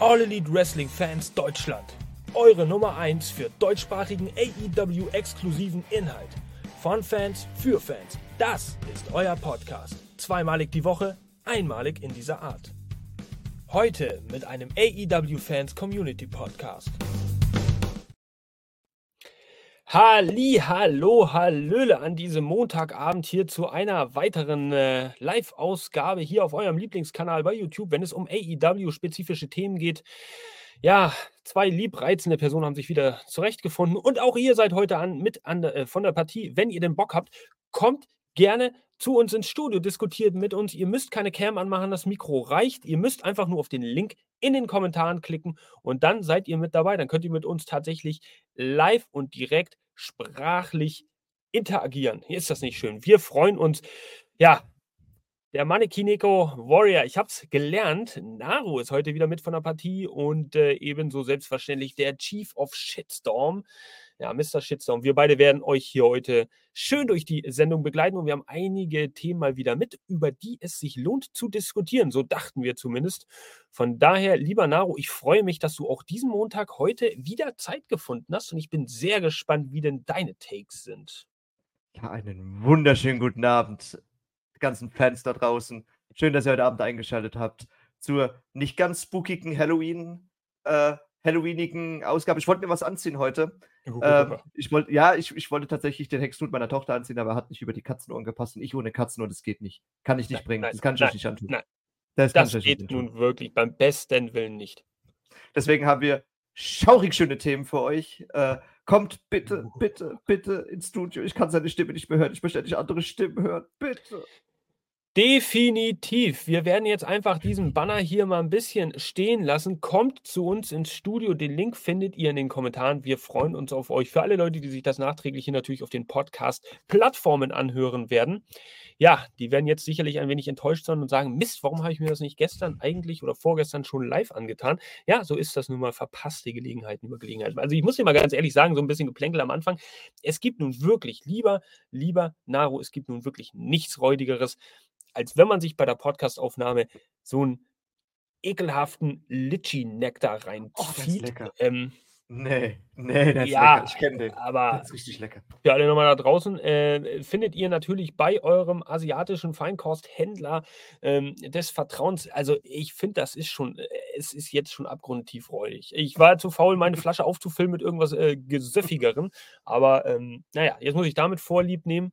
All Elite Wrestling Fans Deutschland. Eure Nummer 1 für deutschsprachigen AEW-exklusiven Inhalt. Von Fans für Fans. Das ist euer Podcast. Zweimalig die Woche, einmalig in dieser Art. Heute mit einem AEW Fans Community Podcast. Halli, hallo, hallöle an diesem Montagabend hier zu einer weiteren äh, Live-Ausgabe hier auf eurem Lieblingskanal bei YouTube, wenn es um AEW-spezifische Themen geht. Ja, zwei liebreizende Personen haben sich wieder zurechtgefunden und auch ihr seid heute an, mit an, äh, von der Partie. Wenn ihr den Bock habt, kommt gerne zu uns ins Studio, diskutiert mit uns. Ihr müsst keine Cam anmachen, das Mikro reicht. Ihr müsst einfach nur auf den Link in den Kommentaren klicken und dann seid ihr mit dabei. Dann könnt ihr mit uns tatsächlich live und direkt sprachlich interagieren. Hier ist das nicht schön. Wir freuen uns. Ja, der Manekineko Warrior, ich habe es gelernt. Naru ist heute wieder mit von der Partie und äh, ebenso selbstverständlich der Chief of Shitstorm ja, Mr. Shitstorm. Wir beide werden euch hier heute schön durch die Sendung begleiten und wir haben einige Themen mal wieder mit, über die es sich lohnt zu diskutieren. So dachten wir zumindest. Von daher, lieber Naro, ich freue mich, dass du auch diesen Montag heute wieder Zeit gefunden hast und ich bin sehr gespannt, wie denn deine Takes sind. Ja, einen wunderschönen guten Abend, ganzen Fans da draußen. Schön, dass ihr heute Abend eingeschaltet habt zur nicht ganz spookigen Halloween. Äh, Halloweenigen Ausgabe. Ich wollte mir was anziehen heute. Ähm, ich wollte, ja, ich, ich wollte tatsächlich den Hexnut meiner Tochter anziehen, aber er hat nicht über die Katzenohren gepasst und ich ohne Katzenohren, das geht nicht. Kann ich nicht nein, bringen. Nein, das kann ich nein, euch nicht antun. Nein. Das, das geht nun wirklich beim besten Willen nicht. Deswegen haben wir schaurig schöne Themen für euch. Äh, kommt bitte, bitte, bitte ins Studio. Ich kann seine Stimme nicht mehr hören. Ich möchte endlich andere Stimmen hören. Bitte. Definitiv. Wir werden jetzt einfach diesen Banner hier mal ein bisschen stehen lassen. Kommt zu uns ins Studio. Den Link findet ihr in den Kommentaren. Wir freuen uns auf euch. Für alle Leute, die sich das nachträglich hier natürlich auf den Podcast-Plattformen anhören werden. Ja, die werden jetzt sicherlich ein wenig enttäuscht sein und sagen: Mist, warum habe ich mir das nicht gestern eigentlich oder vorgestern schon live angetan? Ja, so ist das nun mal verpasste Gelegenheiten über Gelegenheiten. Also, ich muss dir mal ganz ehrlich sagen, so ein bisschen Geplänkel am Anfang. Es gibt nun wirklich, lieber, lieber Naro, es gibt nun wirklich nichts Räudigeres als wenn man sich bei der Podcastaufnahme so einen ekelhaften Litchi-Nektar reinzieht. Oh, ähm, nee, nee, das ja, ist lecker. Ich kenne den. Aber das ist richtig lecker. Für alle nochmal da draußen, äh, findet ihr natürlich bei eurem asiatischen Feinkosthändler ähm, des Vertrauens. Also ich finde, das ist schon, äh, es ist jetzt schon abgrundtief räudig. Ich war zu faul, meine Flasche aufzufüllen mit irgendwas äh, Gesöffigerem. Aber ähm, naja, jetzt muss ich damit Vorlieb nehmen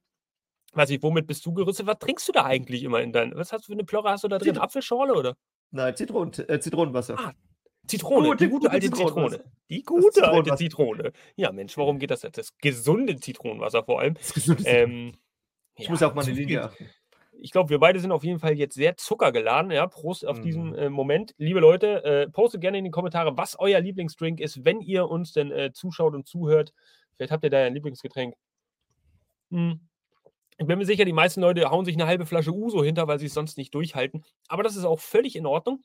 weiß ich, womit bist du gerüstet? Was trinkst du da eigentlich immer in dein, was hast du für eine Plörre hast du da drin? Zit Apfelschorle oder? Nein, Zitronen, äh, Zitronenwasser. Ah, Zitrone, gute, die gute, alte Zitrone. Die gute alte Zitrone. Ja, Mensch, warum geht das jetzt? Das gesunde Zitronenwasser vor allem. Das gesunde ähm, ich ja, muss auch mal eine Linie achten. Ich glaube, wir beide sind auf jeden Fall jetzt sehr zuckergeladen. Ja, Prost auf mm. diesen äh, Moment. Liebe Leute, äh, postet gerne in die Kommentare, was euer Lieblingsdrink ist, wenn ihr uns denn äh, zuschaut und zuhört. Vielleicht habt ihr da ein Lieblingsgetränk. Hm. Ich bin mir sicher, die meisten Leute hauen sich eine halbe Flasche Uso hinter, weil sie es sonst nicht durchhalten. Aber das ist auch völlig in Ordnung.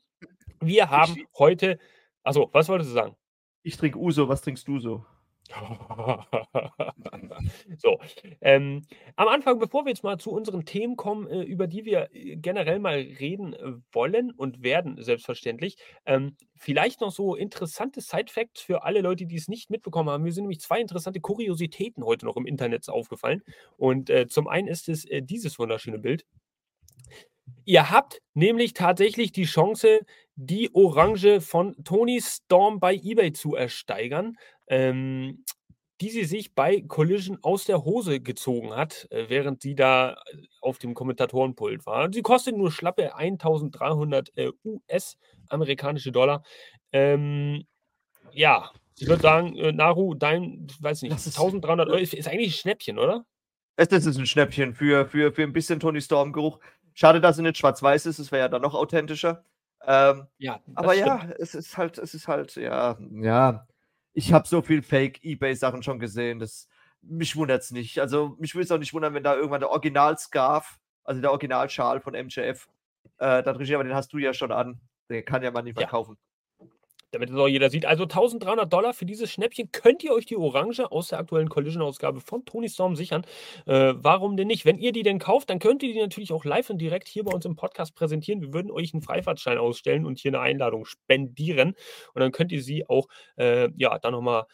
Wir haben ich, heute. Achso, was wolltest du sagen? Ich trinke Uso, was trinkst du so? so, ähm, am Anfang, bevor wir jetzt mal zu unseren Themen kommen, äh, über die wir äh, generell mal reden äh, wollen und werden, selbstverständlich, ähm, vielleicht noch so interessante Side-Facts für alle Leute, die es nicht mitbekommen haben. Mir sind nämlich zwei interessante Kuriositäten heute noch im Internet aufgefallen. Und äh, zum einen ist es äh, dieses wunderschöne Bild. Ihr habt nämlich tatsächlich die Chance, die Orange von Tony Storm bei eBay zu ersteigern, ähm, die sie sich bei Collision aus der Hose gezogen hat, äh, während sie da äh, auf dem Kommentatorenpult war. Sie kostet nur schlappe 1300 äh, US-amerikanische Dollar. Ähm, ja, ich würde sagen, Naru, dein, weiß nicht, 1300 Euro ist, ist, eigentlich ein Schnäppchen, oder? Es ist ein Schnäppchen für, für, für ein bisschen Tony Storm-Geruch. Schade, dass er nicht schwarz-weiß ist, es wäre ja dann noch authentischer. Ähm, ja, aber stimmt. ja, es ist halt, es ist halt, ja, ja. Ich habe so viel Fake-Ebay-Sachen schon gesehen, das mich wundert es nicht. Also mich würde es auch nicht wundern, wenn da irgendwann der Original-Scarf, also der Original-Schal von MJF, äh, da drin steht, aber den hast du ja schon an. Den kann ja man nicht verkaufen. Ja. Damit es auch jeder sieht. Also 1300 Dollar für dieses Schnäppchen könnt ihr euch die Orange aus der aktuellen Collision-Ausgabe von Tony Storm sichern. Äh, warum denn nicht? Wenn ihr die denn kauft, dann könnt ihr die natürlich auch live und direkt hier bei uns im Podcast präsentieren. Wir würden euch einen Freifahrtschein ausstellen und hier eine Einladung spendieren. Und dann könnt ihr sie auch, äh, ja, dann nochmal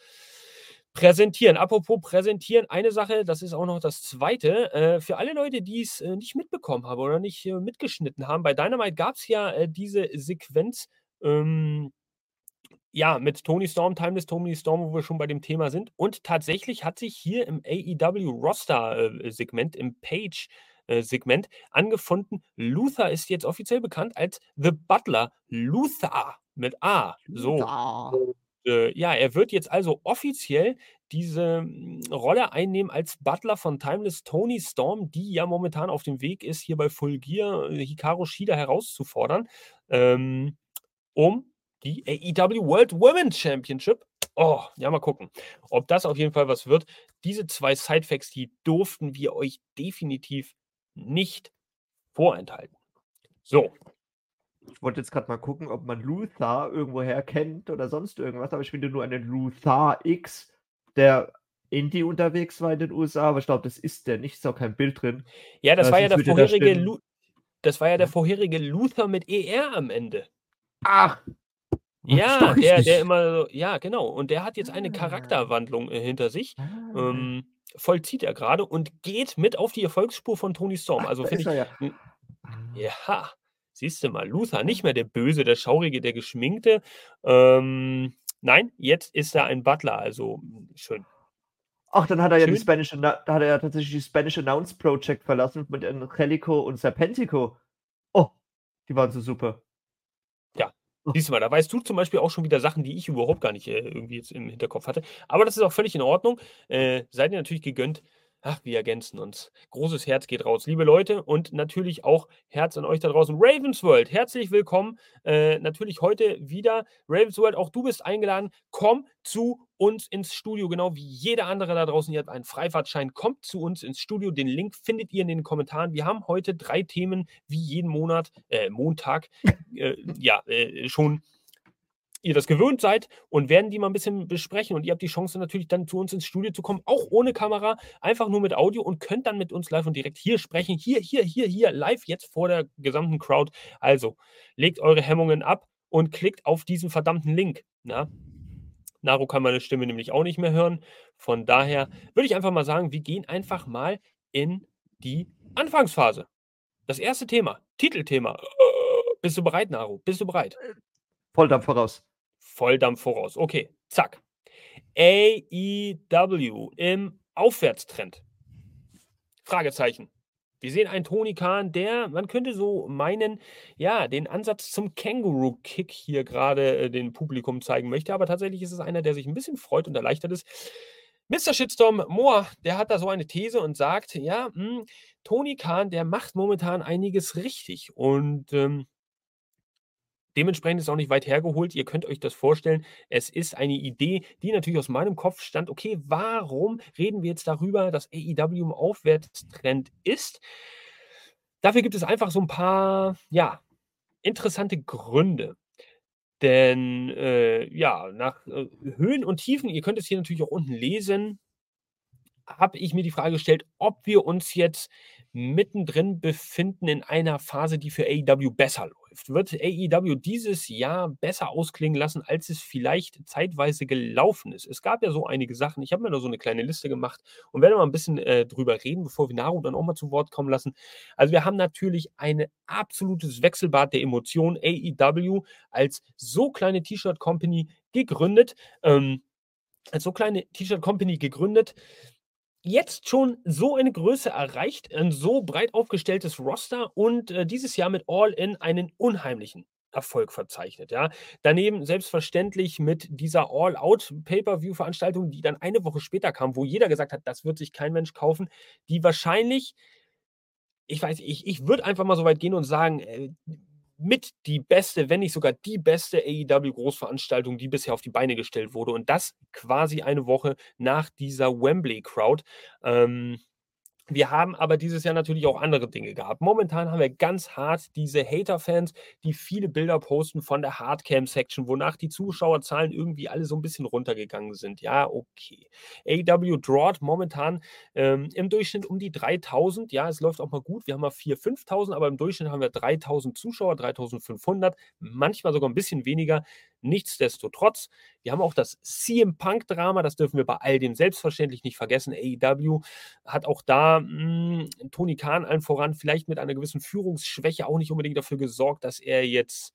Präsentieren. Apropos präsentieren, eine Sache, das ist auch noch das zweite. Äh, für alle Leute, die es äh, nicht mitbekommen haben oder nicht äh, mitgeschnitten haben, bei Dynamite gab es ja äh, diese Sequenz, ähm, ja, mit Tony Storm, Timeless Tony Storm, wo wir schon bei dem Thema sind. Und tatsächlich hat sich hier im AEW Roster-Segment, äh, im Page-Segment äh, angefunden. Luther ist jetzt offiziell bekannt als The Butler. Luther mit A. So. Luther äh, ja, er wird jetzt also offiziell diese hm, Rolle einnehmen als Butler von Timeless Tony Storm, die ja momentan auf dem Weg ist, hier bei Full Gear äh, Hikaru Shida herauszufordern, ähm, um die AEW World Women's Championship. Oh, ja, mal gucken, ob das auf jeden Fall was wird. Diese zwei Sidefacts, die durften wir euch definitiv nicht vorenthalten. So, ich wollte jetzt gerade mal gucken, ob man Luther irgendwoher kennt oder sonst irgendwas, aber ich finde nur einen Luther X, der Indie unterwegs war in den USA, aber ich glaube, das ist der nicht, ist auch kein Bild drin. Ja, das äh, war ja der vorherige da das war ja der vorherige Luther mit ER am Ende. Ach. Ja, der, der immer so, ja, genau. Und der hat jetzt eine ah. Charakterwandlung äh, hinter sich. Ah. Ähm, vollzieht er gerade und geht mit auf die Erfolgsspur von Tony Storm. Also finde ich. Ja. ja. Siehst du mal, Luther, nicht mehr der Böse, der Schaurige, der Geschminkte. Ähm, nein, jetzt ist er ein Butler, also hm, schön. Ach, dann hat er schön. ja die Spanish, da hat er ja tatsächlich die Spanish Announce Project verlassen mit Angelico und Serpentico. Oh, die waren so super. Siehst du mal, da weißt du zum Beispiel auch schon wieder Sachen, die ich überhaupt gar nicht äh, irgendwie jetzt im Hinterkopf hatte. Aber das ist auch völlig in Ordnung. Äh, seid ihr natürlich gegönnt. Ach, wir ergänzen uns. Großes Herz geht raus, liebe Leute, und natürlich auch Herz an euch da draußen. Ravensworld, herzlich willkommen. Äh, natürlich heute wieder. Ravensworld, auch du bist eingeladen. Komm zu uns ins Studio, genau wie jeder andere da draußen. Ihr habt einen Freifahrtschein. Kommt zu uns ins Studio. Den Link findet ihr in den Kommentaren. Wir haben heute drei Themen, wie jeden Monat, äh, Montag, äh, ja, äh, schon ihr das gewöhnt seid und werden die mal ein bisschen besprechen. Und ihr habt die Chance natürlich dann zu uns ins Studio zu kommen, auch ohne Kamera, einfach nur mit Audio und könnt dann mit uns live und direkt hier sprechen. Hier, hier, hier, hier, live jetzt vor der gesamten Crowd. Also legt eure Hemmungen ab und klickt auf diesen verdammten Link. Na? Naru kann meine Stimme nämlich auch nicht mehr hören. Von daher würde ich einfach mal sagen, wir gehen einfach mal in die Anfangsphase. Das erste Thema, Titelthema. Bist du bereit, Naru? Bist du bereit? Volldampf voraus. Volldampf voraus. Okay, zack. AEW im Aufwärtstrend. Fragezeichen. Wir sehen einen Tony Khan, der, man könnte so meinen, ja, den Ansatz zum Känguru-Kick hier gerade äh, dem Publikum zeigen möchte. Aber tatsächlich ist es einer, der sich ein bisschen freut und erleichtert ist. Mr. Shitstorm Moore, der hat da so eine These und sagt, ja, mh, hm, Tony Khan, der macht momentan einiges richtig. Und ähm, Dementsprechend ist es auch nicht weit hergeholt. Ihr könnt euch das vorstellen. Es ist eine Idee, die natürlich aus meinem Kopf stand. Okay, warum reden wir jetzt darüber, dass AEW im Aufwärtstrend ist? Dafür gibt es einfach so ein paar, ja, interessante Gründe. Denn äh, ja, nach äh, Höhen und Tiefen, ihr könnt es hier natürlich auch unten lesen, habe ich mir die Frage gestellt, ob wir uns jetzt mittendrin befinden in einer Phase, die für AEW besser läuft. Wird AEW dieses Jahr besser ausklingen lassen, als es vielleicht zeitweise gelaufen ist? Es gab ja so einige Sachen. Ich habe mir da so eine kleine Liste gemacht und werde mal ein bisschen äh, drüber reden, bevor wir Naru dann auch mal zu Wort kommen lassen. Also wir haben natürlich ein absolutes Wechselbad der Emotionen. AEW als so kleine T-Shirt-Company gegründet. Ähm, als so kleine T-Shirt-Company gegründet jetzt schon so eine Größe erreicht, ein so breit aufgestelltes Roster und äh, dieses Jahr mit All In einen unheimlichen Erfolg verzeichnet. Ja. Daneben selbstverständlich mit dieser All-Out-Pay-Per-View-Veranstaltung, die dann eine Woche später kam, wo jeder gesagt hat, das wird sich kein Mensch kaufen, die wahrscheinlich, ich weiß, ich, ich würde einfach mal so weit gehen und sagen, äh, mit die beste, wenn nicht sogar die beste AEW-Großveranstaltung, die bisher auf die Beine gestellt wurde. Und das quasi eine Woche nach dieser Wembley-Crowd. Ähm, Wir haben aber dieses Jahr natürlich auch andere Dinge gehabt. Momentan haben wir ganz hart diese Hater-Fans, die viele Bilder posten von der Hardcam-Section, wonach die Zuschauerzahlen irgendwie alle so ein bisschen runtergegangen sind. Ja, okay. AW drawt momentan ähm, im Durchschnitt um die 3000. Ja, es läuft auch mal gut. Wir haben mal 4.000, 5.000, aber im Durchschnitt haben wir 3000 Zuschauer, 3500, manchmal sogar ein bisschen weniger. Nichtsdestotrotz, wir haben auch das CM Punk-Drama, das dürfen wir bei all dem selbstverständlich nicht vergessen. AEW hat auch da mh, hm, Tony Khan allen voran vielleicht mit einer gewissen Führungsschwäche auch nicht unbedingt dafür gesorgt, dass er jetzt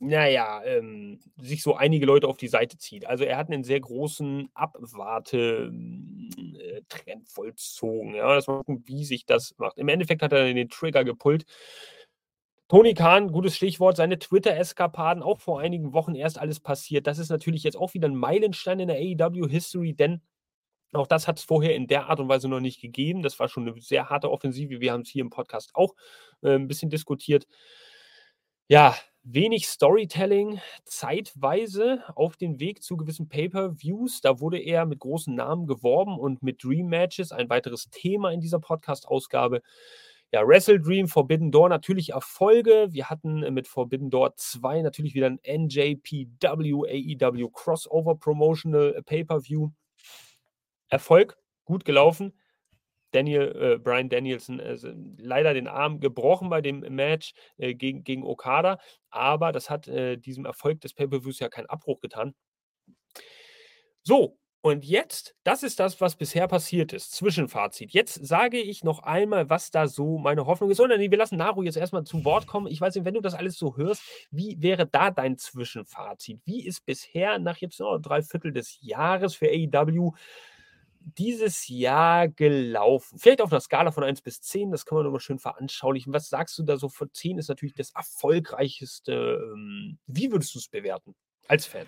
naja, ähm, sich so einige Leute auf die Seite zieht. Also er hat einen sehr großen Abwarte-Trend äh, vollzogen. Ja, dass wir gucken, wie sich das macht. Im Endeffekt hat er den Trigger gepullt. Tony Khan, gutes Stichwort, seine Twitter-Eskapaden, auch vor einigen Wochen erst alles passiert. Das ist natürlich jetzt auch wieder ein Meilenstein in der AEW-History, denn auch das hat es vorher in der Art und Weise noch nicht gegeben. Das war schon eine sehr harte Offensive. Wir haben es hier im Podcast auch äh, ein bisschen diskutiert. Ja, wenig Storytelling, zeitweise auf dem Weg zu gewissen Pay-per-Views. Da wurde er mit großen Namen geworben und mit Dream Matches, ein weiteres Thema in dieser Podcast-Ausgabe. Ja, Wrestle Dream, Forbidden Door natürlich Erfolge. Wir hatten äh, mit Forbidden Door 2 natürlich wieder ein NJPW, AEW Crossover Promotional Pay-Per-View. Erfolg, gut gelaufen. Daniel, äh, Brian Danielson äh, leider den Arm gebrochen bei dem Match äh, gegen, gegen Okada, aber das hat äh, diesem Erfolg des Pay-Per-Views ja keinen Abbruch getan. So, und jetzt, das ist das, was bisher passiert ist. Zwischenfazit. Jetzt sage ich noch einmal, was da so meine Hoffnung ist. Oder nee, wir lassen Naru jetzt erstmal zu Wort kommen. Ich weiß nicht, wenn du das alles so hörst, wie wäre da dein Zwischenfazit? Wie ist bisher nach jetzt noch drei Viertel des Jahres für AEW dieses Jahr gelaufen? Vielleicht auf einer Skala von 1 bis 10, das kann man nochmal schön veranschaulichen. Was sagst du da so? Von 10 ist natürlich das erfolgreichste. Ähm, wie würdest du es bewerten als Fan?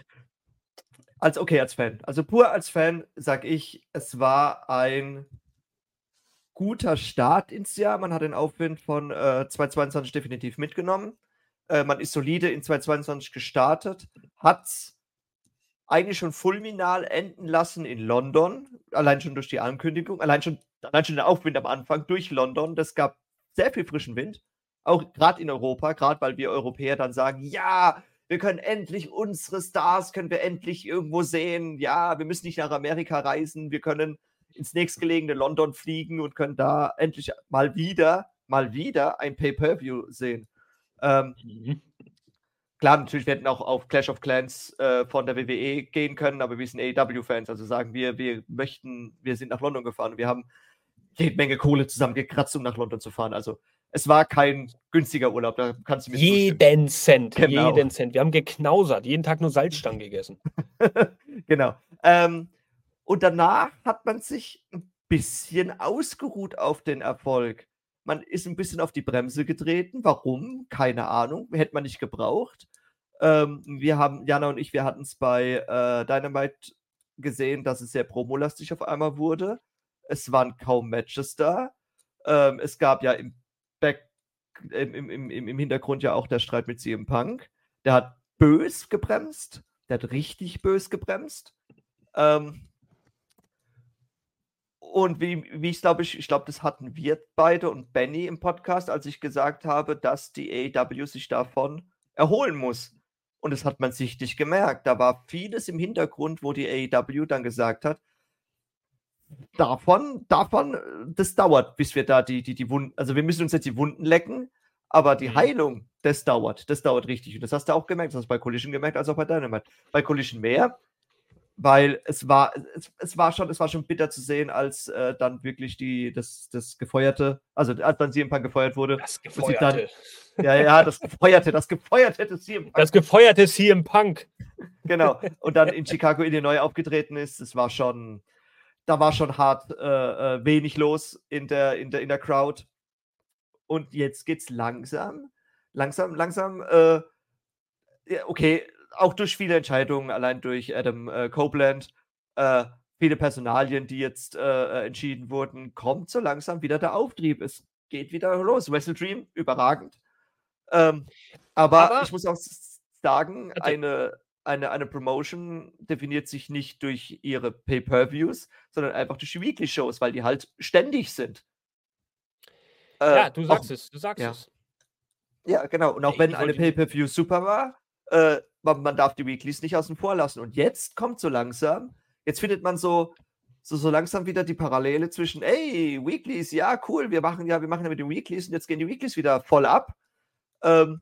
Als okay, als Fan. Also pur als Fan sage ich, es war ein guter Start ins Jahr. Man hat den Aufwind von äh, 2022 definitiv mitgenommen. Äh, man ist solide in 2022 gestartet, hat eigentlich schon fulminal enden lassen in London, allein schon durch die Ankündigung, allein schon, allein schon der Aufwind am Anfang durch London. Das gab sehr viel frischen Wind, auch gerade in Europa, gerade weil wir Europäer dann sagen, ja, wir können endlich unsere Stars, können wir endlich irgendwo sehen. Ja, wir müssen nicht nach Amerika reisen, wir können ins nächstgelegene London fliegen und können da endlich mal wieder, mal wieder ein Pay-Per-View sehen. Ähm, mhm. Klar, natürlich werden auch auf Clash of Clans äh, von der WWE gehen können, aber wir sind AEW-Fans, also sagen wir, wir möchten, wir sind nach London gefahren. Wir haben jede Menge Kohle zusammengekratzt, um nach London zu fahren. Also es war kein günstiger Urlaub, da kannst du mir Jeden Cent, genau. jeden Cent. Wir haben geknausert, jeden Tag nur Salzstangen gegessen. genau. Ähm, und danach hat man sich ein bisschen ausgeruht auf den Erfolg. Man ist ein bisschen auf die Bremse getreten. Warum? Keine Ahnung. Hätte man nicht gebraucht. Ähm, wir haben, Jana und ich, wir hatten es bei äh, Dynamite gesehen, dass es sehr promolastig auf einmal wurde. Es waren kaum Matches da. Ähm, es gab ja im im, im, im, Hintergrund ja auch der Streit mit CM Punk. Der hat bös gebremst. Der hat richtig bös gebremst. Ähm, und wie, wie ich glaube, ich, ich glaube, das hatten wir beide und Benny im Podcast, als ich gesagt habe, dass die AEW sich davon erholen muss. Und das hat man sichtlich gemerkt. Da war vieles im Hintergrund, wo die AEW dann gesagt hat, davon, davon, das dauert, bis wir da die, die, die Wunden, also wir müssen uns jetzt die Wunden lecken, aber die mhm. Heilung, das dauert, das dauert richtig. Und das hast du auch gemerkt, das hast du bei Collision gemerkt, als auch bei Dynamite. Bei Collision mehr, weil es war, es, es war schon, es war schon bitter zu sehen, als äh, dann wirklich die, das, das Gefeuerte, also als dann CM Punk gefeuert wurde. Das Gefeuerte. Dann, ja, ja, das Gefeuerte, das Gefeuerte CM Punk. Das Gefeuerte CM Punk. Genau. Und dann in Chicago, Illinois aufgetreten ist, es war schon, da war schon hart äh, äh, wenig los in der, in, der, in der Crowd. Und jetzt geht's langsam, langsam, langsam, äh, okay, auch durch viele Entscheidungen, allein durch Adam äh, Copeland, äh, viele Personalien, die jetzt äh, entschieden wurden, kommt so langsam wieder der Auftrieb. Es geht wieder los. Wrestle Dream, überragend. Ähm, aber, aber, ich muss auch sagen, eine, eine, eine Promotion definiert sich nicht durch ihre Pay-Per-Views, sondern einfach durch die Weekly-Shows, weil die halt ständig sind. Äh, ja, du sagst auch, es, du sagst ja. es. Ja, genau. Und auch wenn eine Pay-Per-View super war, äh, man, man, darf die Weeklies nicht außen vor lassen. Und jetzt kommt so langsam, jetzt findet man so, so, so langsam wieder die Parallele zwischen, ey, Weeklies, ja, cool, wir machen ja, wir machen ja mit den Weeklies und jetzt gehen die Weeklies wieder voll ab. Ähm,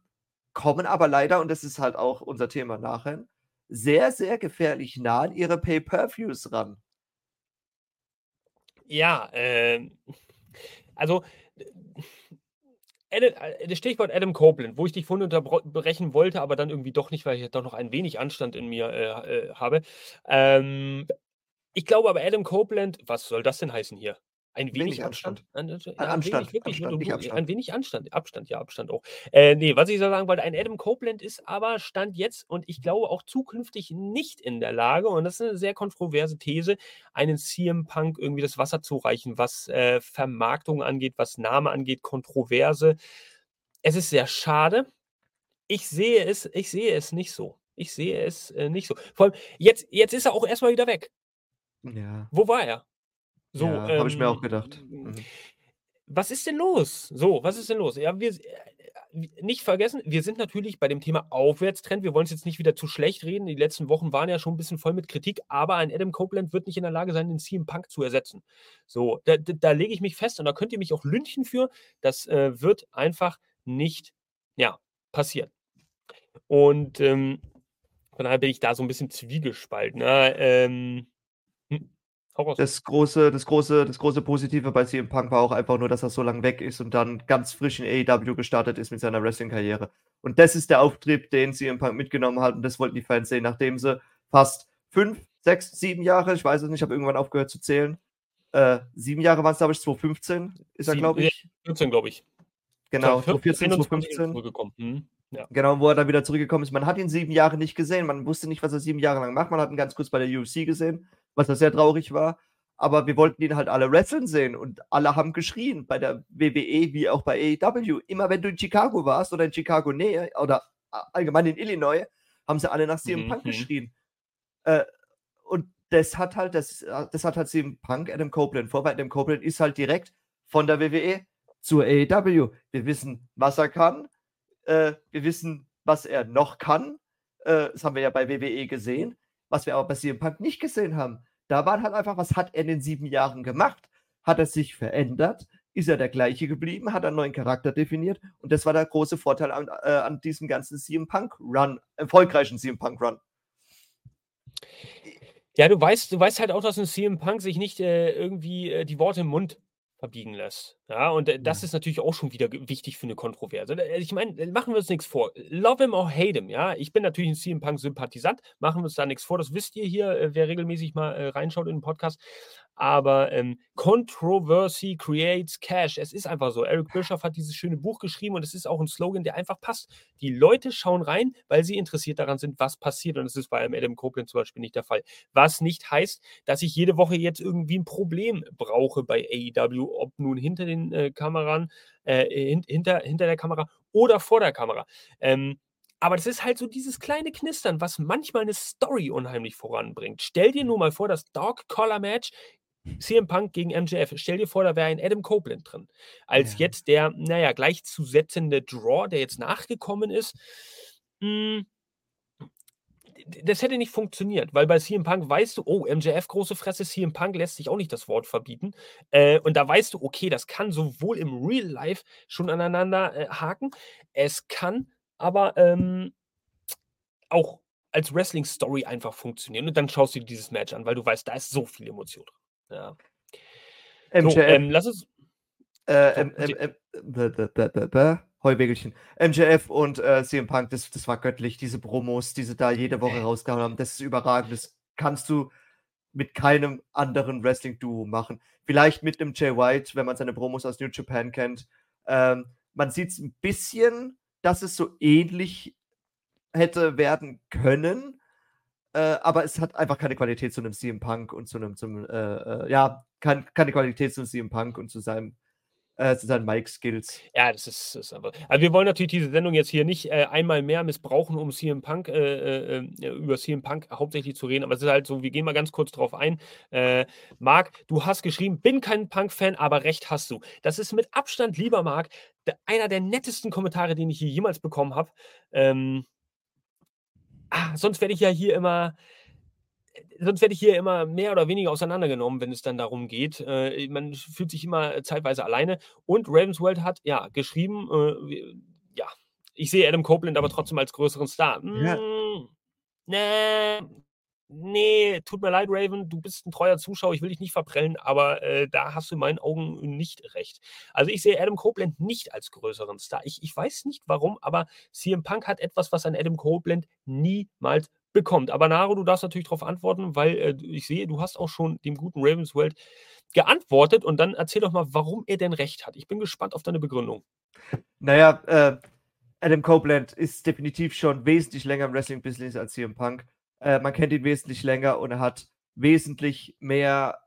kommen aber leider, und das ist halt auch unser Thema nachher, sehr, sehr gefährlich nah an ihre Pay-Per-Views ran. Ja, äh, also äh, das Stichwort Adam Copeland, wo ich dich vorhin unterbrechen wollte, aber dann irgendwie doch nicht, weil ich doch noch ein wenig Anstand in mir äh, äh, habe. Ähm, ich glaube aber, Adam Copeland, was soll das denn heißen hier? Ein wenig, wenig Anstand. Anstand. Ein, ja, Anstand. Wenig, wirklich, Anstand, du, Abstand. Ein wenig Anstand. Abstand, ja, Abstand auch. Äh, nee, was ich so sagen wollte, ein Adam Copeland ist aber Stand jetzt und ich glaube auch zukünftig nicht in der Lage, und das ist eine sehr kontroverse These, einen CM Punk irgendwie das Wasser zu reichen, was äh, Vermarktung angeht, was Name angeht, Kontroverse. Es ist sehr schade. Ich sehe es, ich sehe es nicht so. Ich sehe es äh, nicht so. Vor allem, jetzt, jetzt ist er auch erstmal wieder weg. Ja. Wo war er? So, ja, ähm, habe ich mir auch gedacht. Mhm. Was ist denn los? So, was ist denn los? Ja, wir äh, nicht vergessen, wir sind natürlich bei dem Thema Aufwärtstrend. Wir wollen es jetzt nicht wieder zu schlecht reden. Die letzten Wochen waren ja schon ein bisschen voll mit Kritik, aber ein Adam Copeland wird nicht in der Lage sein, den CM Punk zu ersetzen. So, da, da, da lege ich mich fest und da könnt ihr mich auch lünchen für. Das äh, wird einfach nicht, ja, passieren. Und ähm, von daher bin ich da so ein bisschen zwiegespalten. Ne? Ähm, das große, das große, das große Positive bei CM Punk war auch einfach nur, dass er so lange weg ist und dann ganz frisch in AEW gestartet ist mit seiner Wrestling-Karriere. Und das ist der Auftrieb, den CM Punk mitgenommen hat und das wollten die Fans sehen, nachdem sie fast fünf, sechs, sieben Jahre, ich weiß es nicht, ich habe irgendwann aufgehört zu zählen. Äh, sieben Jahre waren es, glaube ich, 2015 ist er, glaube ich. 14, glaube ich. Genau, 2014, 2015. Hm. Ja. Genau, wo er dann wieder zurückgekommen ist. Man hat ihn sieben Jahre nicht gesehen. Man wusste nicht, was er sieben Jahre lang macht. Man hat ihn ganz kurz bei der UFC gesehen was da sehr traurig war. Aber wir wollten ihn halt alle wresteln sehen und alle haben geschrien, bei der WWE wie auch bei AEW. Immer wenn du in Chicago warst oder in Chicago Nähe oder allgemein in Illinois, haben sie alle nach CM mhm. Punk geschrien. Äh, und das hat halt, das, das hat halt CM Punk Adam Copeland vor, weil Adam Copeland ist halt direkt von der WWE zur AEW. Wir wissen, was er kann. Äh, wir wissen, was er noch kann. Äh, das haben wir ja bei WWE gesehen was wir aber bei CM Punk nicht gesehen haben. Da war halt einfach, was hat er in den sieben Jahren gemacht? Hat er sich verändert? Ist er der gleiche geblieben? Hat er einen neuen Charakter definiert? Und das war der große Vorteil an, äh, an diesem ganzen CM Punk Run, erfolgreichen CM Punk Run. Ja, du weißt, du weißt halt auch, dass ein CM Punk sich nicht äh, irgendwie äh, die Worte im Mund verbiegen lässt. Ja, und äh, das ja. ist natürlich auch schon wieder wichtig für eine Kontroverse. Äh, ich meine, äh, machen wir uns nichts vor. Love him or hate him, ja. Ich bin natürlich ein CM Punk-Sympathisant, machen wir uns da nichts vor. Das wisst ihr hier, wer regelmäßig mal reinschaut in den Podcast. Aber ähm, Controversy creates Cash. Es ist einfach so. Eric Bischoff hat dieses schöne Buch geschrieben und es ist auch ein Slogan, der einfach passt. Die Leute schauen rein, weil sie interessiert daran sind, was passiert. Und das ist bei einem Adam Copeland zum Beispiel nicht der Fall. Was nicht heißt, dass ich jede Woche jetzt irgendwie ein Problem brauche bei AEW, ob nun hinter den äh, Kameran, äh, hinter, hinter der Kamera oder vor der Kamera. Ähm, aber das ist halt so dieses kleine Knistern, was manchmal eine Story unheimlich voranbringt. Stell dir nur mal vor, das Dog Collar Match CM Punk gegen MJF. Stell dir vor, da wäre ein Adam Copeland drin. Als ja. jetzt der, naja, gleichzusetzende Draw, der jetzt nachgekommen ist. Mh, hm, das hätte nicht funktioniert, weil bei CM Punk weißt du, oh, MJF große Fresse, CM Punk lässt sich auch nicht das Wort verbieten. Äh, und da weißt du, okay, das kann sowohl im Real Life schon aneinander äh, haken, es kann aber ähm, auch als Wrestling-Story einfach funktionieren. Und dann schaust du dir dieses Match an, weil du weißt, da ist so viel Emotion drin. Ja. MJF. So, ähm, lass es. Äh, Heuwägelchen. MJF und äh, CM Punk, das, das war göttlich. Diese Promos, die sie da jede Woche rausgehauen haben, das ist überragend. Das kannst du mit keinem anderen Wrestling-Duo machen. Vielleicht mit einem Jay White, wenn man seine Promos aus New Japan kennt. Ähm, man sieht es ein bisschen, dass es so ähnlich hätte werden können, äh, aber es hat einfach keine Qualität zu einem CM Punk und zu einem, zum, äh, äh, ja, kein, keine Qualität zu einem CM Punk und zu seinem äh, zu seinen Mic-Skills. Ja, das ist, ist aber. Also wir wollen natürlich diese Sendung jetzt hier nicht äh, einmal mehr missbrauchen, um CM Punk, äh, äh, äh, über CM Punk hauptsächlich zu reden. Aber es ist halt so, wir gehen mal ganz kurz drauf ein. Äh, Marc, du hast geschrieben, bin kein Punk-Fan, aber recht hast du. Das ist mit Abstand, lieber Marc, einer der nettesten Kommentare, den ich hier jemals bekommen habe. Ähm, ah, sonst werde ich ja hier immer sonst werde ich hier immer mehr oder weniger auseinandergenommen, wenn es dann darum geht. Äh, man fühlt sich immer zeitweise alleine. Und Ravensworld hat ja geschrieben, äh, ja, ich sehe Adam Copeland aber trotzdem als größeren Star. Ja. Mm, nee, nee, tut mir leid, Raven, du bist ein treuer Zuschauer, ich will dich nicht verprellen, aber äh, da hast du in meinen Augen nicht recht. Also ich sehe Adam Copeland nicht als größeren Star. Ich, ich weiß nicht warum, aber CM Punk hat etwas, was ein Adam Copeland niemals bekommt. Aber Naro, du darfst natürlich darauf antworten, weil äh, ich sehe, du hast auch schon dem guten Ravensworld geantwortet und dann erzähl doch mal, warum er denn recht hat. Ich bin gespannt auf deine Begründung. Naja, äh, Adam Copeland ist definitiv schon wesentlich länger im Wrestling-Business als CM Punk. Äh, man kennt ihn wesentlich länger und er hat wesentlich mehr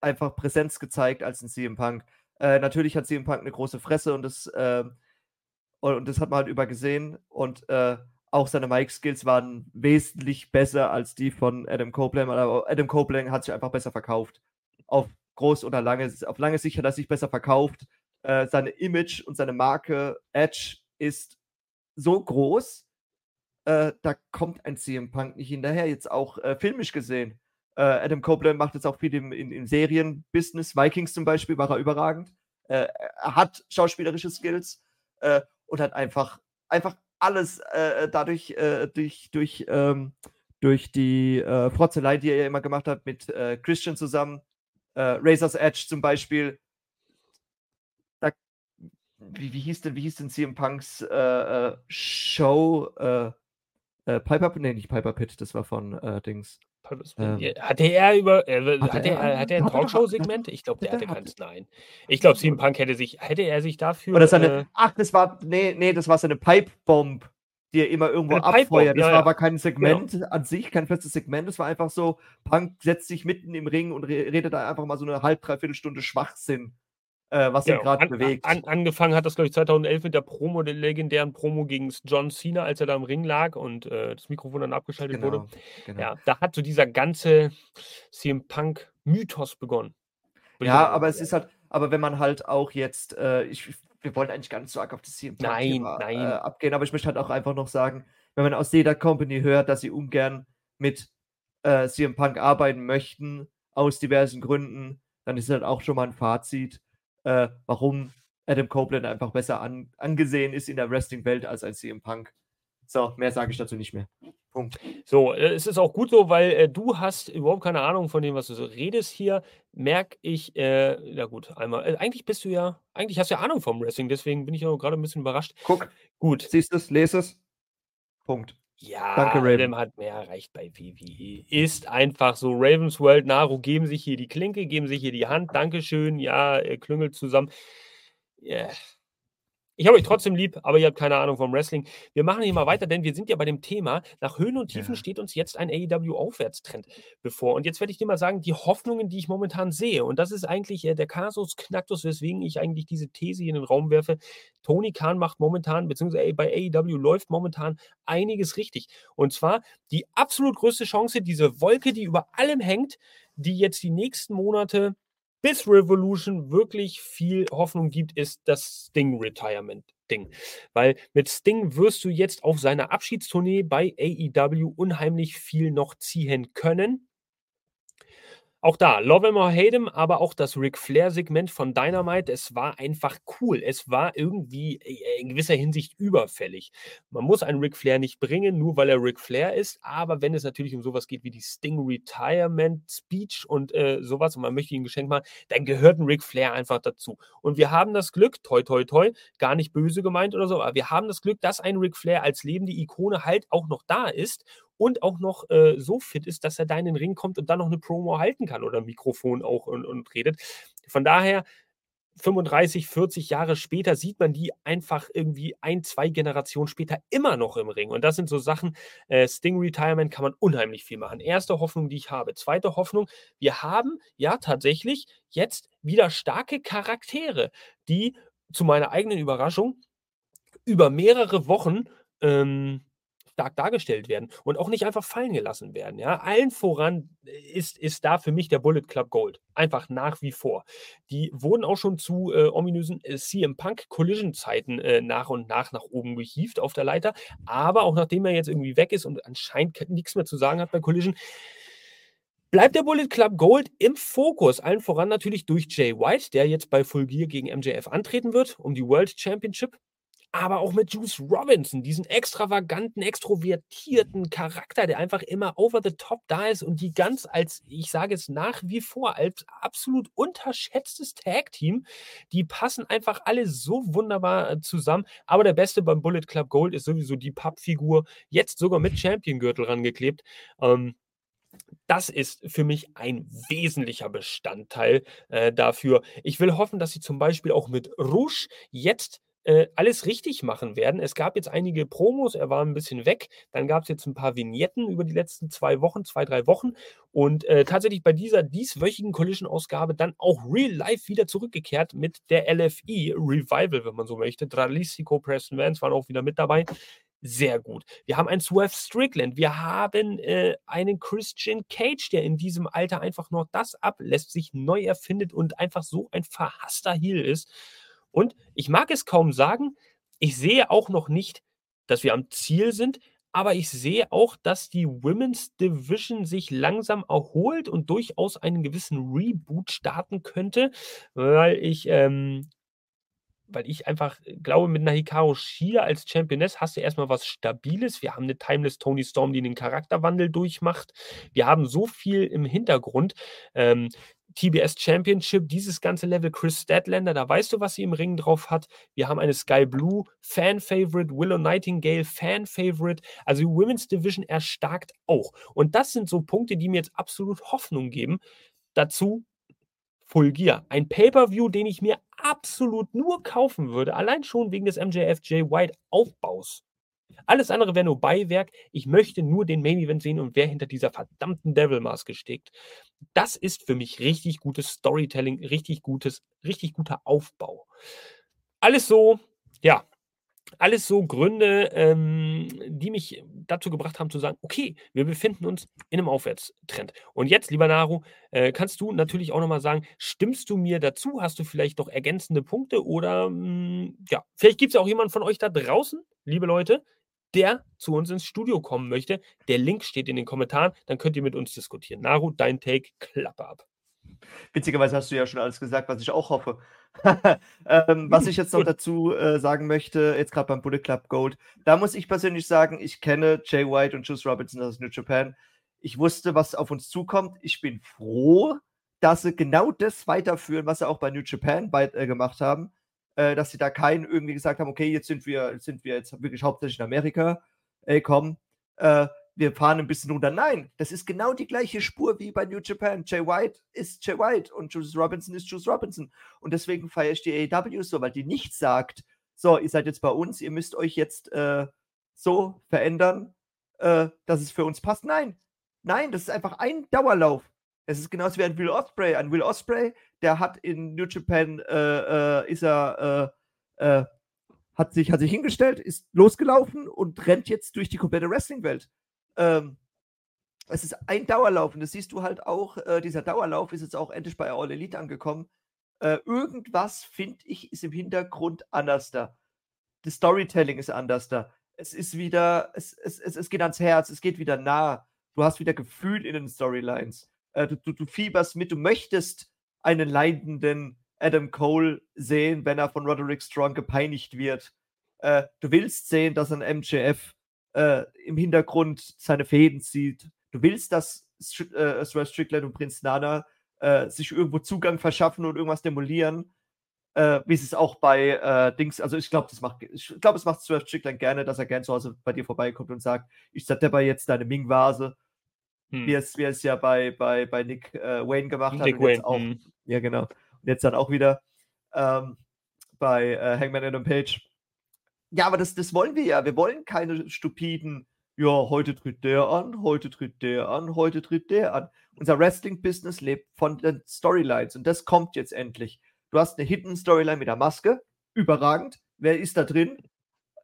einfach Präsenz gezeigt als ein CM Punk. Äh, natürlich hat CM Punk eine große Fresse und das, äh, und das hat man halt übergesehen und äh, auch seine Mic-Skills waren wesentlich besser als die von Adam Copeland. Aber Adam Copeland hat sich einfach besser verkauft. Auf groß oder lange, auf lange Sicht hat er sich besser verkauft. Äh, seine Image und seine Marke Edge ist so groß, äh, da kommt ein CM Punk nicht hinterher. Jetzt auch äh, filmisch gesehen. Äh, Adam Copeland macht jetzt auch viel im, in, im Serienbusiness. Vikings zum Beispiel war er überragend. Äh, er hat schauspielerische Skills äh, und hat einfach, einfach alles äh, äh, dadurch äh, durch, durch, ähm, durch die äh, Frotzelei, die er immer gemacht hat mit äh, Christian zusammen, äh, Razor's Edge zum Beispiel. Da, wie, wie, hieß denn, wie hieß denn CM Punks äh, Show? Piper, nee, nicht Piper Pit, das war von Dings. Ähm, hatte er über äh, hatte, er, hat er ein Talkshow-Segment? Ich glaube, der hatte keins. Nein. Ich glaube, CM Punk hätte sich, hätte er sich dafür. Oder seine, äh, ach, das war, nee, nee, das war seine Pipe-Bomb, die er immer irgendwo abfeuert. Das ja, war aber kein Segment genau. an sich, kein festes Segment. Das war einfach so, Punk setzt sich mitten im Ring und redet da einfach mal so eine halb, dreiviertel Stunde Schwachsinn äh, was ihn gerade bewegt. An, angefangen hat das, glaube ich, 2011 mit der Promo, der legendären Promo gegen John Cena, als er da im Ring lag und äh, das Mikrofon dann abgeschaltet genau, wurde. Genau. Ja, da hat so dieser ganze CM Punk-Mythos begonnen. Ja, aber es ist halt, aber wenn man halt auch jetzt, äh, ich, wir wollen eigentlich gar nicht so arg auf das CM Punk nein, nein. Äh, abgehen, aber ich möchte halt auch einfach noch sagen, wenn man aus jeder Company hört, dass sie ungern mit äh, CM Punk arbeiten möchten, aus diversen Gründen, dann ist halt auch schon mal ein Fazit äh, warum Adam Copeland einfach besser an, angesehen ist in der Wrestling-Welt als ein CM Punk. So, mehr sage ich dazu nicht mehr. Punkt. So, äh, es ist auch gut so, weil äh, du hast überhaupt keine Ahnung von dem, was du so redest hier. Merke ich, äh, ja gut, einmal. Äh, eigentlich bist du ja, eigentlich hast du ja Ahnung vom Wrestling, deswegen bin ich auch gerade ein bisschen überrascht. Guck. Gut. Siehst du es, lese es. Punkt. Ja, Danke, Raven. Adam hat mehr erreicht bei WWE. Ist einfach so. Ravens World, Naru geben sich hier die Klinke, geben sich hier die Hand. Dankeschön. Ja, er klüngelt zusammen. Yeah. Ich habe euch trotzdem lieb, aber ihr habt keine Ahnung vom Wrestling. Wir machen hier mal weiter, denn wir sind ja bei dem Thema. Nach Höhen und Tiefen ja. steht uns jetzt ein AEW-Aufwärtstrend bevor. Und jetzt werde ich dir mal sagen, die Hoffnungen, die ich momentan sehe. Und das ist eigentlich äh, der Kasus Knacktus, weswegen ich eigentlich diese These hier in den Raum werfe. Tony Khan macht momentan, beziehungsweise bei AEW läuft momentan einiges richtig. Und zwar die absolut größte Chance, diese Wolke, die über allem hängt, die jetzt die nächsten Monate bis Revolution wirklich viel Hoffnung gibt, ist das Sting-Retirement-Ding. Weil mit Sting wirst du jetzt auf seiner Abschiedstournee bei AEW unheimlich viel noch ziehen können. Auch da, Love him or hate him, aber auch das Ric Flair-Segment von Dynamite, es war einfach cool. Es war irgendwie äh, in gewisser Hinsicht überfällig. Man muss einen Ric Flair nicht bringen, nur weil er Ric Flair ist, aber wenn es natürlich um sowas geht wie die Sting Retirement Speech und äh, sowas und man möchte ihm ein Geschenk machen, dann gehört ein Ric Flair einfach dazu. Und wir haben das Glück, toi toi toi, gar nicht böse gemeint oder so, aber wir haben das Glück, dass ein Ric Flair als lebende Ikone halt auch noch da ist und auch noch äh, so fit ist, dass er da in den Ring kommt und dann noch eine Promo halten kann oder ein Mikrofon auch und, und redet. Von daher, 35, 40 Jahre später sieht man die einfach irgendwie ein, zwei Generationen später immer noch im Ring. Und das sind so Sachen, äh, Sting Retirement kann man unheimlich viel machen. Erste Hoffnung, die ich habe. Zweite Hoffnung, wir haben ja tatsächlich jetzt wieder starke Charaktere, die zu meiner eigenen Überraschung über mehrere Wochen ähm, stark dargestellt werden und auch nicht einfach fallen gelassen werden. Ja? Allen voran ist, ist da für mich der Bullet Club Gold. Einfach nach wie vor. Die wurden auch schon zu äh, ominösen äh, CM Punk Collision-Zeiten äh, nach und nach nach oben gehievt auf der Leiter. Aber auch nachdem er jetzt irgendwie weg ist und anscheinend nichts mehr zu sagen hat bei Collision, bleibt der Bullet Club Gold im Fokus. Allen voran natürlich durch Jay White, der jetzt bei Full Gear gegen MJF antreten wird, um die World Championship aber auch mit Juice Robinson, diesen extravaganten, extrovertierten Charakter, der einfach immer over the top da ist und die ganz als, ich sage es nach wie vor, als absolut unterschätztes Tag-Team, die passen einfach alle so wunderbar äh, zusammen. Aber der Beste beim Bullet Club Gold ist sowieso die Pappfigur, jetzt sogar mit Champion-Gürtel rangeklebt. Ähm, das ist für mich ein wesentlicher Bestandteil äh, dafür. Ich will hoffen, dass sie zum Beispiel auch mit Rouge jetzt äh, alles richtig machen werden. Es gab jetzt einige Promos, er war ein bisschen weg. Dann gab es jetzt ein paar Vignetten über die letzten zwei Wochen, zwei, drei Wochen. Und äh, tatsächlich bei dieser dieswöchigen Collision-Ausgabe dann auch real life wieder zurückgekehrt mit der LFE Revival, wenn man so möchte. Dralistico, Preston Vance waren auch wieder mit dabei. Sehr gut. Wir haben einen Swerve Strickland. Wir haben äh, einen Christian Cage, der in diesem Alter einfach noch das ablässt, sich neu erfindet und einfach so ein verhasster Heel ist. Und ich mag es kaum sagen, ich sehe auch noch nicht, dass wir am Ziel sind, aber ich sehe auch, dass die Women's Division sich langsam erholt und durchaus einen gewissen Reboot starten könnte, weil ich, ähm, weil ich einfach glaube, mit einer Hikaru Shida als Championess hast du erstmal was Stabiles. Wir haben eine Timeless Tony Storm, die den Charakterwandel durchmacht. Wir haben so viel im Hintergrund. Ähm, TBS Championship, dieses ganze Level, Chris Statlander, da weißt du, was sie im Ring drauf hat. Wir haben eine Sky Blue Fan-Favorite, Willow Nightingale Fan-Favorite. Also die Women's Division erstarkt auch. Und das sind so Punkte, die mir jetzt absolut Hoffnung geben. Dazu Full Gear. Ein Pay-Per-View, den ich mir absolut nur kaufen würde, allein schon wegen des MJF J. White Aufbaus. Alles andere wäre nur Beiwerk. Ich möchte nur den Main Event sehen und wer hinter dieser verdammten Devil-Maske steckt. Das ist für mich richtig gutes Storytelling, richtig gutes, richtig guter Aufbau. Alles so, ja, alles so Gründe, ähm, die mich dazu gebracht haben zu sagen, okay, wir befinden uns in einem Aufwärtstrend. Und jetzt, lieber Naru, äh, kannst du natürlich auch nochmal sagen, stimmst du mir dazu? Hast du vielleicht noch ergänzende Punkte? Oder mh, hm, ja, vielleicht gibt es ja auch jemanden von euch da draußen, liebe Leute, der zu uns ins Studio kommen möchte. Der Link steht in den Kommentaren, dann könnt ihr mit uns diskutieren. Naru, dein Take, Klappe ab. Witzigerweise hast du ja schon alles gesagt, was ich auch hoffe. ähm, was ich jetzt noch dazu äh, sagen möchte, jetzt gerade beim Bullet Club Gold, da muss ich persönlich sagen, ich kenne Jay White und Juice Robinson aus New Japan. Ich wusste, was auf uns zukommt. Ich bin froh, dass sie genau das weiterführen, was sie auch bei New Japan bei, äh, gemacht haben äh, dass sie da keinen irgendwie gesagt haben, okay, jetzt sind wir, sind wir jetzt wirklich hauptsächlich in Amerika, ey, komm, äh, wir fahren ein bisschen runter. Nein, das ist genau die gleiche Spur wie bei New Japan. Jay White ist Jay White und Juice Robinson ist Juice Robinson. Und deswegen feiere ich die AEW so, weil die nicht sagt, so, ihr seid jetzt bei uns, ihr müsst euch jetzt äh, so verändern, äh, dass es für uns passt. Nein, nein, das ist einfach ein Dauerlauf. Es ist genauso wie ein Will Osprey. Ein Will Osprey, der hat in New Japan, äh, äh, ist er, äh, äh, hat, sich, hat sich hingestellt, ist losgelaufen und rennt jetzt durch die komplette Wrestling-Welt. Ähm, es ist ein Dauerlauf und das siehst du halt auch, äh, dieser Dauerlauf ist jetzt auch endlich bei All Elite angekommen. Äh, irgendwas, finde ich, ist im Hintergrund anders da. Das Storytelling ist anders da. Es ist wieder, es, es, es, es geht ans Herz, es geht wieder nah. Du hast wieder Gefühl in den Storylines äh, du, du, fieberst mit, du möchtest einen leidenden Adam Cole sehen, wenn er von Roderick Strong gepeinigt wird. Äh, du willst sehen, dass ein MJF äh, im Hintergrund seine Fäden zieht. Du willst, dass äh, Strickland und Prinz Nana äh, sich irgendwo Zugang verschaffen und irgendwas demolieren. Äh, wie es auch bei äh, Dings, also ich glaube, das macht, ich glaube, es macht Swerve Strickland gerne, dass er gerne zu Hause bei dir vorbeikommt und sagt, ich zertepper jetzt deine Ming-Vase hm. wie, es, wie es ja bei, bei, bei Nick äh, Wayne gemacht Nick hat. Wayne. Auch, hm. Ja, genau. Und jetzt dann auch wieder. ähm, bei äh, Hangman Adam Page. Ja, aber das, das wollen wir ja. Wir wollen keine stupiden, ja, heute tritt der an, heute tritt der an, heute tritt der an. Unser Wrestling-Business lebt von den Storylines und das kommt jetzt endlich. Du hast eine Hidden Storyline mit der Maske, überragend. Wer ist da drin?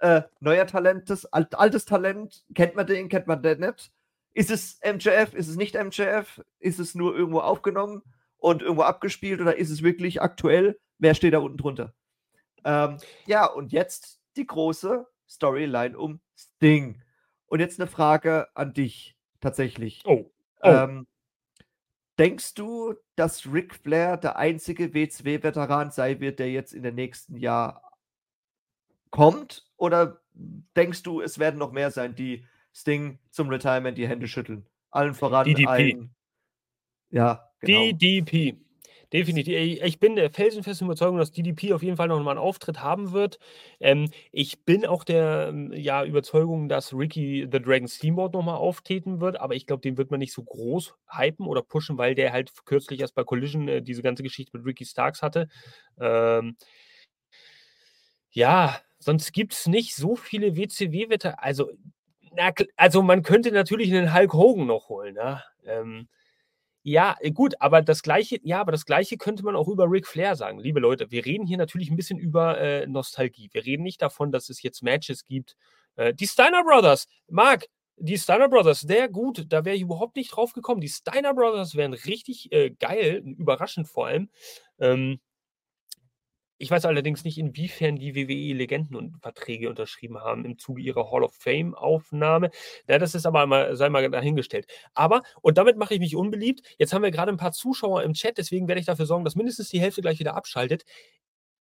Äh, neuer Talent, alt, altes Talent, kennt man den, kennt man den nicht? Ist es MJF, ist es nicht MJF? Ist es nur irgendwo aufgenommen und irgendwo abgespielt oder ist es wirklich aktuell? Wer steht da unten drunter? Ähm, ja, und jetzt die große Storyline um Sting. Und jetzt eine Frage an dich tatsächlich. Oh. oh. Ähm, denkst du, dass Ric Flair der einzige WCW-Veteran sein wird, der jetzt in den nächsten Jahr kommt? Oder denkst du, es werden noch mehr sein, die Sting zum Retirement die Hände schütteln? Allen voran DDP. Allen, ja, genau. DDP. Definitiv. Ich bin der felsenfesten Überzeugung, dass DDP auf jeden Fall noch mal einen Auftritt haben wird. Ähm, ich bin auch der ähm, ja, Überzeugung, dass Ricky the Dragon Steamboat noch mal auftreten wird, aber ich glaube, den wird man nicht so groß hypen oder pushen, weil der halt kürzlich erst bei Collision äh, diese ganze Geschichte mit Ricky Starks hatte. Ähm, ja, sonst gibt es nicht so viele WCW-Wetter. Also, also man könnte natürlich einen Hulk Hogan noch holen. Ja? Ähm, ja, äh, gut, aber das Gleiche, ja, aber das Gleiche könnte man auch über Ric Flair sagen. Liebe Leute, wir reden hier natürlich ein bisschen über äh, Nostalgie. Wir reden nicht davon, dass es jetzt Matches gibt. Äh, die Steiner Brothers, Marc, die Steiner Brothers, sehr gut. Da wäre ich überhaupt nicht drauf gekommen. Die Steiner Brothers wären richtig äh, geil, überraschend vor allem. Ähm, ich weiß allerdings nicht, inwiefern die WWE Legenden und Verträge unterschrieben haben im Zuge ihrer Hall of Fame Aufnahme. Ja, das ist aber mal, sei mal dahingestellt. Aber, und damit mache ich mich unbeliebt, jetzt haben wir gerade ein paar Zuschauer im Chat, deswegen werde ich dafür sorgen, dass mindestens die Hälfte gleich wieder abschaltet.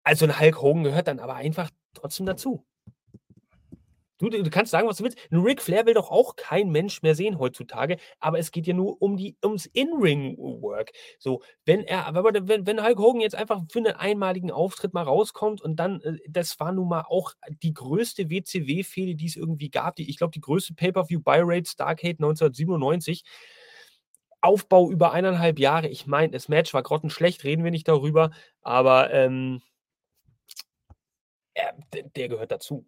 Also ein Hulk Hogan gehört dann aber einfach trotzdem dazu. Du, du kannst sagen, was du willst. Ein Ric Flair will doch auch kein Mensch mehr sehen heutzutage, aber es geht ja nur um die, ums In-Ring-Work. So, wenn er, wenn, wenn Hulk Hogan jetzt einfach für einen einmaligen Auftritt mal rauskommt und dann, äh, das war nun mal auch die größte WCW-Fehde, die es irgendwie gab. Die, ich glaube, die größte Pay-Per-View-Buy-Rate Starcade 1997. Aufbau über eineinhalb Jahre. Ich meine, das Match war grottenschlecht, reden wir nicht darüber, aber ähm, er, der gehört dazu.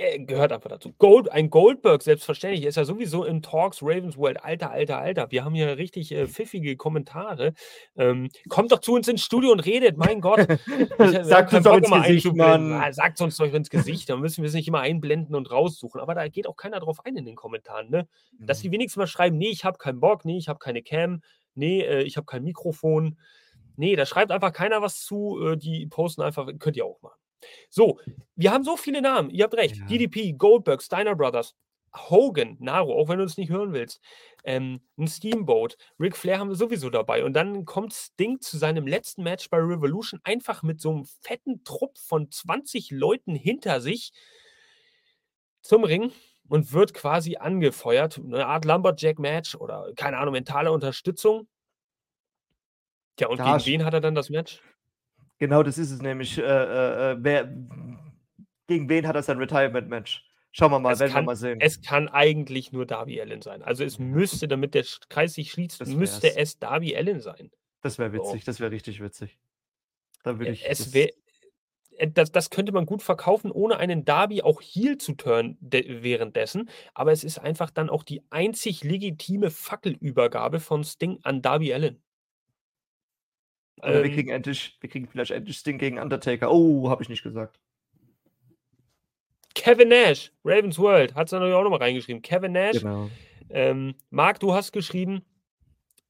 Äh, gehört einfach dazu. Gold, ein Goldberg, selbstverständlich, ist ja sowieso im Talks Ravens World. Alter, alter, alter. Wir haben hier richtig äh, pfiffige Kommentare. Ähm, kommt doch zu uns ins Studio und redet, mein Gott. sagt uns doch ins Gesicht, Mann. Sagt uns doch ins Gesicht, dann müssen wir es nicht immer einblenden und raussuchen. Aber da geht auch keiner drauf ein in den Kommentaren, ne? Dass die mhm. wenigstens mal schreiben, nee, ich habe keinen Bock, nee, ich habe keine Cam, nee, äh, ich habe kein Mikrofon. Nee, da schreibt einfach keiner was zu. Äh, die posten einfach, könnt ihr auch machen. So, wir haben so viele Namen. Ihr habt recht. Ja. DDP, Goldberg, Steiner Brothers, Hogan, Naro, auch wenn du es nicht hören willst. Ähm, ein Steamboat, Ric Flair haben wir sowieso dabei. Und dann kommt Sting zu seinem letzten Match bei Revolution einfach mit so einem fetten Trupp von 20 Leuten hinter sich zum Ring und wird quasi angefeuert. Eine Art Lumberjack-Match oder keine Ahnung, mentale Unterstützung. Ja, und da gegen wen hat er dann das Match? Genau, das ist es nämlich. Äh, äh, äh, wer, gegen wen hat er sein Retirement-Match? Schauen wir mal, es werden kann, wir mal sehen. Es kann eigentlich nur Darby Allen sein. Also es müsste, damit der Kreis sich schließt, müsste es Darby Allen sein. Das wäre witzig, so. das wäre richtig witzig. Da würde ich. Es wäre. Äh, das, das, könnte man gut verkaufen, ohne einen Darby auch Heal zu turnen währenddessen. Aber es ist einfach dann auch die einzig legitime Fackelübergabe von Sting an Darby Allen. Oder ähm, wir kriegen endlich, wir kriegen vielleicht endlich Sting gegen Undertaker. Oh, habe ich nicht gesagt. Kevin Nash, Ravens World, hat es natürlich auch nochmal reingeschrieben. Kevin Nash. Genau. Ähm, Marc, du hast geschrieben,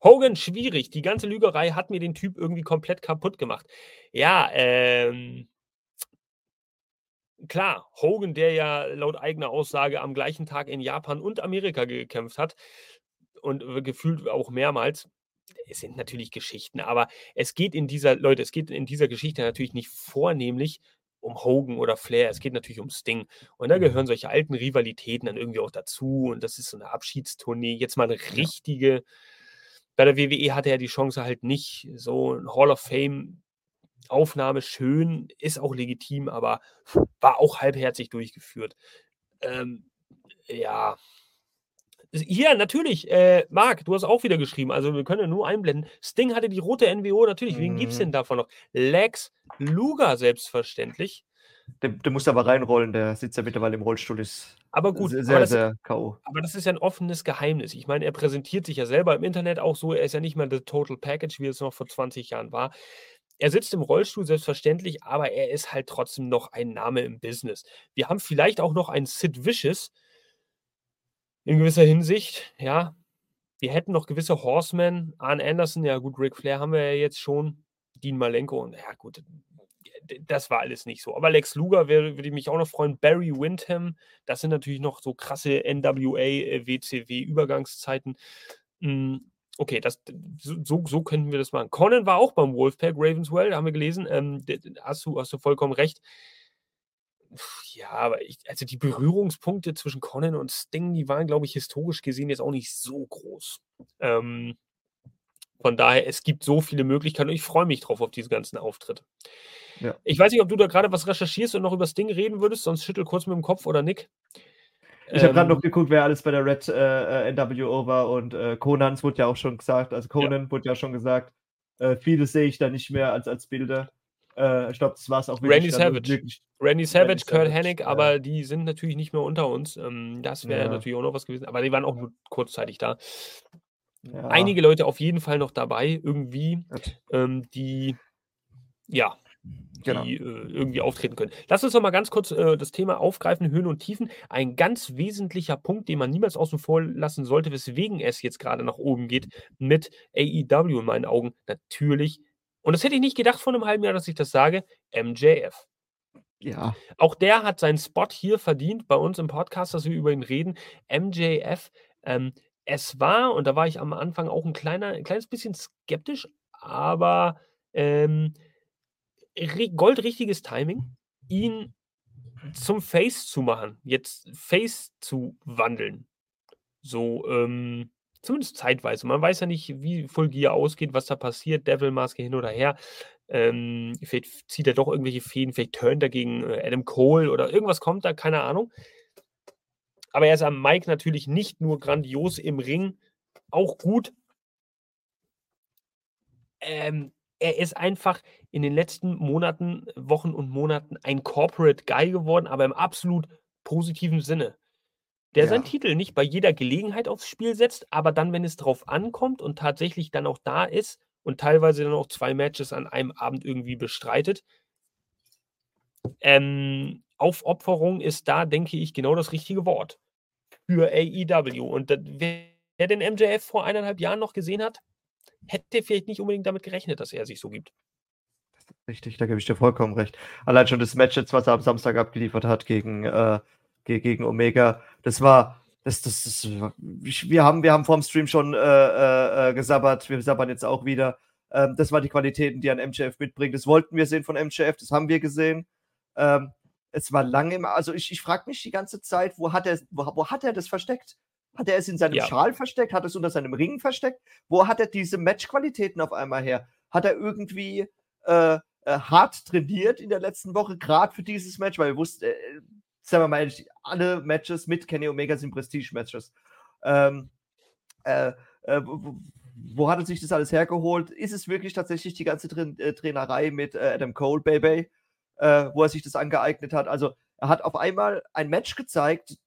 Hogan schwierig. Die ganze Lügerei hat mir den Typ irgendwie komplett kaputt gemacht. Ja, ähm, klar, Hogan, der ja laut eigener Aussage am gleichen Tag in Japan und Amerika gekämpft hat und gefühlt auch mehrmals, es sind natürlich Geschichten, aber es geht in dieser, Leute, es geht in dieser Geschichte natürlich nicht vornehmlich um Hogan oder Flair, es geht natürlich um Sting. Und da gehören mhm. solche alten Rivalitäten dann irgendwie auch dazu. Und das ist so eine Abschiedstournee. Jetzt mal eine richtige. Bei der WWE hatte er die Chance halt nicht. So ein Hall of Fame Aufnahme schön, ist auch legitim, aber war auch halbherzig durchgeführt. Ähm, ja, Hier, natürlich, äh, Marc, du hast auch wieder geschrieben, also wir können ja nur einblenden. Sting hatte die rote NWO, natürlich. Mhm. Wen gibt es denn davon noch? Lex Luger, selbstverständlich. Der, der muss aber reinrollen, der sitzt ja mittlerweile im Rollstuhl, ist aber gut, sehr, aber das, sehr K.O. Aber das ist ja ein offenes Geheimnis. Ich meine, er präsentiert sich ja selber im Internet auch so, er ist ja nicht mehr the Total Package, wie es noch vor 20 Jahren war. Er sitzt im Rollstuhl, selbstverständlich, aber er ist halt trotzdem noch ein Name im Business. Wir haben vielleicht auch noch einen Sid Vicious in gewisser Hinsicht, ja. Wir hätten noch gewisse Horsemen, Arn Anderson, ja gut, Ric Flair haben wir ja jetzt schon, Dean Malenko und ja gut, das war alles nicht so. Aber Lex Luger würde ich mich auch noch freuen. Barry Windham, das sind natürlich noch so krasse NWA, äh, WCW Übergangszeiten. Hm, okay, das, so, so könnten wir das machen. Conan war auch beim Wolfpack Ravenswell, haben wir gelesen. Ähm, hast, du, hast du vollkommen recht. Ja, aber ich, also die Berührungspunkte zwischen Conan und Sting, die waren, glaube ich, historisch gesehen jetzt auch nicht so groß. Ähm, von daher, es gibt so viele Möglichkeiten und ich freue mich drauf auf diese ganzen Auftritte. Ja. Ich weiß nicht, ob du da gerade was recherchierst und noch über das Ding reden würdest, sonst schüttel kurz mit dem Kopf oder Nick. Ich habe gerade noch ähm. geguckt, wer alles bei der Red äh, äh NWO war und äh, Conans wurde ja auch schon gesagt, also Conan ja. wurde ja schon gesagt. Äh, vieles sehe ich da nicht mehr als, als Bilder. Äh, ich glaube, das war es auch wirklich. Randy Savage. Wirklich, Randy Savage, Randy Kurt Hennig, ja. aber die sind natürlich nicht mehr unter uns. Ähm, das wäre ja. natürlich auch noch was gewesen, aber die waren auch nur kurzzeitig da. Ja. Einige Leute auf jeden Fall noch dabei, irgendwie, ähm, die ja, genau. die äh, irgendwie auftreten können. Lass uns noch mal ganz kurz äh, das Thema aufgreifen, Höhen und Tiefen. Ein ganz wesentlicher Punkt, den man niemals außen vor lassen sollte, weswegen es jetzt gerade nach oben geht mit AEW in meinen Augen. Natürlich, und das hätte ich nicht gedacht vor einem halben Jahr, dass ich das sage, MJF. Ja. Auch der hat seinen Spot hier verdient bei uns im Podcast, dass wir über ihn reden. MJF, ähm, es war, und da war ich am Anfang auch ein, kleiner, ein kleines bisschen skeptisch, aber ähm, goldrichtiges Timing, ihn zum Face zu machen, jetzt Face zu wandeln. So, ähm, zumindest zeitweise. Man weiß ja nicht, wie Full Gear ausgeht, was da passiert, Devil-Maske hin oder her. Ähm, vielleicht zieht er doch irgendwelche Fäden, vielleicht turnt er gegen äh, Adam Cole oder irgendwas kommt da, keine Ahnung. Aber er ist am Mike natürlich nicht nur grandios im Ring, auch gut. Ähm, er ist einfach in den letzten Monaten, Wochen und Monaten ein Corporate Guy geworden, aber im absolut positiven Sinne. Der ja. seinen Titel nicht bei jeder Gelegenheit aufs Spiel setzt, aber dann, wenn es drauf ankommt und tatsächlich dann auch da ist und teilweise dann auch zwei Matches an einem Abend irgendwie bestreitet. Ähm, Aufopferung ist da, denke ich, genau das richtige Wort für AEW. Und wer den MJF vor eineinhalb Jahren noch gesehen hat, hätte vielleicht nicht unbedingt damit gerechnet, dass er sich so gibt. Richtig, da gebe ich dir vollkommen recht. Allein schon das Match jetzt, was er am Samstag abgeliefert hat gegen, äh, gegen Omega, das war, das, das, das, wir haben, wir haben vor dem Stream schon äh, äh, äh, gesabbert, wir sabbern jetzt auch wieder. Ähm, das waren die Qualitäten, die ein MJF mitbringt. Das wollten wir sehen von MJF, das haben wir gesehen. Ähm, es war lange immer, also ich, ich frage mich die ganze Zeit, wo hat er, wo, wo hat er das versteckt? Hat er es in seinem ja. Schal versteckt? Hat er es unter seinem Ring versteckt? Wo hat er diese Matchqualitäten auf einmal her? Hat er irgendwie äh, äh, hart trainiert in der letzten Woche, gerade für dieses Match? Weil wir wussten, äh, sagen wir mal ehrlich, alle Matches mit Kenny Omega sind Prestige-Matches. Ähm, äh, äh, wo, wo, hat er sich das alles hergeholt? Ist es wirklich tatsächlich die ganze Tra äh, Trainerei mit Adam Cole, Baby, wo er sich das angeeignet hat? Also, er hat auf einmal ein Match gezeigt,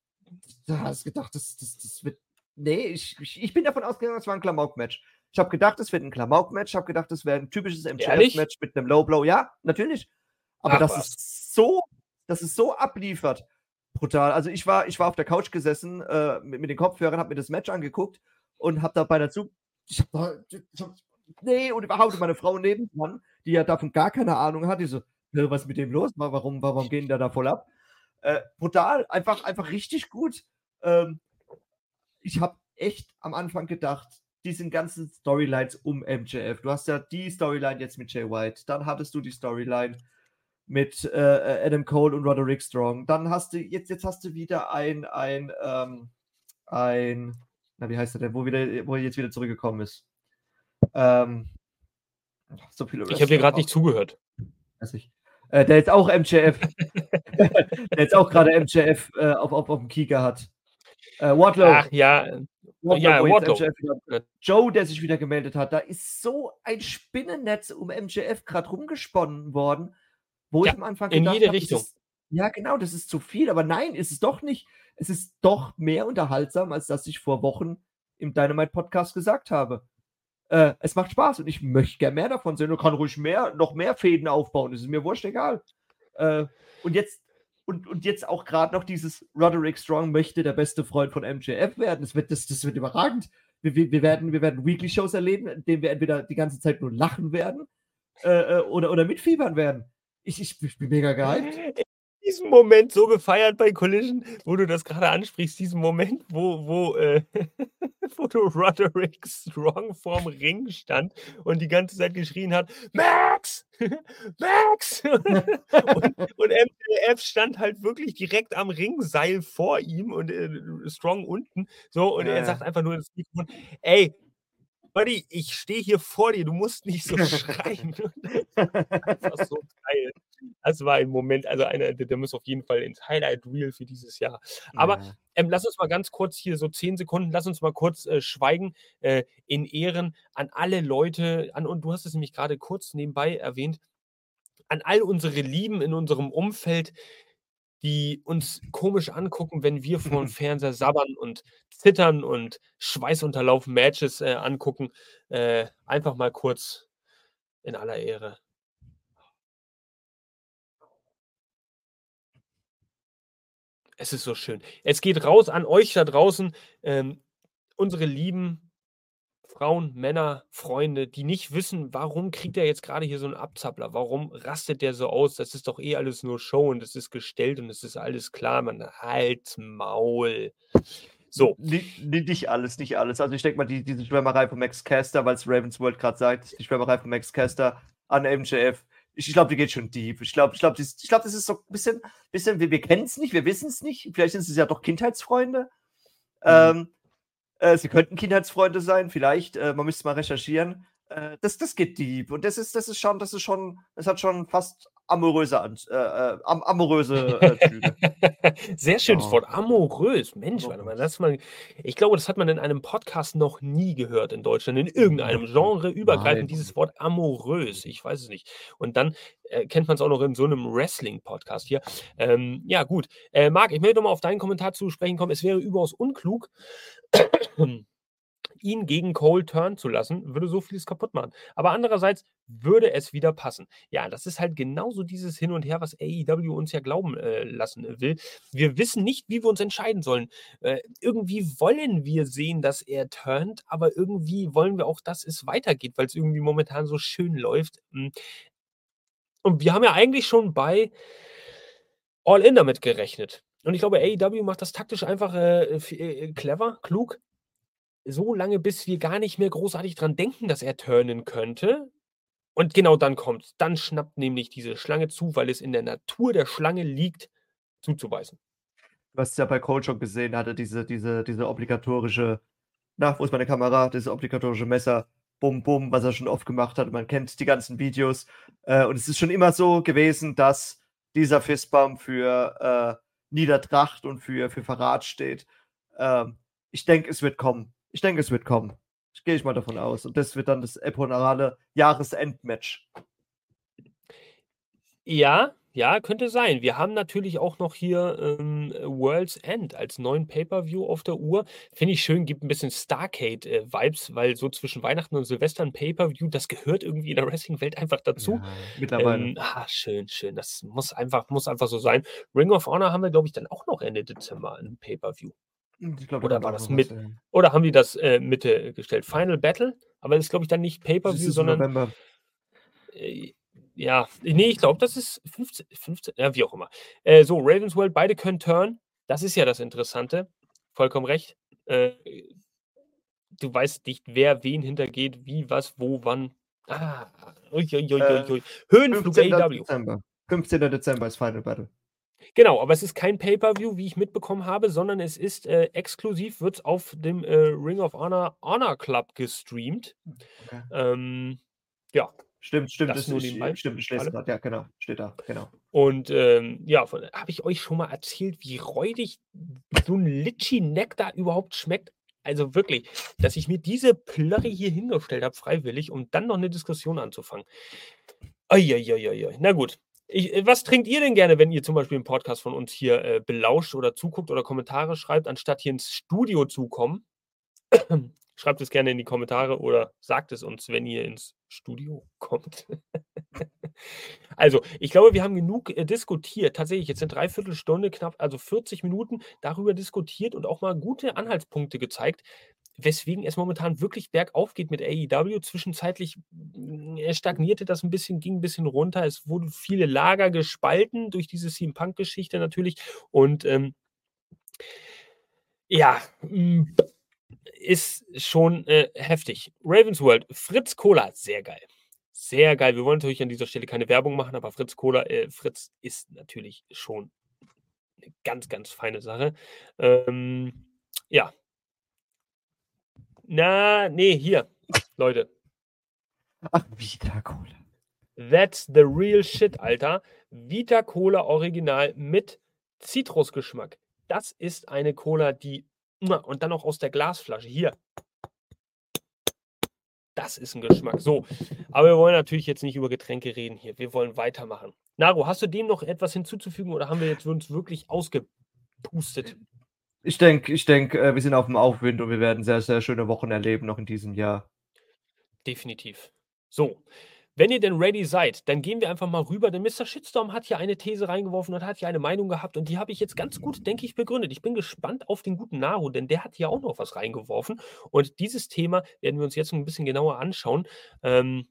da hast du gedacht, das, das, das wird. Nee, ich, ich, ich bin davon ausgegangen, es war ein Klamauk-Match. Ich habe gedacht, es wird ein Klamauk-Match. Ich habe gedacht, es wäre ein typisches MJF-Match mit einem Low-Blow. Ja, natürlich. Aber Ach, das was. ist so, das ist so abliefert. Brutal. Also ich war, ich war auf der Couch gesessen äh, mit, mit, den Kopfhörern, habe mir das Match angeguckt und habe dabei dazu. Ich hab ich hab, nee, und überhaupt meine Frau nebenan, die ja davon gar keine Ahnung hat, die so, was ist mit dem los? Warum, warum gehen da da voll ab? Äh, brutal, einfach, einfach richtig gut. Ähm, ich habe echt am Anfang gedacht, diesen ganzen Storylines um MJF. Du hast ja die Storyline jetzt mit Jay White, dann hattest du die Storyline mit äh, Adam Cole und Roderick Strong. Dann hast du jetzt, jetzt hast du wieder ein, ein, ähm, ein, na, wie heißt der denn, wo, wieder, wo er jetzt wieder zurückgekommen ist. Ähm, so viele ich habe dir gerade nicht zugehört. Weiß ich. Äh, der jetzt auch MJF, der jetzt auch gerade MJF äh, auf, auf, auf dem Kieker hat. Äh, Wardlow. Ach ja, Wardlow, ja, Wardlow. Joe, der sich wieder gemeldet hat, da ist so ein Spinnennetz um MJF gerade rumgesponnen worden, wo Ja, ich am Anfang in gedacht jede das Richtung. ist, ja genau, das ist zu viel, aber nein, ist es doch nicht. Es ist doch mehr unterhaltsam, als das ich vor Wochen im Dynamite Podcast gesagt habe. Äh, es macht Spaß und ich möchte gerne mehr davon sehen und kann ruhig mehr, noch mehr Fäden aufbauen. Das ist mir wurscht egal. Äh, und jetzt und, und jetzt auch gerade noch dieses Roderick Strong möchte der beste Freund von MJF werden. Das wird, das, das wird überragend. Wir, wir, wir werden, wir werden Weekly-Shows erleben, in denen wir entweder die ganze Zeit nur lachen werden äh, äh, oder, oder mitfiebern werden. Ich, ich, ich bin mega gehypt. diesen Moment so gefeiert bei Collision, wo du das gerade ansprichst, diesen Moment, wo, wo, äh, wo du Roderick Strong vorm Ring stand und die ganze Zeit geschrien hat, Max! Max! und, und MJF stand halt wirklich direkt am Ringseil vor ihm und äh, Strong unten. So, und Ja, er sagt einfach nur ins Mikrofon, ey, Buddy, ich stehe hier vor dir, du musst nicht so schreien. Das war so geil. Das war ein Moment, also einer, der, muss auf jeden Fall ins Highlight Reel für dieses Jahr. Aber Ja. ähm, lass uns mal ganz kurz hier so zehn Sekunden, lass uns mal kurz äh, schweigen äh, in Ehren an alle Leute, an, und du hast es nämlich gerade kurz nebenbei erwähnt, an all unsere Lieben in unserem Umfeld, die uns komisch angucken, wenn wir vor dem Fernseher sabbern und zittern und schweißunterlaufen Matches äh, angucken. Äh, einfach mal kurz in aller Ehre. Es ist so schön. Es geht raus an euch da draußen, ähm, unsere lieben Frauen, Männer, Freunde, die nicht wissen, warum kriegt er jetzt gerade hier so einen Abzappler? Warum rastet der so aus? Das ist doch eh alles nur Show und das ist gestellt und es ist alles klar. Man halt Maul. So. Nicht, nicht alles, nicht alles. Also ich denke mal, die, diese Schwärmerei von Max Caster, weil es Ravens World gerade sagt, die Schwärmerei von Max Caster an MJF, ich, ich glaube, die geht schon deep. Ich glaube, ich glaube, ich glaub, das ist so ein bisschen, bisschen wir, wir kennen es nicht, wir wissen es nicht. Vielleicht sind es ja doch Kindheitsfreunde. Ähm, äh, sie könnten Kindheitsfreunde sein, vielleicht. Äh, man müsste mal recherchieren. Äh, das, das geht deep. Und das ist, das ist schon, das ist schon, das hat schon fast amoröse, äh, äh, am, amoröse äh, Züge. Sehr schönes Ja. Wort. Amorös. Mensch, warte mal, das mal, ich glaube, das hat man in einem Podcast noch nie gehört in Deutschland. In irgendeinem Genre übergreifend Nein. dieses Wort amorös. Ich weiß es nicht. Und dann äh, kennt man es auch noch in so einem Wrestling-Podcast hier. Ähm, ja, gut. Marc, ich möchte nochmal auf deinen Kommentar zu sprechen kommen. Es wäre überaus unklug, ihn gegen Cole turnen zu lassen, würde so vieles kaputt machen. Aber andererseits würde es wieder passen. Ja, das ist halt genauso dieses Hin und Her, was AEW uns ja glauben äh, lassen will. Wir wissen nicht, wie wir uns entscheiden sollen. Äh, irgendwie wollen wir sehen, dass er turnt, aber irgendwie wollen wir auch, dass es weitergeht, weil es irgendwie momentan so schön läuft. Mm. Und wir haben ja eigentlich schon bei All In damit gerechnet. Und ich glaube, AEW macht das taktisch einfach äh, äh, clever, klug. So lange, bis wir gar nicht mehr großartig dran denken, dass er turnen könnte. Und genau dann kommt's. Dann schnappt nämlich diese Schlange zu, weil es in der Natur der Schlange liegt, zuzuweisen. Du hast ja bei Cole schon gesehen, hatte diese, diese, diese obligatorische, na, wo ist meine Kamera? Dieses obligatorische Messer, bum, bum, was er schon oft gemacht hat. Man kennt die ganzen Videos. Äh, und es ist schon immer so gewesen, dass dieser Fistbump für äh, Niedertracht und für, für Verrat steht. Ähm, ich denke, es wird kommen. Ich denke, es wird kommen. Ich gehe ich mal davon aus. Und das wird dann das eponale Jahresendmatch. Ja, ja, könnte sein. Wir haben natürlich auch noch hier ähm, World's End als neuen Pay-Per-View auf der Uhr. Finde ich schön, gibt ein bisschen Starcade-Vibes, weil so zwischen Weihnachten und Silvester ein Pay-Per-View, das gehört irgendwie in der Wrestling-Welt einfach dazu. Ja, mittlerweile. Ähm, ah, schön, schön. Das muss einfach, muss einfach so sein. Ring of Honor haben wir, glaube ich, dann auch noch Ende Dezember ein Pay-Per-View. Glaub, oder war das mit-. Oder haben die das äh, Mitte gestellt? Final Battle? Aber das ist, glaube ich, dann nicht Pay-Per-View, sondern November. äh, ja, nee, ich glaube, das ist 15, 15, ja, wie auch immer. Äh, so, Ravensworld, beide können turn. Das ist ja das Interessante. Vollkommen recht. Äh, du weißt nicht, wer wen hintergeht, wie, was, wo, wann. Ah, ui, ui, ui, Äh, ui, ui. Höhenflug 15. AEW. Dezember. 15. Dezember ist Final Battle. Genau, aber es ist kein Pay-Per-View, wie ich mitbekommen habe, sondern es ist äh, exklusiv, wird auf dem äh, Ring of Honor Honor Club gestreamt. Okay. Ähm, ja, Stimmt, stimmt, Das das, nur nebenbei, stimmt, gerade, ja, genau, steht da, genau. Und ähm, ja, habe ich euch schon mal erzählt, wie räudig so ein Litchi-Neck da überhaupt schmeckt? also wirklich, dass ich mir diese Plörre hier hingestellt habe, freiwillig, um dann noch eine Diskussion anzufangen. Eieieiei. Na gut. Ich, äh, was trinkt ihr denn gerne, wenn ihr zum Beispiel einen Podcast von uns hier äh, belauscht oder zuguckt oder Kommentare schreibt, anstatt hier ins Studio zu kommen? Schreibt es gerne in die Kommentare oder sagt es uns, wenn ihr ins Studio kommt. also, ich glaube, wir haben genug äh, diskutiert. Tatsächlich, jetzt eine Dreiviertelstunde, knapp, also 40 Minuten darüber diskutiert und auch mal gute Anhaltspunkte gezeigt, weswegen es momentan wirklich bergauf geht mit AEW. Zwischenzeitlich mm, stagnierte das ein bisschen, ging ein bisschen runter. Es wurden viele Lager gespalten durch diese CM Punk-Geschichte natürlich. Und ähm, ja, mm, ist schon äh, heftig. Ravensworld, Fritz Cola, sehr geil. Sehr geil. Wir wollen natürlich an dieser Stelle keine Werbung machen, aber Fritz Cola, äh, Fritz ist natürlich schon eine ganz, ganz feine Sache. Ähm, ja. Na, nee, hier, Leute. Ach, Vita Cola. That's the real shit, Alter. Vita Cola Original mit Zitrusgeschmack. Das ist eine Cola, die und dann auch aus der Glasflasche. Hier. Das ist ein Geschmack. So, aber wir wollen natürlich jetzt nicht über Getränke reden hier. Wir wollen weitermachen. Naro, hast du dem noch etwas hinzuzufügen oder haben wir jetzt uns wirklich ausgepustet? Ich denke, ich denk, äh, wir sind auf dem Aufwind und wir werden sehr, sehr schöne Wochen erleben noch in diesem Jahr. Definitiv. So, wenn ihr denn ready seid, dann gehen wir einfach mal rüber, denn Mr. Shitstorm hat hier eine These reingeworfen und hat hier eine Meinung gehabt und die habe ich jetzt ganz gut, denke ich, begründet. Ich bin gespannt auf den guten Naru, denn der hat hier auch noch was reingeworfen und dieses Thema werden wir uns jetzt ein bisschen genauer anschauen. Ähm,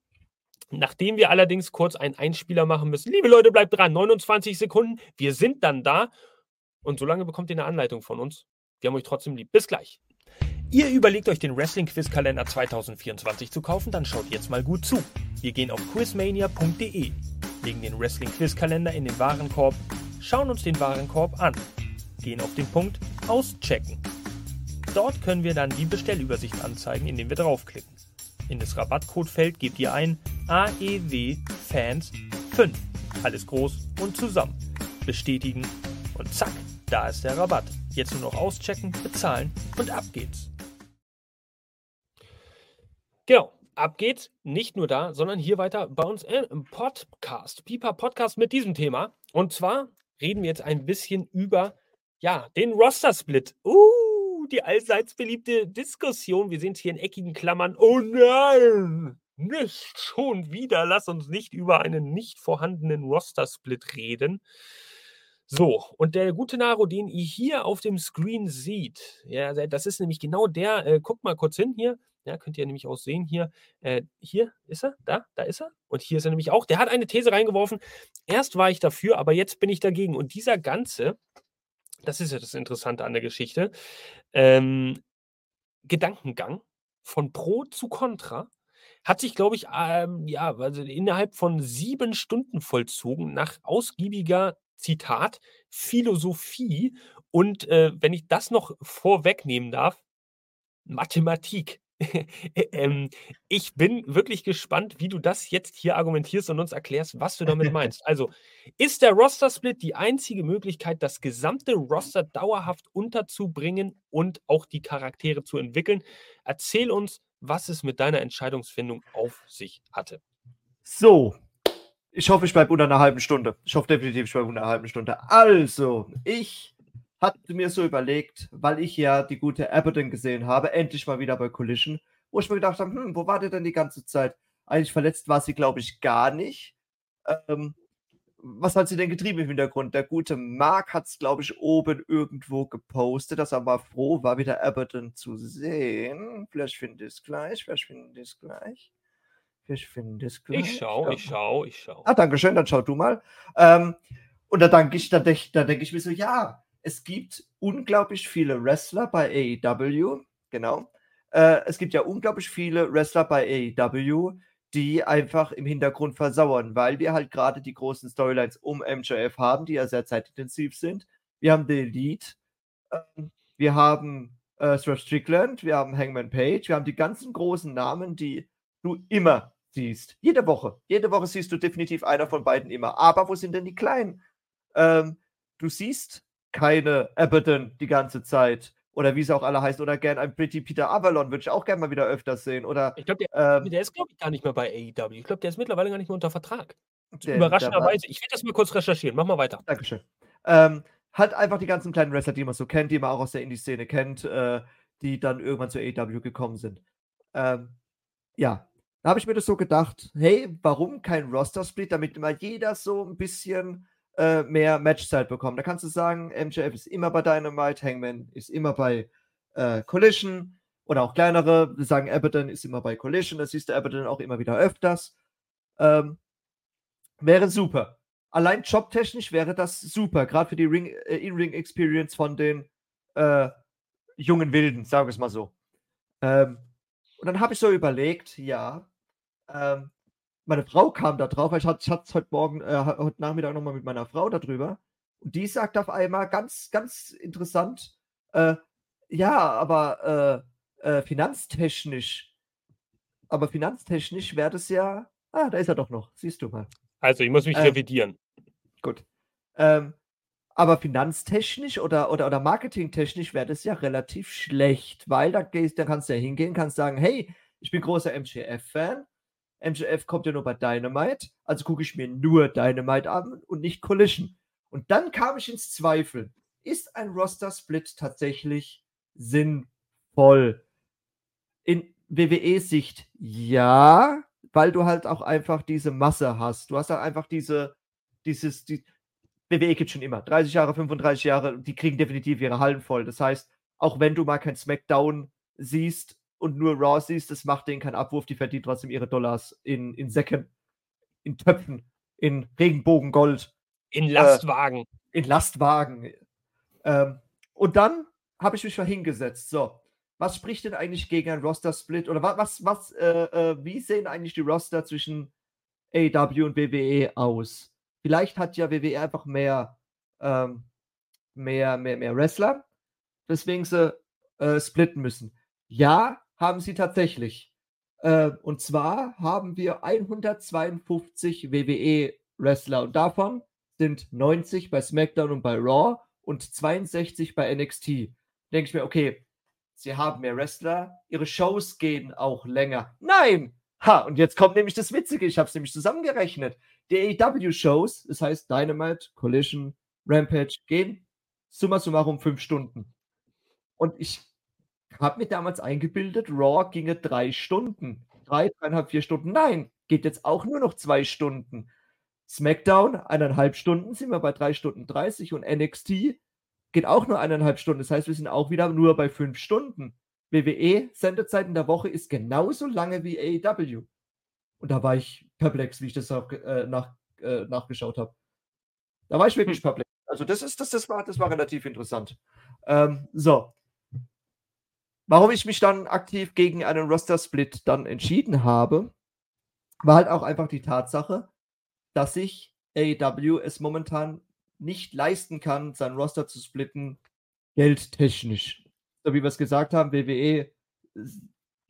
Nachdem wir allerdings kurz einen Einspieler machen müssen. Liebe Leute, bleibt dran. 29 Sekunden. Wir sind dann da. Und solange bekommt ihr eine Anleitung von uns. Wir haben euch trotzdem lieb. Bis gleich. Ihr überlegt euch den Wrestling Quiz Kalender 2024 zu kaufen, dann schaut jetzt mal gut zu. Wir gehen auf quizmania.de, legen den Wrestling Quiz Kalender in den Warenkorb, schauen uns den Warenkorb an, gehen auf den Punkt Auschecken. Dort können wir dann die Bestellübersicht anzeigen, indem wir draufklicken. In das Rabattcodefeld gebt ihr ein AEW Fans 5. Alles groß und zusammen. Bestätigen und zack, da ist der Rabatt. Jetzt nur noch auschecken, bezahlen und ab geht's. Genau, ab geht's. Nicht nur da, sondern hier weiter bei uns im Podcast. Pipa Podcast mit diesem Thema. Und zwar reden wir jetzt ein bisschen über ja, den Roster-Split. Uh, die allseits beliebte Diskussion. Wir sehen es hier in eckigen Klammern. Oh nein! Nicht schon wieder. Lass uns nicht über einen nicht vorhandenen Roster-Split reden. So, und der gute Naro, den ihr hier auf dem Screen seht, ja, das ist nämlich genau der, äh, guckt mal kurz hin hier, ja, könnt ihr nämlich auch sehen hier. Äh, hier ist er, da, da ist er. Und hier ist er nämlich auch. Der hat eine These reingeworfen. Erst war ich dafür, aber jetzt bin ich dagegen. Und dieser ganze, das ist ja das Interessante an der Geschichte, ähm, Gedankengang von Pro zu Contra hat sich, glaube ich, ähm, ja, also innerhalb von sieben Stunden vollzogen, nach ausgiebiger, Zitat, Philosophie und äh, wenn ich das noch vorwegnehmen darf, Mathematik. ähm, ich bin wirklich gespannt, wie du das jetzt hier argumentierst und uns erklärst, was du damit meinst. Also, ist der Roster-Split die einzige Möglichkeit, das gesamte Roster dauerhaft unterzubringen und auch die Charaktere zu entwickeln? Erzähl uns, was es mit deiner Entscheidungsfindung auf sich hatte. So, ich hoffe, ich bleibe unter einer halben Stunde. Ich hoffe definitiv, ich bleibe unter einer halben Stunde. Also, ich hatte mir so überlegt, weil ich ja die gute Aberdeen gesehen habe, endlich mal wieder bei Collision, wo ich mir gedacht habe, hm, wo war der denn die ganze Zeit? Eigentlich verletzt war sie, glaube ich, gar nicht. Ähm, was hat sie denn getrieben im Hintergrund? Der gute Mark hat es, glaube ich, oben irgendwo gepostet, dass er mal froh war, wieder Aberdeen zu sehen. Vielleicht finde ich es gleich, vielleicht finde ich es gleich. Vielleicht finde ich es gleich. Ich schau, ich schau, ich schau. Ah, danke schön, dann schau du mal. Ähm, und da denke ich, da, da denke ich mir so, ja, es gibt unglaublich viele Wrestler bei AEW, genau. Äh, es gibt ja unglaublich viele Wrestler bei AEW, die einfach im Hintergrund versauern, weil wir halt gerade die großen Storylines um MJF haben, die ja sehr zeitintensiv sind. Wir haben The Elite, äh, wir haben äh, Swerve Strickland, wir haben Hangman Page, wir haben die ganzen großen Namen, die du immer siehst. Jede Woche. Jede Woche siehst du definitiv einer von beiden immer. Aber wo sind denn die Kleinen? Ähm, du siehst keine Abaddon die ganze Zeit. oder wie sie auch alle heißen, oder gern ein Pretty Peter Avalon, würde ich auch gerne mal wieder öfters sehen. Oder, ich glaube, der, ähm, der, ist, glaube ich, gar nicht mehr bei AEW. Ich glaube, der ist mittlerweile gar nicht mehr unter Vertrag. der, Überraschenderweise. Ich werde das mal kurz recherchieren. Mach mal weiter. Dankeschön. Ähm, hat einfach die ganzen kleinen Wrestler, die man so kennt, die man auch aus der Indie-Szene kennt, äh, die dann irgendwann zur AEW gekommen sind. Ähm, ja, da habe ich mir das so gedacht, hey, warum kein Roster-Split, damit immer jeder so ein bisschen äh, mehr Matchzeit bekommt. Da kannst du sagen, MJF ist immer bei Dynamite, Hangman ist immer bei äh, Collision oder auch kleinere, wir sagen Abaddon ist immer bei Collision, das siehst du Abaddon auch immer wieder öfters. Ähm, wäre super. Allein jobtechnisch wäre das super, gerade für die äh, In-Ring-Experience von den äh, jungen Wilden, sagen wir es mal so. Ähm, und dann habe ich so überlegt, ja, ähm, meine Frau kam da drauf, weil ich hatte es heute Morgen, äh, heute Nachmittag nochmal mit meiner Frau darüber. Und die sagt auf einmal ganz, ganz interessant, äh, ja, aber äh, äh finanztechnisch, aber finanztechnisch wäre das ja, ah, da ist er doch noch, siehst du mal. Also, ich muss mich ähm, revidieren. Gut. Ähm, aber finanztechnisch oder, oder, oder marketingtechnisch wäre das ja relativ schlecht, weil da, gehst, da kannst du ja hingehen, kannst sagen, hey, ich bin großer MGF-Fan. MGF kommt ja nur bei Dynamite, also gucke ich mir nur Dynamite an und nicht Collision. Und dann kam ich ins Zweifel. Ist ein Roster-Split tatsächlich sinnvoll? In WWE-Sicht ja, weil du halt auch einfach diese Masse hast. Du hast halt einfach diese, dieses, die, WWE gibt schon immer. 30 Jahre, 35 Jahre, die kriegen definitiv ihre Hallen voll. Das heißt, auch wenn du mal kein SmackDown siehst und nur Raw siehst, das macht denen keinen Abwurf, die verdienen trotzdem ihre Dollars in, in Säcken, in Töpfen, in Regenbogengold. In äh, Lastwagen. Äh, in Lastwagen. Ähm, und dann habe ich mich mal hingesetzt. So, was spricht denn eigentlich gegen ein Roster-Split? Oder was, was, äh, äh, wie sehen eigentlich die Roster zwischen AW und WWE aus? Vielleicht hat ja WWE einfach mehr, ähm, mehr, mehr, mehr Wrestler, weswegen sie äh, splitten müssen. Ja, haben sie tatsächlich. Äh, und zwar haben wir 152 WWE-Wrestler und davon sind 90 bei SmackDown und bei Raw und 62 bei NXT. Denke ich mir, okay, sie haben mehr Wrestler, ihre Shows gehen auch länger. Nein! Ha, und jetzt kommt nämlich das Witzige, ich habe es nämlich zusammengerechnet die AEW-Shows, das heißt Dynamite, Collision, Rampage, gehen summa summarum fünf Stunden. Und ich habe mir damals eingebildet, Raw ginge drei Stunden. Drei, dreieinhalb, vier Stunden. Nein, geht jetzt auch nur noch zwei Stunden. SmackDown, eineinhalb Stunden, sind wir bei drei Stunden 30 und NXT geht auch nur eineinhalb Stunden. Das heißt, wir sind auch wieder nur bei fünf Stunden. WWE, Sendezeit in der Woche ist genauso lange wie AEW. Und da war ich perplex, wie ich das auch, äh, nach, äh, nachgeschaut habe. Da war ich wirklich hm. perplex. Also das ist, das, das war, das war relativ interessant. Ähm, so. Warum ich mich dann aktiv gegen einen Roster-Split dann entschieden habe, war halt auch einfach die Tatsache, dass sich AEW es momentan nicht leisten kann, sein Roster zu splitten, geldtechnisch. So wie wir es gesagt haben, WWE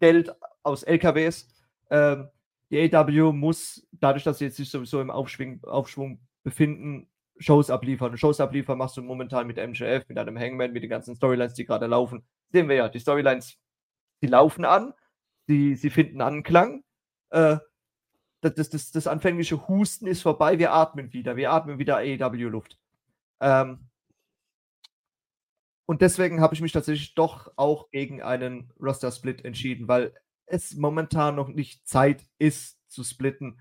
Geld aus LKWs. Ähm, die AW muss, dadurch, dass sie jetzt sich sowieso im Aufschwung, Aufschwung befinden, Shows abliefern. Shows abliefern machst du momentan mit MJF, mit einem Hangman, mit den ganzen Storylines, die gerade laufen. Sehen wir ja, die Storylines, die laufen an, die, sie finden Anklang. Äh, das, das, das, das, anfängliche Husten ist vorbei, wir atmen wieder, wir atmen wieder AEW-Luft. Ähm, und deswegen habe ich mich tatsächlich doch auch gegen einen Roster-Split entschieden, weil es momentan noch nicht Zeit ist zu splitten.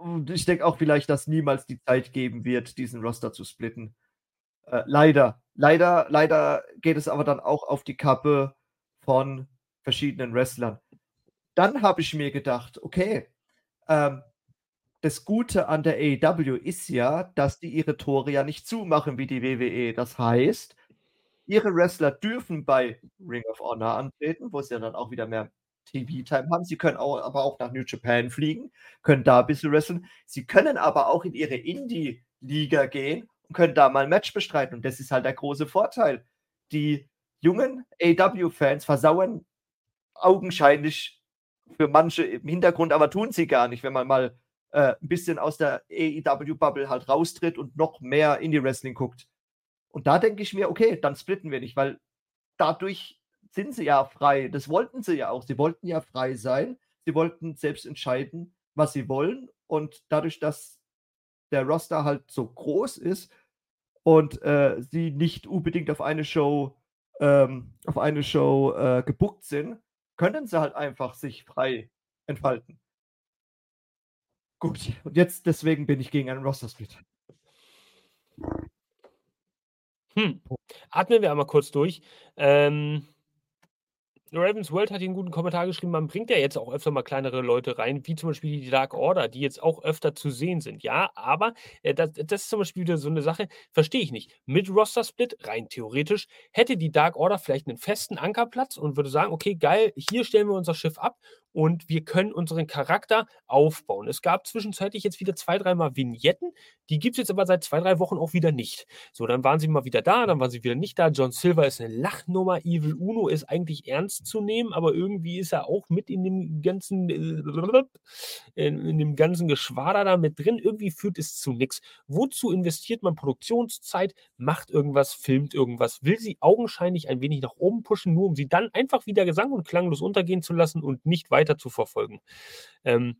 Und ich denke auch vielleicht, dass niemals die Zeit geben wird, diesen Roster zu splitten. Äh, leider. Leider, leider geht es aber dann auch auf die Kappe von verschiedenen Wrestlern. Dann habe ich mir gedacht, okay, ähm, das Gute an der AEW ist ja, dass die ihre Tore ja nicht zumachen wie die WWE. Das heißt, ihre Wrestler dürfen bei Ring of Honor antreten, wo es ja dann auch wieder mehr TV-Time haben. Sie können auch, aber auch nach New Japan fliegen, können da ein bisschen wresteln. Sie können aber auch in ihre Indie-Liga gehen und können da mal ein Match bestreiten. Und das ist halt der große Vorteil. Die jungen AW-Fans versauern augenscheinlich für manche im Hintergrund, aber tun sie gar nicht, wenn man mal äh, ein bisschen aus der AEW-Bubble halt raustritt und noch mehr Indie-Wrestling guckt. Und da denke ich mir, okay, dann splitten wir nicht, weil dadurch sind sie ja frei. Das wollten sie ja auch. Sie wollten ja frei sein. Sie wollten selbst entscheiden, was sie wollen. Und dadurch, dass der Roster halt so groß ist und äh, sie nicht unbedingt auf eine Show, ähm, auf eine Show äh, gebuckt sind, können sie halt einfach sich frei entfalten. Gut, und jetzt deswegen bin ich gegen einen Roster-Split. Hm. Atmen wir einmal kurz durch. Ähm, Ravens World hat hier einen guten Kommentar geschrieben, man bringt ja jetzt auch öfter mal kleinere Leute rein, wie zum Beispiel die Dark Order, die jetzt auch öfter zu sehen sind. Ja, aber äh, das, das, ist zum Beispiel wieder so eine Sache, verstehe ich nicht. Mit Roster-Split, rein theoretisch, hätte die Dark Order vielleicht einen festen Ankerplatz und würde sagen, okay, geil, hier stellen wir unser Schiff ab und wir können unseren Charakter aufbauen. Es gab zwischenzeitlich jetzt wieder zwei, dreimal Vignetten, die gibt es jetzt aber seit zwei, drei Wochen auch wieder nicht. So, dann waren sie mal wieder da, dann waren sie wieder nicht da. John Silver ist eine Lachnummer, Evil Uno ist eigentlich ernst zu nehmen, aber irgendwie ist er auch mit in dem ganzen, äh, in, in dem ganzen Geschwader da mit drin. Irgendwie führt es zu nichts. Wozu investiert man Produktionszeit, macht irgendwas, filmt irgendwas, will sie augenscheinlich ein wenig nach oben pushen, nur um sie dann einfach wieder gesang- und klanglos untergehen zu lassen und nicht weiter weiter zu verfolgen. Ähm,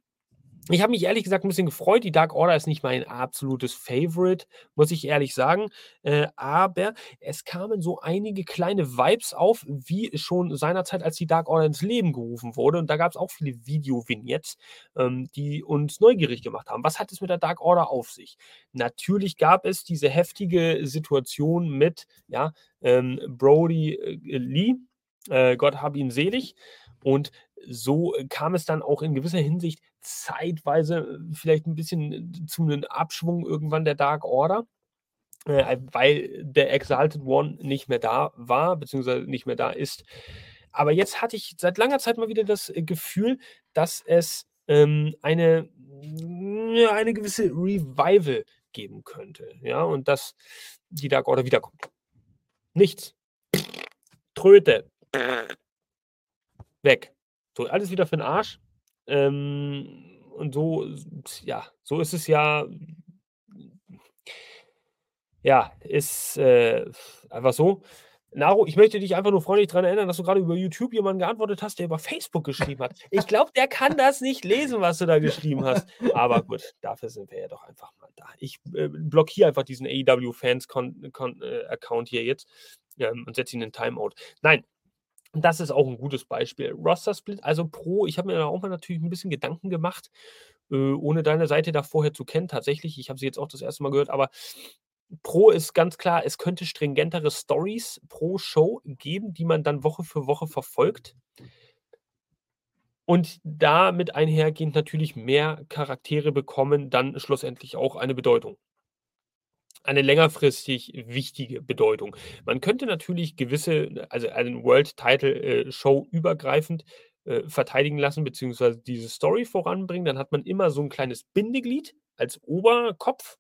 ich habe mich ehrlich gesagt ein bisschen gefreut. Die Dark Order ist nicht mein absolutes Favorite, muss ich ehrlich sagen. Äh, aber es kamen so einige kleine Vibes auf, wie schon seinerzeit, als die Dark Order ins Leben gerufen wurde. Und da gab es auch viele Video-Vignettes, ähm, die uns neugierig gemacht haben. Was hat es mit der Dark Order auf sich? Natürlich gab es diese heftige Situation mit ja, ähm, Brody äh, Lee. Äh, Gott hab ihn selig. Und so äh, kam es dann auch in gewisser Hinsicht zeitweise äh, vielleicht ein bisschen äh, zu einem Abschwung irgendwann der Dark Order, äh, weil der Exalted One nicht mehr da war, beziehungsweise nicht mehr da ist. Aber jetzt hatte ich seit langer Zeit mal wieder das Gefühl, dass es ähm, eine, ja, eine gewisse Revival geben könnte. Ja, und dass die Dark Order wiederkommt. Nichts. Tröte. Weg. So, alles wieder für den Arsch. Ähm, und so, ja, so ist es ja. Ja, ist äh, einfach so. Naro, ich möchte dich einfach nur freundlich daran erinnern, dass du gerade über YouTube jemanden geantwortet hast, der über Facebook geschrieben hat. Ich glaube, der kann das nicht lesen, was du da geschrieben hast. Aber gut, dafür sind wir ja doch einfach mal da. Ich äh, blockiere einfach diesen AEW-Fans-Account äh, hier jetzt ähm, und setze ihn in Timeout. Nein, das ist auch ein gutes Beispiel. Roster Split, also Pro, ich habe mir da auch mal natürlich ein bisschen Gedanken gemacht, äh, ohne deine Seite da vorher zu kennen. Tatsächlich, ich habe sie jetzt auch das erste Mal gehört, aber Pro ist ganz klar, es könnte stringentere Stories pro Show geben, die man dann Woche für Woche verfolgt. Und damit einhergehend natürlich mehr Charaktere bekommen dann schlussendlich auch eine Bedeutung eine längerfristig wichtige Bedeutung. Man könnte natürlich gewisse, also einen World Title äh, übergreifend äh, verteidigen lassen, beziehungsweise diese Story voranbringen. Dann hat man immer so ein kleines Bindeglied als Oberkopf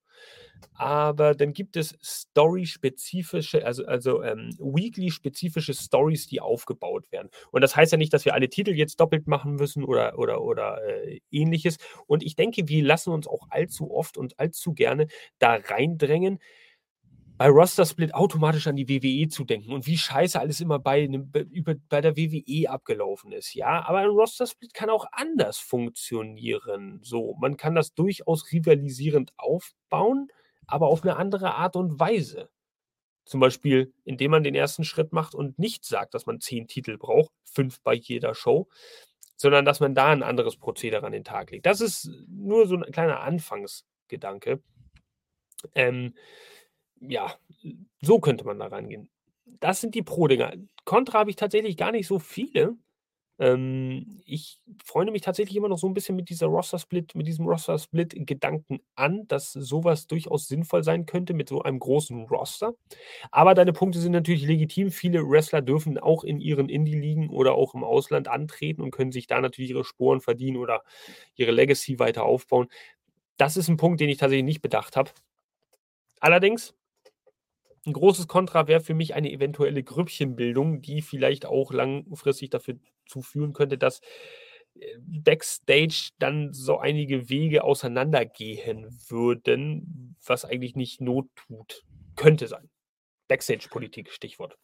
aber dann gibt es Story-spezifische, also, also ähm, Weekly-spezifische Stories, die aufgebaut werden. Und das heißt ja nicht, dass wir alle Titel jetzt doppelt machen müssen oder, oder, oder äh, ähnliches. Und ich denke, wir lassen uns auch allzu oft und allzu gerne da reindrängen, bei Roster Split automatisch an die WWE zu denken und wie scheiße alles immer bei, über, bei der WWE abgelaufen ist. Ja, aber ein Roster Split kann auch anders funktionieren. So, man kann das durchaus rivalisierend aufbauen aber auf eine andere Art und Weise. Zum Beispiel, indem man den ersten Schritt macht und nicht sagt, dass man zehn Titel braucht, fünf bei jeder Show, sondern dass man da ein anderes Prozedere an den Tag legt. Das ist nur so ein kleiner Anfangsgedanke. Ähm, ja, so könnte man da rangehen. Das sind die Pro-Dinger. Contra habe ich tatsächlich gar nicht so viele. Ähm, ich freue mich tatsächlich immer noch so ein bisschen mit dieser Roster-Split, mit diesem Roster-Split-Gedanken an, dass sowas durchaus sinnvoll sein könnte mit so einem großen Roster. Aber deine Punkte sind natürlich legitim. Viele Wrestler dürfen auch in ihren Indie-Ligen oder auch im Ausland antreten und können sich da natürlich ihre Sporen verdienen oder ihre Legacy weiter aufbauen. Das ist ein Punkt, den ich tatsächlich nicht bedacht habe. Allerdings ein großes Kontra wäre für mich eine eventuelle Grüppchenbildung, die vielleicht auch langfristig dafür zu führen könnte, dass äh, Backstage dann so einige Wege auseinandergehen würden, was eigentlich nicht Not tut. Könnte sein. Backstage-Politik, Stichwort.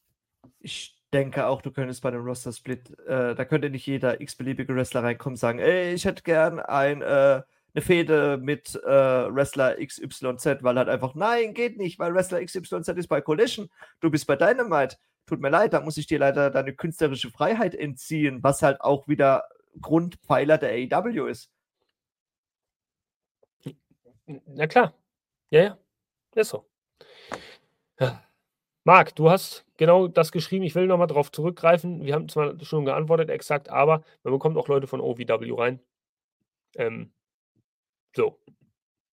Ich denke auch, du könntest bei einem Roster-Split, äh, da könnte nicht jeder x-beliebige Wrestler reinkommen und sagen, ey, ich hätte gern ein, äh, eine Fehde mit äh, Wrestler XYZ, weil halt einfach, nein, geht nicht, weil Wrestler XYZ ist bei Collision, du bist bei Dynamite. Tut mir leid, da muss ich dir leider deine künstlerische Freiheit entziehen, was halt auch wieder Grundpfeiler der AEW ist. Na klar. Ja, ja. Ist so. Ja. Marc, du hast genau das geschrieben. Ich will nochmal darauf zurückgreifen. Wir haben zwar schon geantwortet, exakt, aber man bekommt auch Leute von OVW rein. Ähm, so.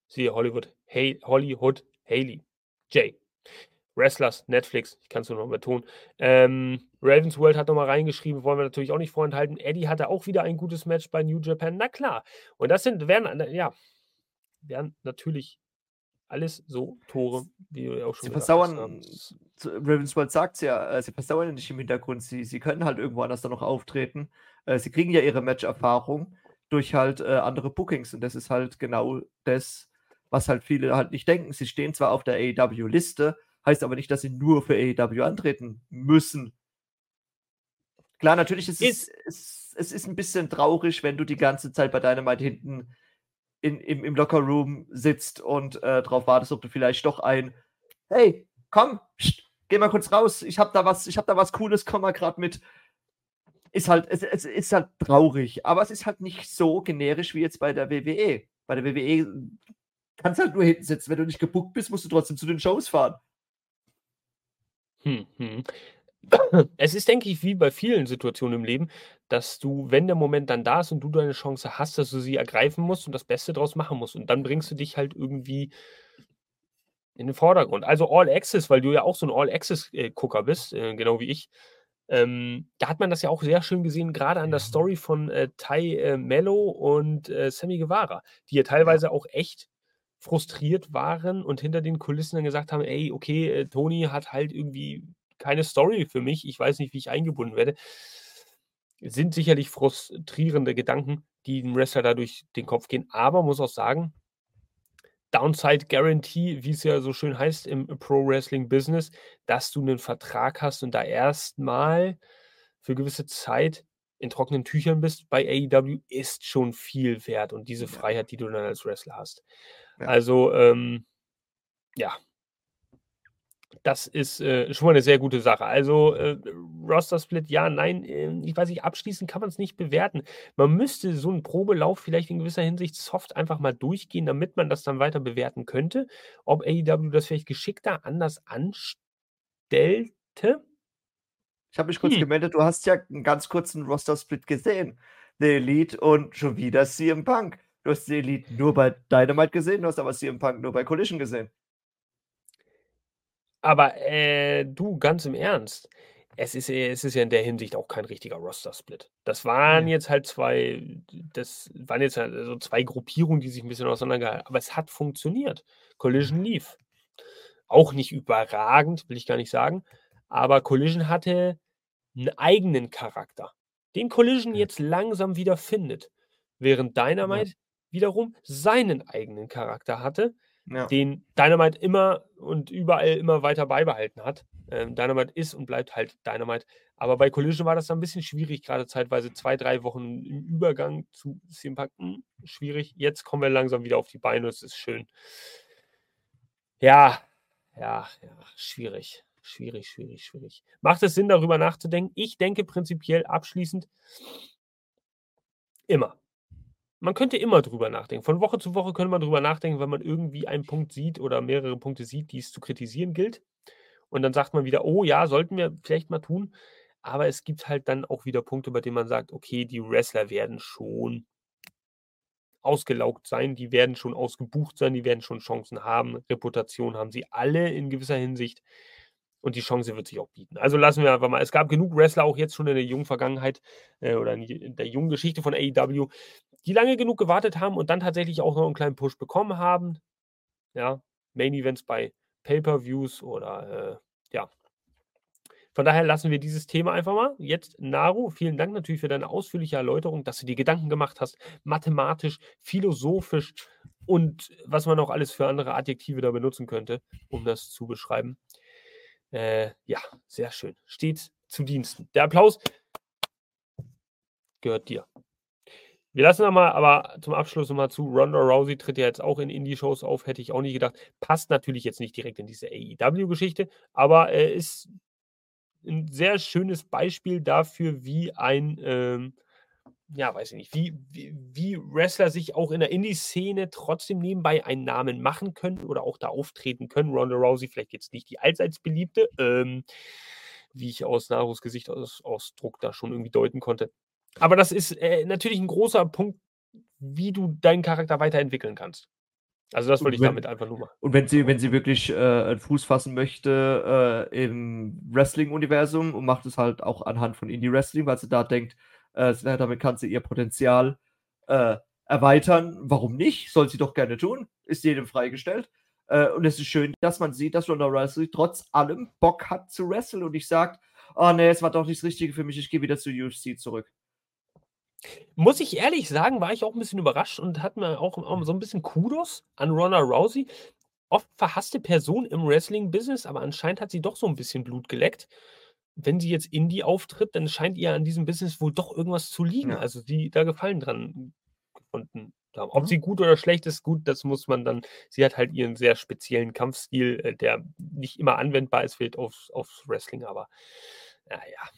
Siehe Hollywood, hey, Hollywood, Haley, Jay. Wrestlers, Netflix, ich kann es nur noch betonen. Ähm, Ravens World hat nochmal reingeschrieben, wollen wir natürlich auch nicht vorenthalten. Eddie hatte auch wieder ein gutes Match bei New Japan. Na klar. Und das sind, werden, ja, werden natürlich alles so Tore, wie du ja auch schon sie versauern, hast. Ravensworld sagt es ja, äh, sie versauern ja nicht im Hintergrund, sie, sie können halt irgendwo anders dann noch auftreten. Äh, sie kriegen ja ihre Match-Erfahrung durch halt äh, andere Bookings und das ist halt genau das, was halt viele halt nicht denken. Sie stehen zwar auf der AEW-Liste, heißt aber nicht, dass sie nur für AEW antreten müssen. Klar, natürlich ist, ist es, es ist ein bisschen traurig, wenn du die ganze Zeit bei Dynamite hinten in, im, im Lockerroom sitzt und äh, darauf wartest, ob du vielleicht doch ein, hey, komm, pst, geh mal kurz raus, ich hab da was, ich hab da was Cooles, komm mal gerade mit. Ist halt, es, es ist halt traurig, aber es ist halt nicht so generisch wie jetzt bei der WWE. Bei der WWE kannst du halt nur hinten sitzen. Wenn du nicht gebuckt bist, musst du trotzdem zu den Shows fahren. Hm, hm. Es ist, denke ich, wie bei vielen Situationen im Leben, dass du, wenn der Moment dann da ist und du deine Chance hast, dass du sie ergreifen musst und das Beste draus machen musst. Und dann bringst du dich halt irgendwie in den Vordergrund. Also All Access, weil du ja auch so ein All Access-Gucker bist, äh, genau wie ich. Ähm, da hat man das ja auch sehr schön gesehen, gerade an der Story von äh, Ty äh, Mello und äh, Sammy Guevara, die ja teilweise auch echt frustriert waren und hinter den Kulissen dann gesagt haben, ey, okay, äh, Tony hat halt irgendwie keine Story für mich, ich weiß nicht, wie ich eingebunden werde, sind sicherlich frustrierende Gedanken, die dem Wrestler dadurch den Kopf gehen. Aber muss auch sagen, Downside Guarantee, wie es ja so schön heißt im Pro Wrestling Business, dass du einen Vertrag hast und da erstmal für gewisse Zeit in trockenen Tüchern bist bei AEW, ist schon viel wert und diese Freiheit, die du dann als Wrestler hast. Ja. Also, ähm, ja, das ist äh, schon mal eine sehr gute Sache. Also äh, Roster-Split, ja, nein, äh, ich weiß nicht, abschließend kann man es nicht bewerten. Man müsste so einen Probelauf vielleicht in gewisser Hinsicht soft einfach mal durchgehen, damit man das dann weiter bewerten könnte. Ob AEW das vielleicht geschickter anders anstellte. Ich habe mich kurz hm. gemeldet, du hast ja einen ganz kurzen Roster-Split gesehen. The Elite und schon wieder CM Punk. Du hast die Elite nur bei Dynamite gesehen, du hast aber CM Punk nur bei Collision gesehen. Aber äh, du, ganz im Ernst, es ist, es ist ja in der Hinsicht auch kein richtiger Roster-Split. Das waren ja. jetzt halt zwei, das waren jetzt halt so zwei Gruppierungen, die sich ein bisschen auseinandergehalten haben. Aber es hat funktioniert. Collision lief. Auch nicht überragend, will ich gar nicht sagen. Aber Collision hatte einen eigenen Charakter, den Collision jetzt langsam wieder findet. Während Dynamite ja. Wiederum seinen eigenen Charakter hatte, ja. den Dynamite immer und überall immer weiter beibehalten hat. Ähm, Dynamite ist und bleibt halt Dynamite. Aber bei Collision war das dann ein bisschen schwierig, gerade zeitweise zwei, drei Wochen im Übergang zu CM Punk. Hm, schwierig. Jetzt kommen wir langsam wieder auf die Beine. Es ist schön. Ja, ja, ja, schwierig. Schwierig, schwierig, schwierig. Macht es Sinn, darüber nachzudenken? Ich denke prinzipiell abschließend immer man könnte immer drüber nachdenken. Von Woche zu Woche könnte man drüber nachdenken, wenn man irgendwie einen Punkt sieht oder mehrere Punkte sieht, die es zu kritisieren gilt. Und dann sagt man wieder, oh ja, sollten wir vielleicht mal tun. Aber es gibt halt dann auch wieder Punkte, bei denen man sagt, okay, die Wrestler werden schon ausgelaugt sein, die werden schon ausgebucht sein, die werden schon Chancen haben, Reputation haben sie alle in gewisser Hinsicht und die Chance wird sich auch bieten. Also lassen wir einfach mal. Es gab genug Wrestler auch jetzt schon in der jungen Vergangenheit äh, oder in der jungen Geschichte von AEW, die lange genug gewartet haben und dann tatsächlich auch noch einen kleinen Push bekommen haben. Ja, Main Events bei Pay-per-Views oder äh, ja. Von daher lassen wir dieses Thema einfach mal. Jetzt, Naru, vielen Dank natürlich für deine ausführliche Erläuterung, dass du dir Gedanken gemacht hast, mathematisch, philosophisch und was man auch alles für andere Adjektive da benutzen könnte, um das zu beschreiben. Äh, ja, sehr schön. Steht zu Diensten. Der Applaus gehört dir. Wir lassen nochmal, aber zum Abschluss nochmal zu. Ronda Rousey tritt ja jetzt auch in Indie-Shows auf, hätte ich auch nie gedacht. Passt natürlich jetzt nicht direkt in diese AEW-Geschichte, aber er ist ein sehr schönes Beispiel dafür, wie ein, ähm, ja, weiß ich nicht, wie, wie, wie Wrestler sich auch in der Indie-Szene trotzdem nebenbei einen Namen machen können oder auch da auftreten können. Ronda Rousey, vielleicht jetzt nicht die allseits beliebte, ähm, wie ich aus Narus Gesichtsausdruck da schon irgendwie deuten konnte. Aber das ist äh, natürlich ein großer Punkt, wie du deinen Charakter weiterentwickeln kannst. Also das wollte ich wenn, damit einfach nur machen. Und wenn sie, wenn sie wirklich äh, einen Fuß fassen möchte äh, im Wrestling-Universum und macht es halt auch anhand von Indie-Wrestling, weil sie da denkt, äh, damit kann sie ihr Potenzial äh, erweitern. Warum nicht? Soll sie doch gerne tun. Ist jedem freigestellt. Äh, und es ist schön, dass man sieht, dass Ronda Rousey trotz allem Bock hat zu wresteln und nicht sagt, oh nee, es war doch nicht das Richtige für mich, ich gehe wieder zu UFC zurück. Muss ich ehrlich sagen, war ich auch ein bisschen überrascht und hat mir auch, auch so ein bisschen Kudos an Ronda Rousey. Oft verhasste Person im Wrestling-Business, aber anscheinend hat sie doch so ein bisschen Blut geleckt. Wenn sie jetzt Indie auftritt, dann scheint ihr an diesem Business wohl doch irgendwas zu liegen. Ja. Also sie da Gefallen dran gefunden haben. Ob mhm. sie gut oder schlecht ist, gut, das muss man dann. Sie hat halt ihren sehr speziellen Kampfstil, äh, der nicht immer anwendbar ist, fehlt aufs, aufs Wrestling, aber naja.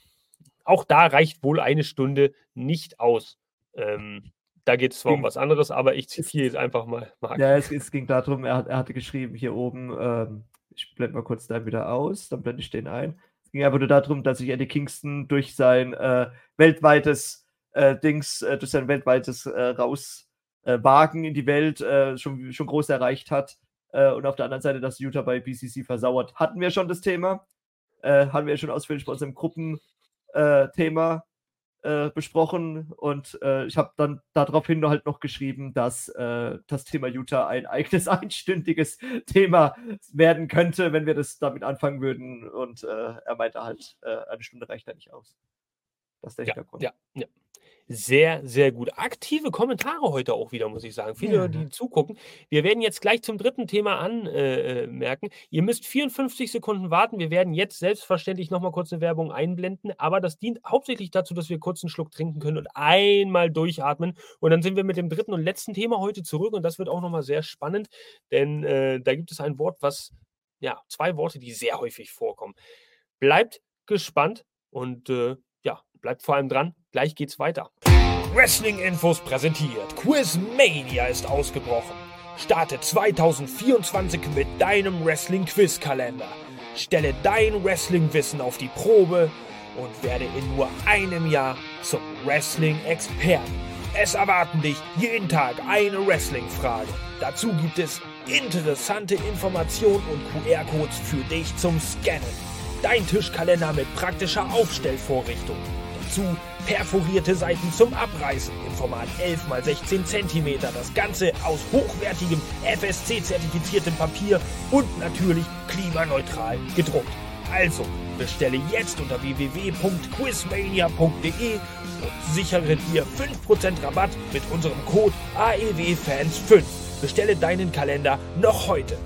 Auch da reicht wohl eine Stunde nicht aus. Ähm, da geht es zwar um was anderes, aber ich zitiere jetzt einfach mal. Marc. Ja, es, es, ging darum, er, er, hatte geschrieben hier oben, ähm, ich blende mal kurz da wieder aus, dann blende ich den ein. Es ging einfach nur darum, dass sich Eddie Kingston durch sein äh, weltweites äh, Dings, äh, durch sein weltweites äh, Rauswagen äh, in die Welt äh, schon, schon groß erreicht hat. und auf der anderen Seite, dass Utah bei BCC versauert. Hatten wir schon das Thema. hatten wir schon ausführlich bei unserem Gruppenthema äh, besprochen und äh, ich habe dann daraufhin halt noch geschrieben, dass äh, das Thema Utah ein eigenes einstündiges Thema werden könnte, wenn wir das damit anfangen würden. Und äh, er meinte halt, äh, eine Stunde reicht da nicht aus. Das ist der ja, Hintergrund. Ja, ja sehr, sehr gut. Aktive Kommentare heute auch wieder, muss ich sagen. Viele, ja. die zugucken. Wir werden jetzt gleich zum dritten Thema anmerken. Äh, äh Ihr müsst 54 Sekunden warten. Wir werden jetzt selbstverständlich nochmal kurz eine Werbung einblenden, aber das dient hauptsächlich dazu, dass wir kurz einen Schluck trinken können und einmal durchatmen. Und dann sind wir mit dem dritten und letzten Thema heute zurück und das wird auch nochmal sehr spannend, denn äh, da gibt es ein Wort, was, ja, zwei Worte, die sehr häufig vorkommen. Bleibt gespannt und äh, bleibt vor allem dran. Gleich geht's weiter. Wrestling Infos präsentiert. Quizmania ist ausgebrochen. Starte 2024 mit deinem Wrestling Quizkalender. Stelle dein Wrestling-Wissen auf die Probe und werde in nur einem Jahr zum Wrestling-Experten. Es erwarten dich jeden Tag eine Wrestling-Frage. Dazu gibt es interessante Informationen und QR-Codes für dich zum Scannen. Dein Tischkalender mit praktischer Aufstellvorrichtung. Dazu perforierte Seiten zum Abreißen im Format 11 x 16 cm. Das Ganze aus hochwertigem FSC-zertifiziertem Papier und natürlich klimaneutral gedruckt. Also bestelle jetzt unter www.quizmania.de und sichere dir 5% Rabatt mit unserem Code AEWFans5. Bestelle deinen Kalender noch heute.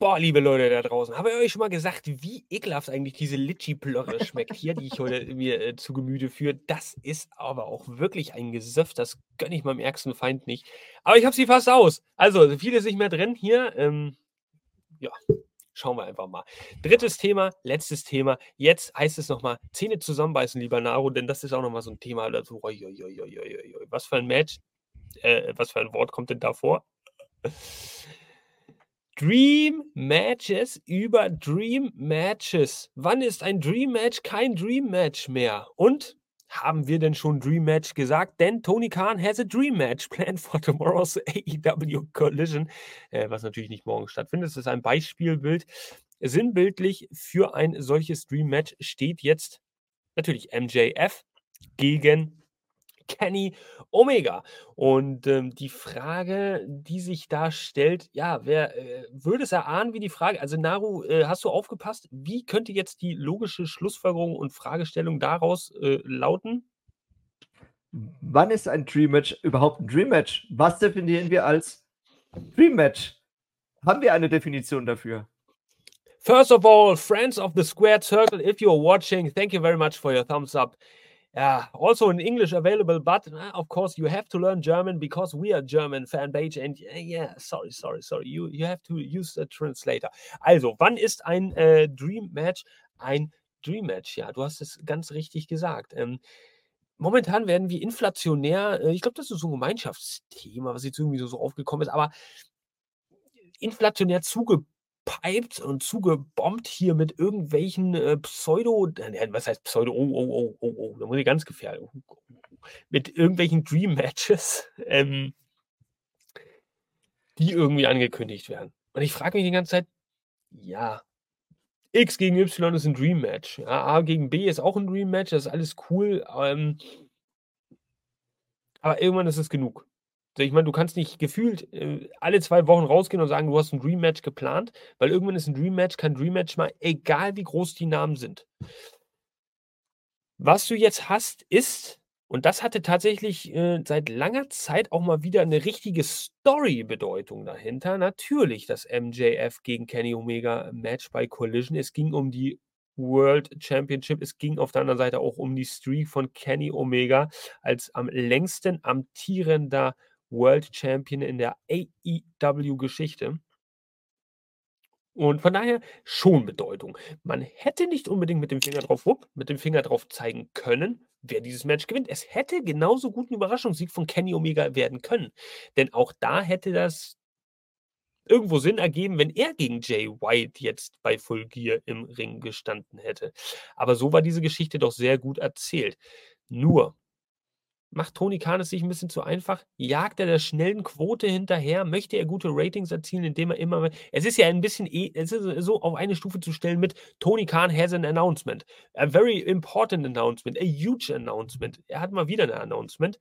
Boah, liebe Leute da draußen, habe ich euch schon mal gesagt, wie ekelhaft eigentlich diese Litschi-Plörre schmeckt hier, die ich heute mir äh, zu Gemüte führe. Das ist aber auch wirklich ein Gesöff, das gönne ich meinem ärgsten Feind nicht. Aber ich habe sie fast aus. Also, viel ist nicht mehr drin hier. Ähm, ja, schauen wir einfach mal. Drittes Thema, letztes Thema. Jetzt heißt es nochmal, Zähne zusammenbeißen, lieber Naro, denn das ist auch nochmal so ein Thema dazu. Was für ein Match, äh, was für ein Wort kommt denn da vor? Dream Matches über Dream Matches. Wann ist ein Dream Match kein Dream Match mehr? Und haben wir denn schon Dream Match gesagt? Denn Tony Khan has a Dream Match planned for tomorrow's AEW Collision, äh, was natürlich nicht morgen stattfindet. Das ist ein Beispielbild. Sinnbildlich für ein solches Dream Match steht jetzt natürlich MJF gegen Kenny Omega. Und ähm, die Frage, die sich da stellt, ja, wer äh, würde es erahnen, wie die Frage, also Naru, äh, hast du aufgepasst, wie könnte jetzt die logische Schlussfolgerung und Fragestellung daraus äh, lauten? Wann ist ein Dream Match überhaupt ein Dream Match? Was definieren wir als Dream Match? Haben wir eine Definition dafür? First of all, friends of the squared circle, if you're watching, thank you very much for your thumbs up. Yeah, also in English available, but uh, of course you have to learn German because we are German fan page and uh, yeah, sorry, sorry, sorry, you you have to use a translator. Also, wann ist ein äh, Dream Match ein Dream Match? Ja, du hast es ganz richtig gesagt. Ähm, momentan werden wir inflationär, äh, ich glaube, das ist so ein Gemeinschaftsthema, was jetzt irgendwie so, so aufgekommen ist, aber inflationär zuge zugepiped und zugebombt hier mit irgendwelchen äh, Pseudo, äh, was heißt Pseudo, oh, oh, oh, oh, oh, da muss ich ganz gefährlich, oh, oh, oh, mit irgendwelchen Dream Matches, ähm, die irgendwie angekündigt werden. Und ich frage mich die ganze Zeit, ja, X gegen Y ist ein Dream Match. Ja, A gegen B ist auch ein Dream Match, das ist alles cool. Ähm, aber irgendwann ist es genug. Ich meine, du kannst nicht gefühlt äh, alle zwei Wochen rausgehen und sagen, du hast ein Dream Match geplant, weil irgendwann ist ein Dream Match kein Dream Match mal, egal wie groß die Namen sind. Was du jetzt hast, ist, und das hatte tatsächlich äh, seit langer Zeit auch mal wieder eine richtige Story-Bedeutung dahinter. Natürlich das MJF gegen Kenny Omega Match bei Collision. Es ging um die World Championship. Es ging auf der anderen Seite auch um die Streak von Kenny Omega als am längsten amtierender World Champion in der AEW-Geschichte. Und von daher schon Bedeutung. Man hätte nicht unbedingt mit dem Finger drauf, wupp, mit dem Finger drauf zeigen können, wer dieses Match gewinnt. Es hätte genauso gut ein Überraschungssieg von Kenny Omega werden können. Denn auch da hätte das irgendwo Sinn ergeben, wenn er gegen Jay White jetzt bei Full Gear im Ring gestanden hätte. Aber so war diese Geschichte doch sehr gut erzählt. Nur, Macht Tony Khan es sich ein bisschen zu einfach? Jagt er der schnellen Quote hinterher? Möchte er gute Ratings erzielen, indem er immer. Es ist ja ein bisschen. E es ist so auf eine Stufe zu stellen mit Tony Khan has an announcement. A very important announcement. A huge announcement. Er hat mal wieder ein Announcement.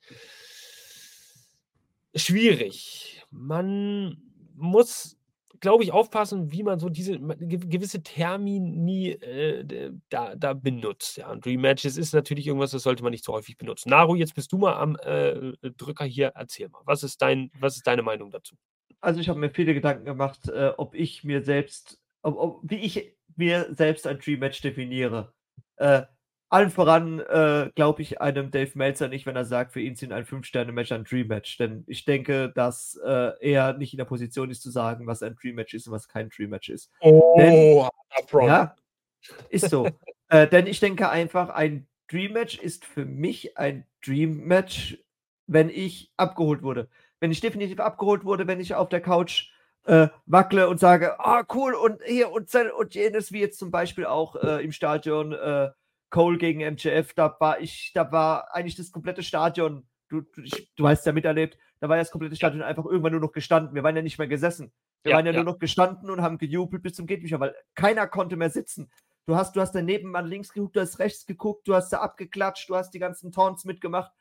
Schwierig. Man muss glaube ich, aufpassen, wie man so diese gewisse Termini äh, da, da benutzt. Ja, und Rematches ist natürlich irgendwas, das sollte man nicht so häufig benutzen. Naru, jetzt bist du mal am äh, Drücker hier. Erzähl mal, was ist, dein, was ist deine Meinung dazu? Also ich habe mir viele Gedanken gemacht, äh, ob ich mir selbst, ob, ob, wie ich mir selbst ein Dream Match definiere. Äh, allen voran äh, glaube ich einem Dave Meltzer nicht, wenn er sagt, für ihn sind ein 5-Sterne-Match ein Dream-Match. Denn ich denke, dass äh, er nicht in der Position ist zu sagen, was ein Dream-Match ist und was kein Dream-Match ist. Oh, denn, ja, ist so. äh, denn ich denke einfach, ein Dream-Match ist für mich ein Dream-Match, wenn ich abgeholt wurde. Wenn ich definitiv abgeholt wurde, wenn ich auf der Couch äh, wackle und sage, ah, oh, cool, und hier und, und jenes, wie jetzt zum Beispiel auch äh, im Stadion äh, Cole gegen MJF, da war ich, da war eigentlich das komplette Stadion, du, du, ich, du hast ja miterlebt, da war ja das komplette Stadion einfach irgendwann nur noch gestanden. Wir waren ja nicht mehr gesessen. Wir ja, waren ja, ja, nur noch gestanden und haben gejubelt bis zum Gehtbücher, weil keiner konnte mehr sitzen. Du hast, du hast daneben an links geguckt, du hast rechts geguckt, du hast da abgeklatscht, du hast die ganzen Taunts mitgemacht.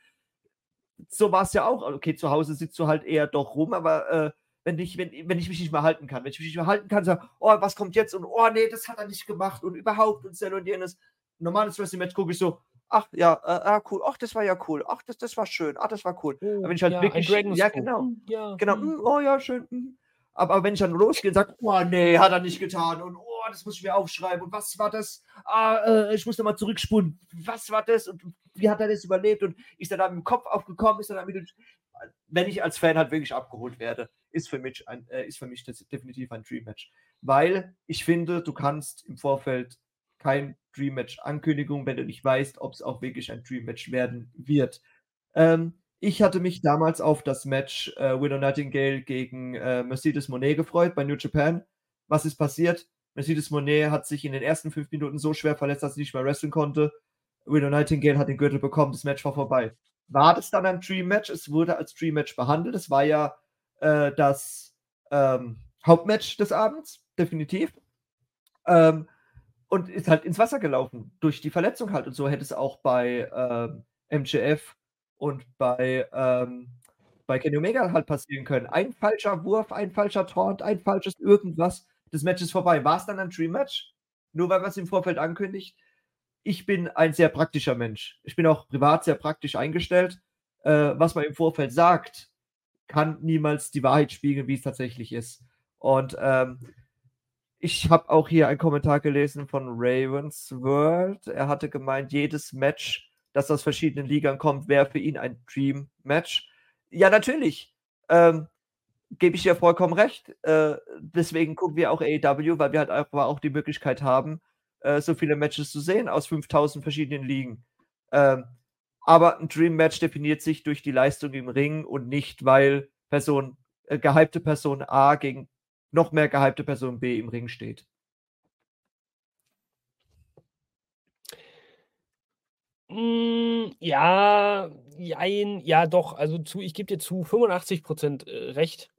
So war es ja auch. Okay, zu Hause sitzt du halt eher doch rum, aber äh, wenn ich, wenn, wenn ich mich nicht mehr halten kann, wenn ich mich nicht mehr halten kann, sag, oh, was kommt jetzt? Und oh nee, das hat er nicht gemacht und überhaupt und so und jenes normales Wrestling-Match gucke ich so, ach ja, äh, ah, cool, ach, das war ja cool, ach, das, das war schön, ach, das war cool. Oh, aber wenn ich halt ja, wirklich, ja, genau, ja, genau, mh, hm, oh ja, schön. Mh. Aber, aber wenn ich dann losgehe und sage, oh nee, hat er nicht getan und oh, das muss ich mir aufschreiben und was war das? Ah, äh, ich muss da mal zurückspulen. Was war das und wie hat er das überlebt und ist er da mit dem Kopf aufgekommen? Ist er da mit wenn ich als Fan halt wirklich abgeholt werde, ist für mich ein, äh, ist für mich das definitiv ein Dream Match, weil ich finde, du kannst im Vorfeld kein Dream Match Ankündigung, wenn du nicht weißt, ob es auch wirklich ein Dream Match werden wird. Ähm, ich hatte mich damals auf das Match äh, Willow Nightingale gegen äh, Mercedes Monet gefreut bei New Japan. Was ist passiert? Mercedes Monet hat sich in den ersten fünf Minuten so schwer verletzt, dass sie nicht mehr wresteln konnte. Willow Nightingale hat den Gürtel bekommen, das Match war vorbei. War das dann ein Dream Match? Es wurde als Dream Match behandelt. Es war ja äh, das ähm, Hauptmatch des Abends, definitiv. Ähm, und ist halt ins Wasser gelaufen durch die Verletzung halt. Und so hätte es auch bei ähm, MJF und bei, ähm, bei Kenny Omega halt passieren können. Ein falscher Wurf, ein falscher Taunt, ein falsches irgendwas. Das Match ist vorbei. War es dann ein Dream Match? Nur weil man es im Vorfeld ankündigt? Ich bin ein sehr praktischer Mensch. Ich bin auch privat sehr praktisch eingestellt. Äh, was man im Vorfeld sagt, kann niemals die Wahrheit spiegeln, wie es tatsächlich ist. Und ähm, ich habe auch hier einen Kommentar gelesen von Ravens World. Er hatte gemeint, jedes Match, das aus verschiedenen Ligern kommt, wäre für ihn ein Dream-Match. Ja, natürlich. Ähm, Gebe ich dir vollkommen recht. Äh, deswegen gucken wir auch AEW, weil wir halt einfach auch die Möglichkeit haben, äh, so viele Matches zu sehen aus 5000 verschiedenen Ligen. Ähm, aber ein Dream Match definiert sich durch die Leistung im Ring und nicht, weil Person, äh, gehypte Person A gegen noch mehr gehypte Person B im Ring steht. Mm, ja, jein, ja doch, also zu, ich gebe dir zu 85 Prozent äh, recht.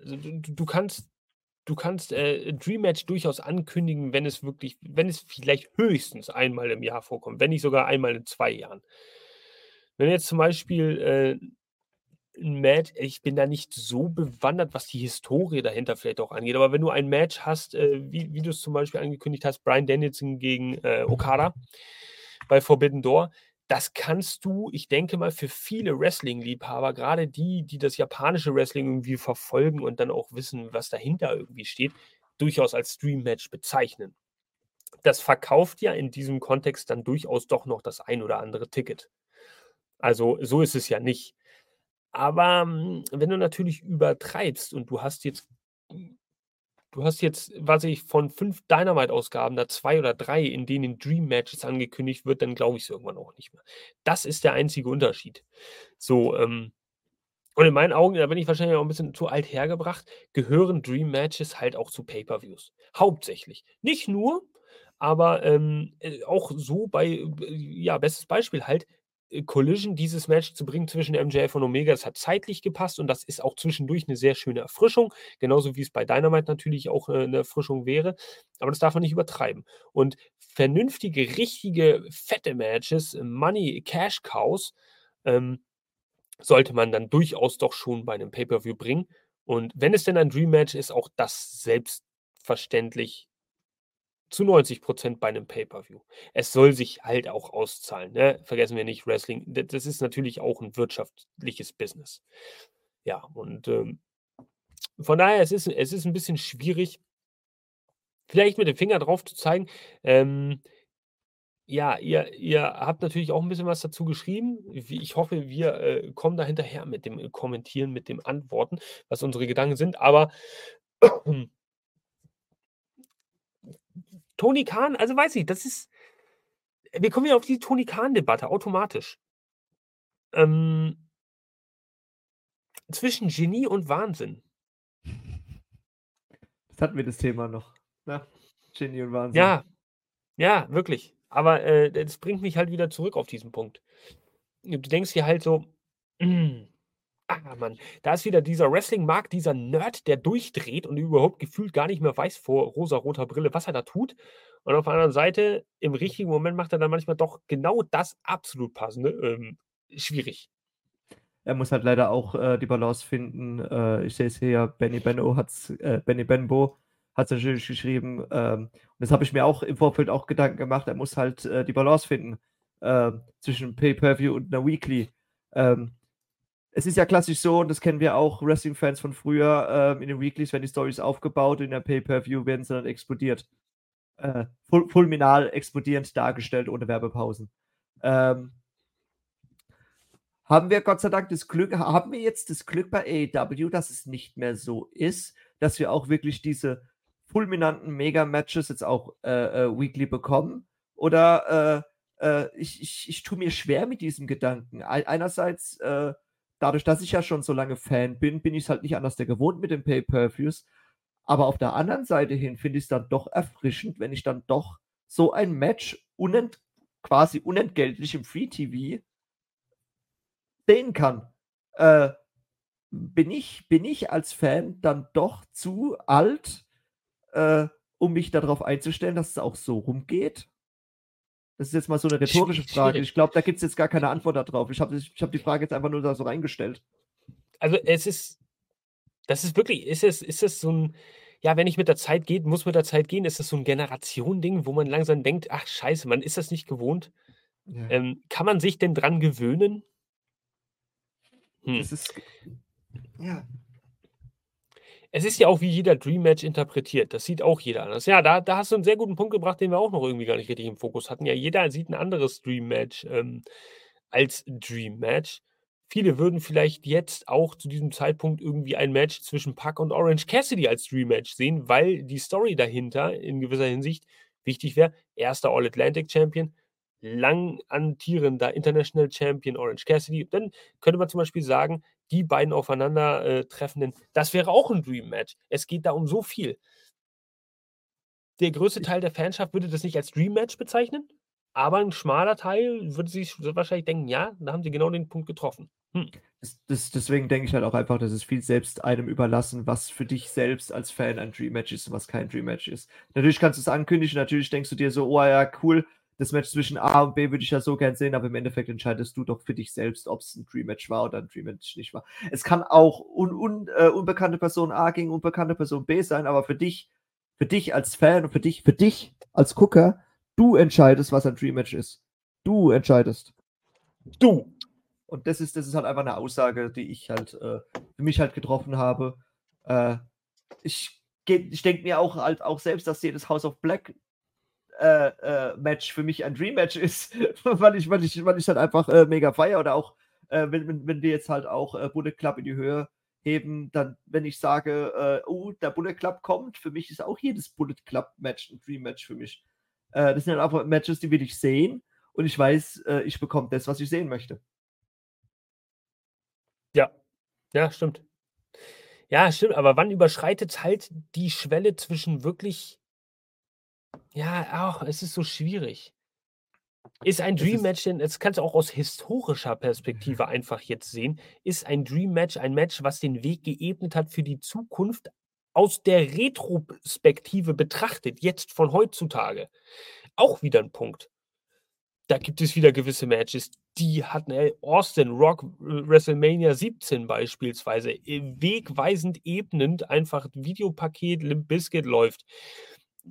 Also, du, du kannst, du kannst äh, Dream Match durchaus ankündigen, wenn es wirklich, wenn es vielleicht höchstens einmal im Jahr vorkommt, wenn nicht sogar einmal in zwei Jahren. Wenn jetzt zum Beispiel äh, ein Match, ich bin da nicht so bewandert, was die Historie dahinter vielleicht auch angeht, aber wenn du ein Match hast, äh, wie, wie du es zum Beispiel angekündigt hast, Brian Danielson gegen äh, Okada bei Forbidden Door, das kannst du, ich denke mal, für viele Wrestling-Liebhaber, gerade die, die das japanische Wrestling irgendwie verfolgen und dann auch wissen, was dahinter irgendwie steht, durchaus als Stream-Match bezeichnen. Das verkauft ja in diesem Kontext dann durchaus doch noch das ein oder andere Ticket. Also so ist es ja nicht. Aber hm, wenn du natürlich übertreibst und du hast jetzt du hast jetzt, was ich von fünf Dynamite-Ausgaben, da zwei oder drei, in denen Dream-Matches angekündigt wird, dann glaube ich es irgendwann auch nicht mehr. Das ist der einzige Unterschied. So, ähm, und in meinen Augen, da bin ich wahrscheinlich auch ein bisschen zu alt hergebracht, gehören Dream-Matches halt auch zu Pay-Per-Views. Hauptsächlich. Nicht nur, aber ähm, äh, auch so bei, äh, ja, bestes Beispiel halt, Collision dieses Match zu bringen zwischen MJF und Omega. Das hat zeitlich gepasst und das ist auch zwischendurch eine sehr schöne Erfrischung, genauso wie es bei Dynamite natürlich auch äh, eine Erfrischung wäre. Aber das darf man nicht übertreiben. Und vernünftige, richtige, fette Matches, Money, Cash Cows, ähm, sollte man dann durchaus doch schon bei einem Pay-Per-View bringen. Und wenn es denn ein Dream Match ist, auch das selbstverständlich zu 90 Prozent bei einem Pay-Per-View. Es soll sich halt auch auszahlen. Ne? Vergessen wir nicht, Wrestling, das ist natürlich auch ein wirtschaftliches Business. Ja, und ähm, von daher, es ist, es ist ein bisschen schwierig, vielleicht mit dem Finger drauf zu zeigen. Ähm, ja, ihr, ihr habt natürlich auch ein bisschen was dazu geschrieben. Ich hoffe, wir äh, kommen da hinterher mit dem Kommentieren, mit dem Antworten, was unsere Gedanken sind. Aber Toni Kahn, also weiß ich, das ist. Wir kommen ja auf die Toni Kahn-Debatte automatisch. Ähm, zwischen Genie und Wahnsinn. Das hatten wir das Thema noch. Ne? Genie und Wahnsinn. Ja, ja, wirklich. Aber äh, das bringt mich halt wieder zurück auf diesen Punkt. Du denkst dir halt so, Ah, Mann, da ist wieder dieser Wrestling-Markt, dieser Nerd, der durchdreht und überhaupt gefühlt gar nicht mehr weiß vor rosa-roter Brille, was er da tut. Und auf der anderen Seite, im richtigen Moment macht er dann manchmal doch genau das absolut passende. Ähm, schwierig. Er muss halt leider auch äh, die Balance finden. Äh, ich sehe es hier, Benny Benno hat's, äh, Benny Benbo hat es natürlich geschrieben. Ähm, und das habe ich mir auch im Vorfeld auch Gedanken gemacht. Er muss halt äh, die Balance finden ähm, zwischen Pay-Per-View und einer Weekly. Ähm, es ist ja klassisch so, und das kennen wir auch, Wrestling-Fans von früher, ähm, in den Weeklies werden die Stories aufgebaut, in der Pay-Per-View werden sie dann explodiert. Äh, ful fulminal explodierend dargestellt, ohne Werbepausen. Ähm, haben wir Gott sei Dank das Glück, haben wir jetzt das Glück bei AEW, dass es nicht mehr so ist, dass wir auch wirklich diese fulminanten Mega-Matches jetzt auch äh, äh, weekly bekommen? Oder äh, äh, ich, ich, ich tue mir schwer mit diesem Gedanken. Einerseits äh, dadurch, dass ich ja schon so lange Fan bin, bin ich es halt nicht anders der gewohnt mit den Pay-Per-Views. Aber auf der anderen Seite hin finde ich es dann doch erfrischend, wenn ich dann doch so ein Match unent quasi unentgeltlich im Free TV sehen kann. Äh, bin, ich, bin ich als Fan dann doch zu alt, äh, um mich darauf einzustellen, dass es auch so rumgeht? Das ist jetzt mal so eine rhetorische Frage. Ich glaube, da gibt es jetzt gar keine Antwort darauf. Ich habe ich hab die Frage jetzt einfach nur da so reingestellt. Also es ist, das ist wirklich, ist es, ist es so ein, ja, wenn ich mit der Zeit geht, muss mit der Zeit gehen, ist das so ein Generation-Ding, wo man langsam denkt, ach scheiße, man ist das nicht gewohnt. Ja. Ähm, kann man sich denn dran gewöhnen? Hm. Das ist, ja. Es ist ja auch wie jeder Dream Match interpretiert. Das sieht auch jeder anders. Ja, da, da hast du einen sehr guten Punkt gebracht, den wir auch noch irgendwie gar nicht richtig im Fokus hatten. Ja, jeder sieht ein anderes Dream Match ähm, als Dream Match. Viele würden vielleicht jetzt auch zu diesem Zeitpunkt irgendwie ein Match zwischen Puck und Orange Cassidy als Dream Match sehen, weil die Story dahinter in gewisser Hinsicht wichtig wäre. Erster All-Atlantic Champion, lang antierender International Champion Orange Cassidy. Dann könnte man zum Beispiel sagen, die beiden aufeinandertreffenden, äh, das wäre auch ein Dream Match. Es geht da um so viel. Der größte Teil der Fanschaft würde das nicht als Dream Match bezeichnen, aber ein schmaler Teil würde sich wahrscheinlich denken, ja, da haben sie genau den Punkt getroffen. Hm. Das, das, deswegen denke ich halt auch einfach, dass es viel selbst einem überlassen, was für dich selbst als Fan ein Dream Match ist und was kein Dream Match ist. Natürlich kannst du es ankündigen, natürlich denkst du dir so, oh ja, cool, das Match zwischen A und B würde ich ja so gern sehen, aber im Endeffekt entscheidest du doch für dich selbst, ob es ein Dream Match war oder ein Dream Match nicht war. Es kann auch un, un, äh, unbekannte Person A gegen unbekannte Person B sein, aber für dich, für dich als Fan und für dich, für dich als Gucker, du entscheidest, was ein Dream Match ist. Du entscheidest. Du. Und das ist, das ist halt einfach eine Aussage, die ich halt äh, für mich halt getroffen habe. Äh, ich ich denke mir auch halt auch selbst, dass jedes House of Black äh, äh, Match für mich ein Dream Match ist, weil ich, weil ich, weil ich halt einfach äh, mega feier oder auch, äh, wenn, wenn, wenn wir jetzt halt auch äh, Bullet Club in die Höhe heben, dann, wenn ich sage, äh, oh, der Bullet Club kommt, für mich ist auch jedes Bullet Club Match ein Dream Match für mich. Äh, das sind halt einfach Matches, die will ich sehen und ich weiß, ich bekomme das, was ich sehen möchte. Ja, ja, stimmt. Ja, stimmt, aber wann überschreitet halt die Schwelle zwischen wirklich ja, auch, es ist so schwierig. Ist ein Dream Match denn das kannst du auch aus historischer Perspektive einfach jetzt sehen, ist ein Dream Match ein Match, was den Weg geebnet hat für die Zukunft aus der Retrospektive betrachtet, jetzt von heutzutage? Auch wieder ein Punkt. Da gibt es wieder gewisse Matches, die hatten ey, Austin Rock WrestleMania 17 beispielsweise, äh, wegweisend ebnend einfach Videopaket Limp Bizkit läuft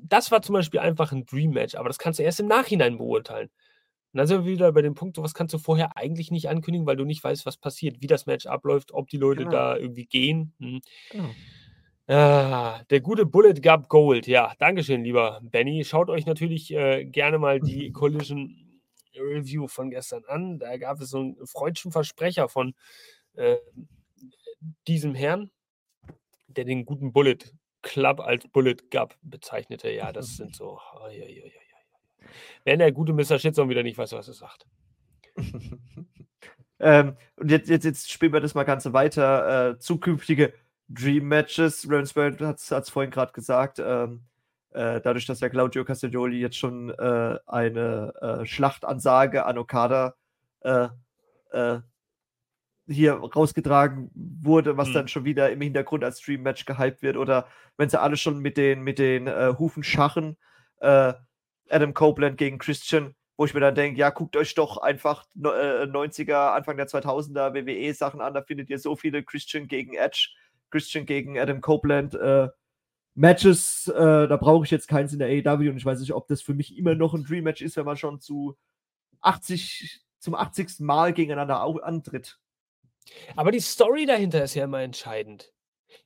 das war zum Beispiel einfach ein Dream Match, aber das kannst du erst im Nachhinein beurteilen. Und dann sind wir wieder bei dem Punkt, was kannst du vorher eigentlich nicht ankündigen, weil du nicht weißt, was passiert, wie das Match abläuft, ob die Leute genau. da irgendwie gehen. Hm. Genau. Ah, der gute Bullet gab Gold. Ja, Dankeschön, lieber Benny. Schaut euch natürlich äh, gerne mal die Collision Review von gestern an. Da gab es so einen freudschen Versprecher von äh, diesem Herrn, der den guten Bullet Club als Bullet Gap bezeichnete. Ja, das sind so. Oh, ja, ja, ja, Wenn der gute Mr. Shitstorm wieder nicht weiß, was er sagt. ähm, und jetzt, jetzt, jetzt spielen wir das mal ganz weiter. Äh, zukünftige Dream Matches. Ravensburg hat es vorhin gerade gesagt. Ähm, äh, dadurch, dass ja Claudio Castagnoli jetzt schon äh, eine äh, Schlachtansage an Okada äh, äh, hier rausgetragen wurde, was hm. dann schon wieder im Hintergrund als Stream-Match gehypt wird oder wenn sie alle schon mit den, mit den äh, Hufen schachen, äh, Adam Copeland gegen Christian, wo ich mir dann denke, ja, guckt euch doch einfach äh, 90er, Anfang der 2000er WWE-Sachen an, da findet ihr so viele Christian gegen Edge, Christian gegen Adam Copeland äh, Matches, äh, da brauche ich jetzt keins in der AEW und ich weiß nicht, ob das für mich immer noch ein Dream-Match ist, wenn man schon zu 80, zum 80. Mal gegeneinander antritt. Aber die Story dahinter ist ja immer entscheidend.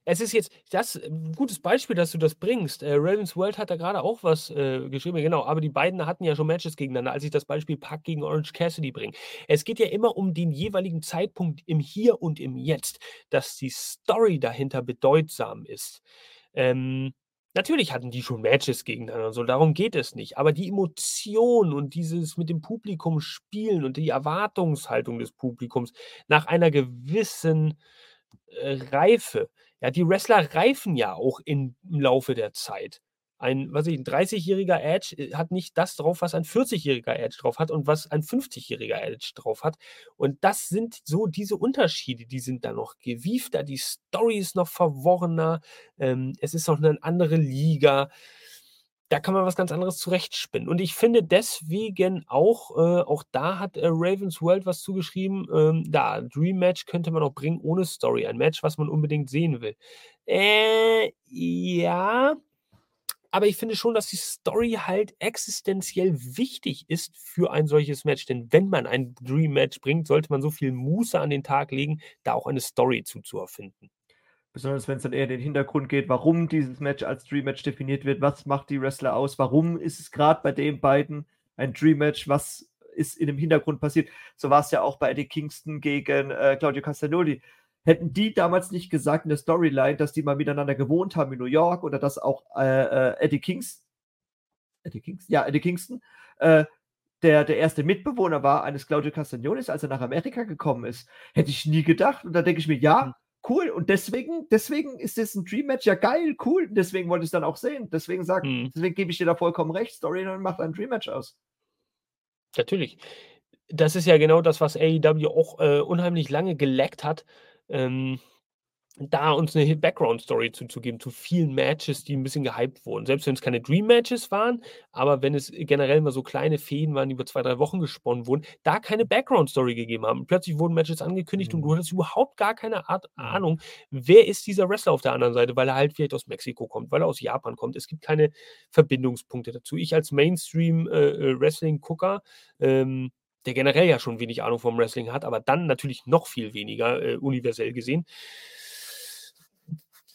Es ist jetzt das ein gutes Beispiel, dass du das bringst. Äh, Ravens World hat da gerade auch was äh, geschrieben, genau, aber die beiden hatten ja schon Matches gegeneinander, als ich das Beispiel Pack gegen Orange Cassidy bringe. Es geht ja immer um den jeweiligen Zeitpunkt im Hier und im Jetzt, dass die Story dahinter bedeutsam ist. Ähm, Natürlich hatten die schon Matches gegeneinander und so, darum geht es nicht. Aber die Emotion und dieses mit dem Publikum spielen und die Erwartungshaltung des Publikums nach einer gewissen äh, Reife. Ja, die Wrestler reifen ja auch im Laufe der Zeit ein, was ich, ein 30-jähriger Edge äh, hat nicht das drauf, was ein 40-jähriger Edge drauf hat und was ein 50-jähriger Edge drauf hat. Und das sind so diese Unterschiede, die sind da noch gewiefter, die Story ist noch verworrener, ähm, es ist noch eine andere Liga. Da kann man was ganz anderes zurechtspinnen. Und ich finde deswegen auch, äh, auch da hat äh, Ravens World was zugeschrieben, ähm, da, Dream Match könnte man auch bringen ohne Story. Ein Match, was man unbedingt sehen will. Äh, ja, aber ich finde schon, dass die Story halt existenziell wichtig ist für ein solches Match. Denn wenn man ein Dream Match bringt, sollte man so viel Muße an den Tag legen, da auch eine Story zu, zu erfinden. Besonders wenn es dann eher in den Hintergrund geht, warum dieses Match als Dream Match definiert wird, was macht die Wrestler aus, warum ist es gerade bei den beiden ein Dream Match, was ist in dem Hintergrund passiert. So war es ja auch bei Eddie Kingston gegen äh, Claudio Castagnoli. Hätten die damals nicht gesagt in der Storyline, dass die mal miteinander gewohnt haben in New York oder dass auch äh, äh, Eddie Kingston, Eddie Kingston, ja, Eddie Kingston, äh, der, der erste Mitbewohner war eines Claudio Castagnolis, als er nach Amerika gekommen ist. Hätte ich nie gedacht. Und da denke ich mir, ja, hm. cool. Und deswegen, deswegen ist das ein Dream Match ja geil, cool. Und deswegen wollte ich es dann auch sehen. Deswegen sag, mhm. deswegen gebe ich dir da vollkommen recht. Storyline macht ein Dream Match aus. Natürlich. Das ist ja genau das, was AEW auch äh, unheimlich lange geleckt hat. Ähm, da uns eine Background-Story zuzugeben zu vielen Matches, die ein bisschen gehypt wurden. Selbst wenn es keine Dream-Matches waren, aber wenn es generell mal so kleine Fäden waren, die über zwei, drei Wochen gesponnen wurden, da keine Background-Story gegeben haben. Plötzlich wurden Matches angekündigt mhm. und du hattest überhaupt gar keine Art mhm. Ahnung, wer ist dieser Wrestler auf der anderen Seite, weil er halt vielleicht aus Mexiko kommt, weil er aus Japan kommt. Es gibt keine Verbindungspunkte dazu. Ich als Mainstream-Wrestling-Gucker, äh, äh ähm, der generell ja schon wenig Ahnung vom Wrestling hat, aber dann natürlich noch viel weniger äh, universell gesehen,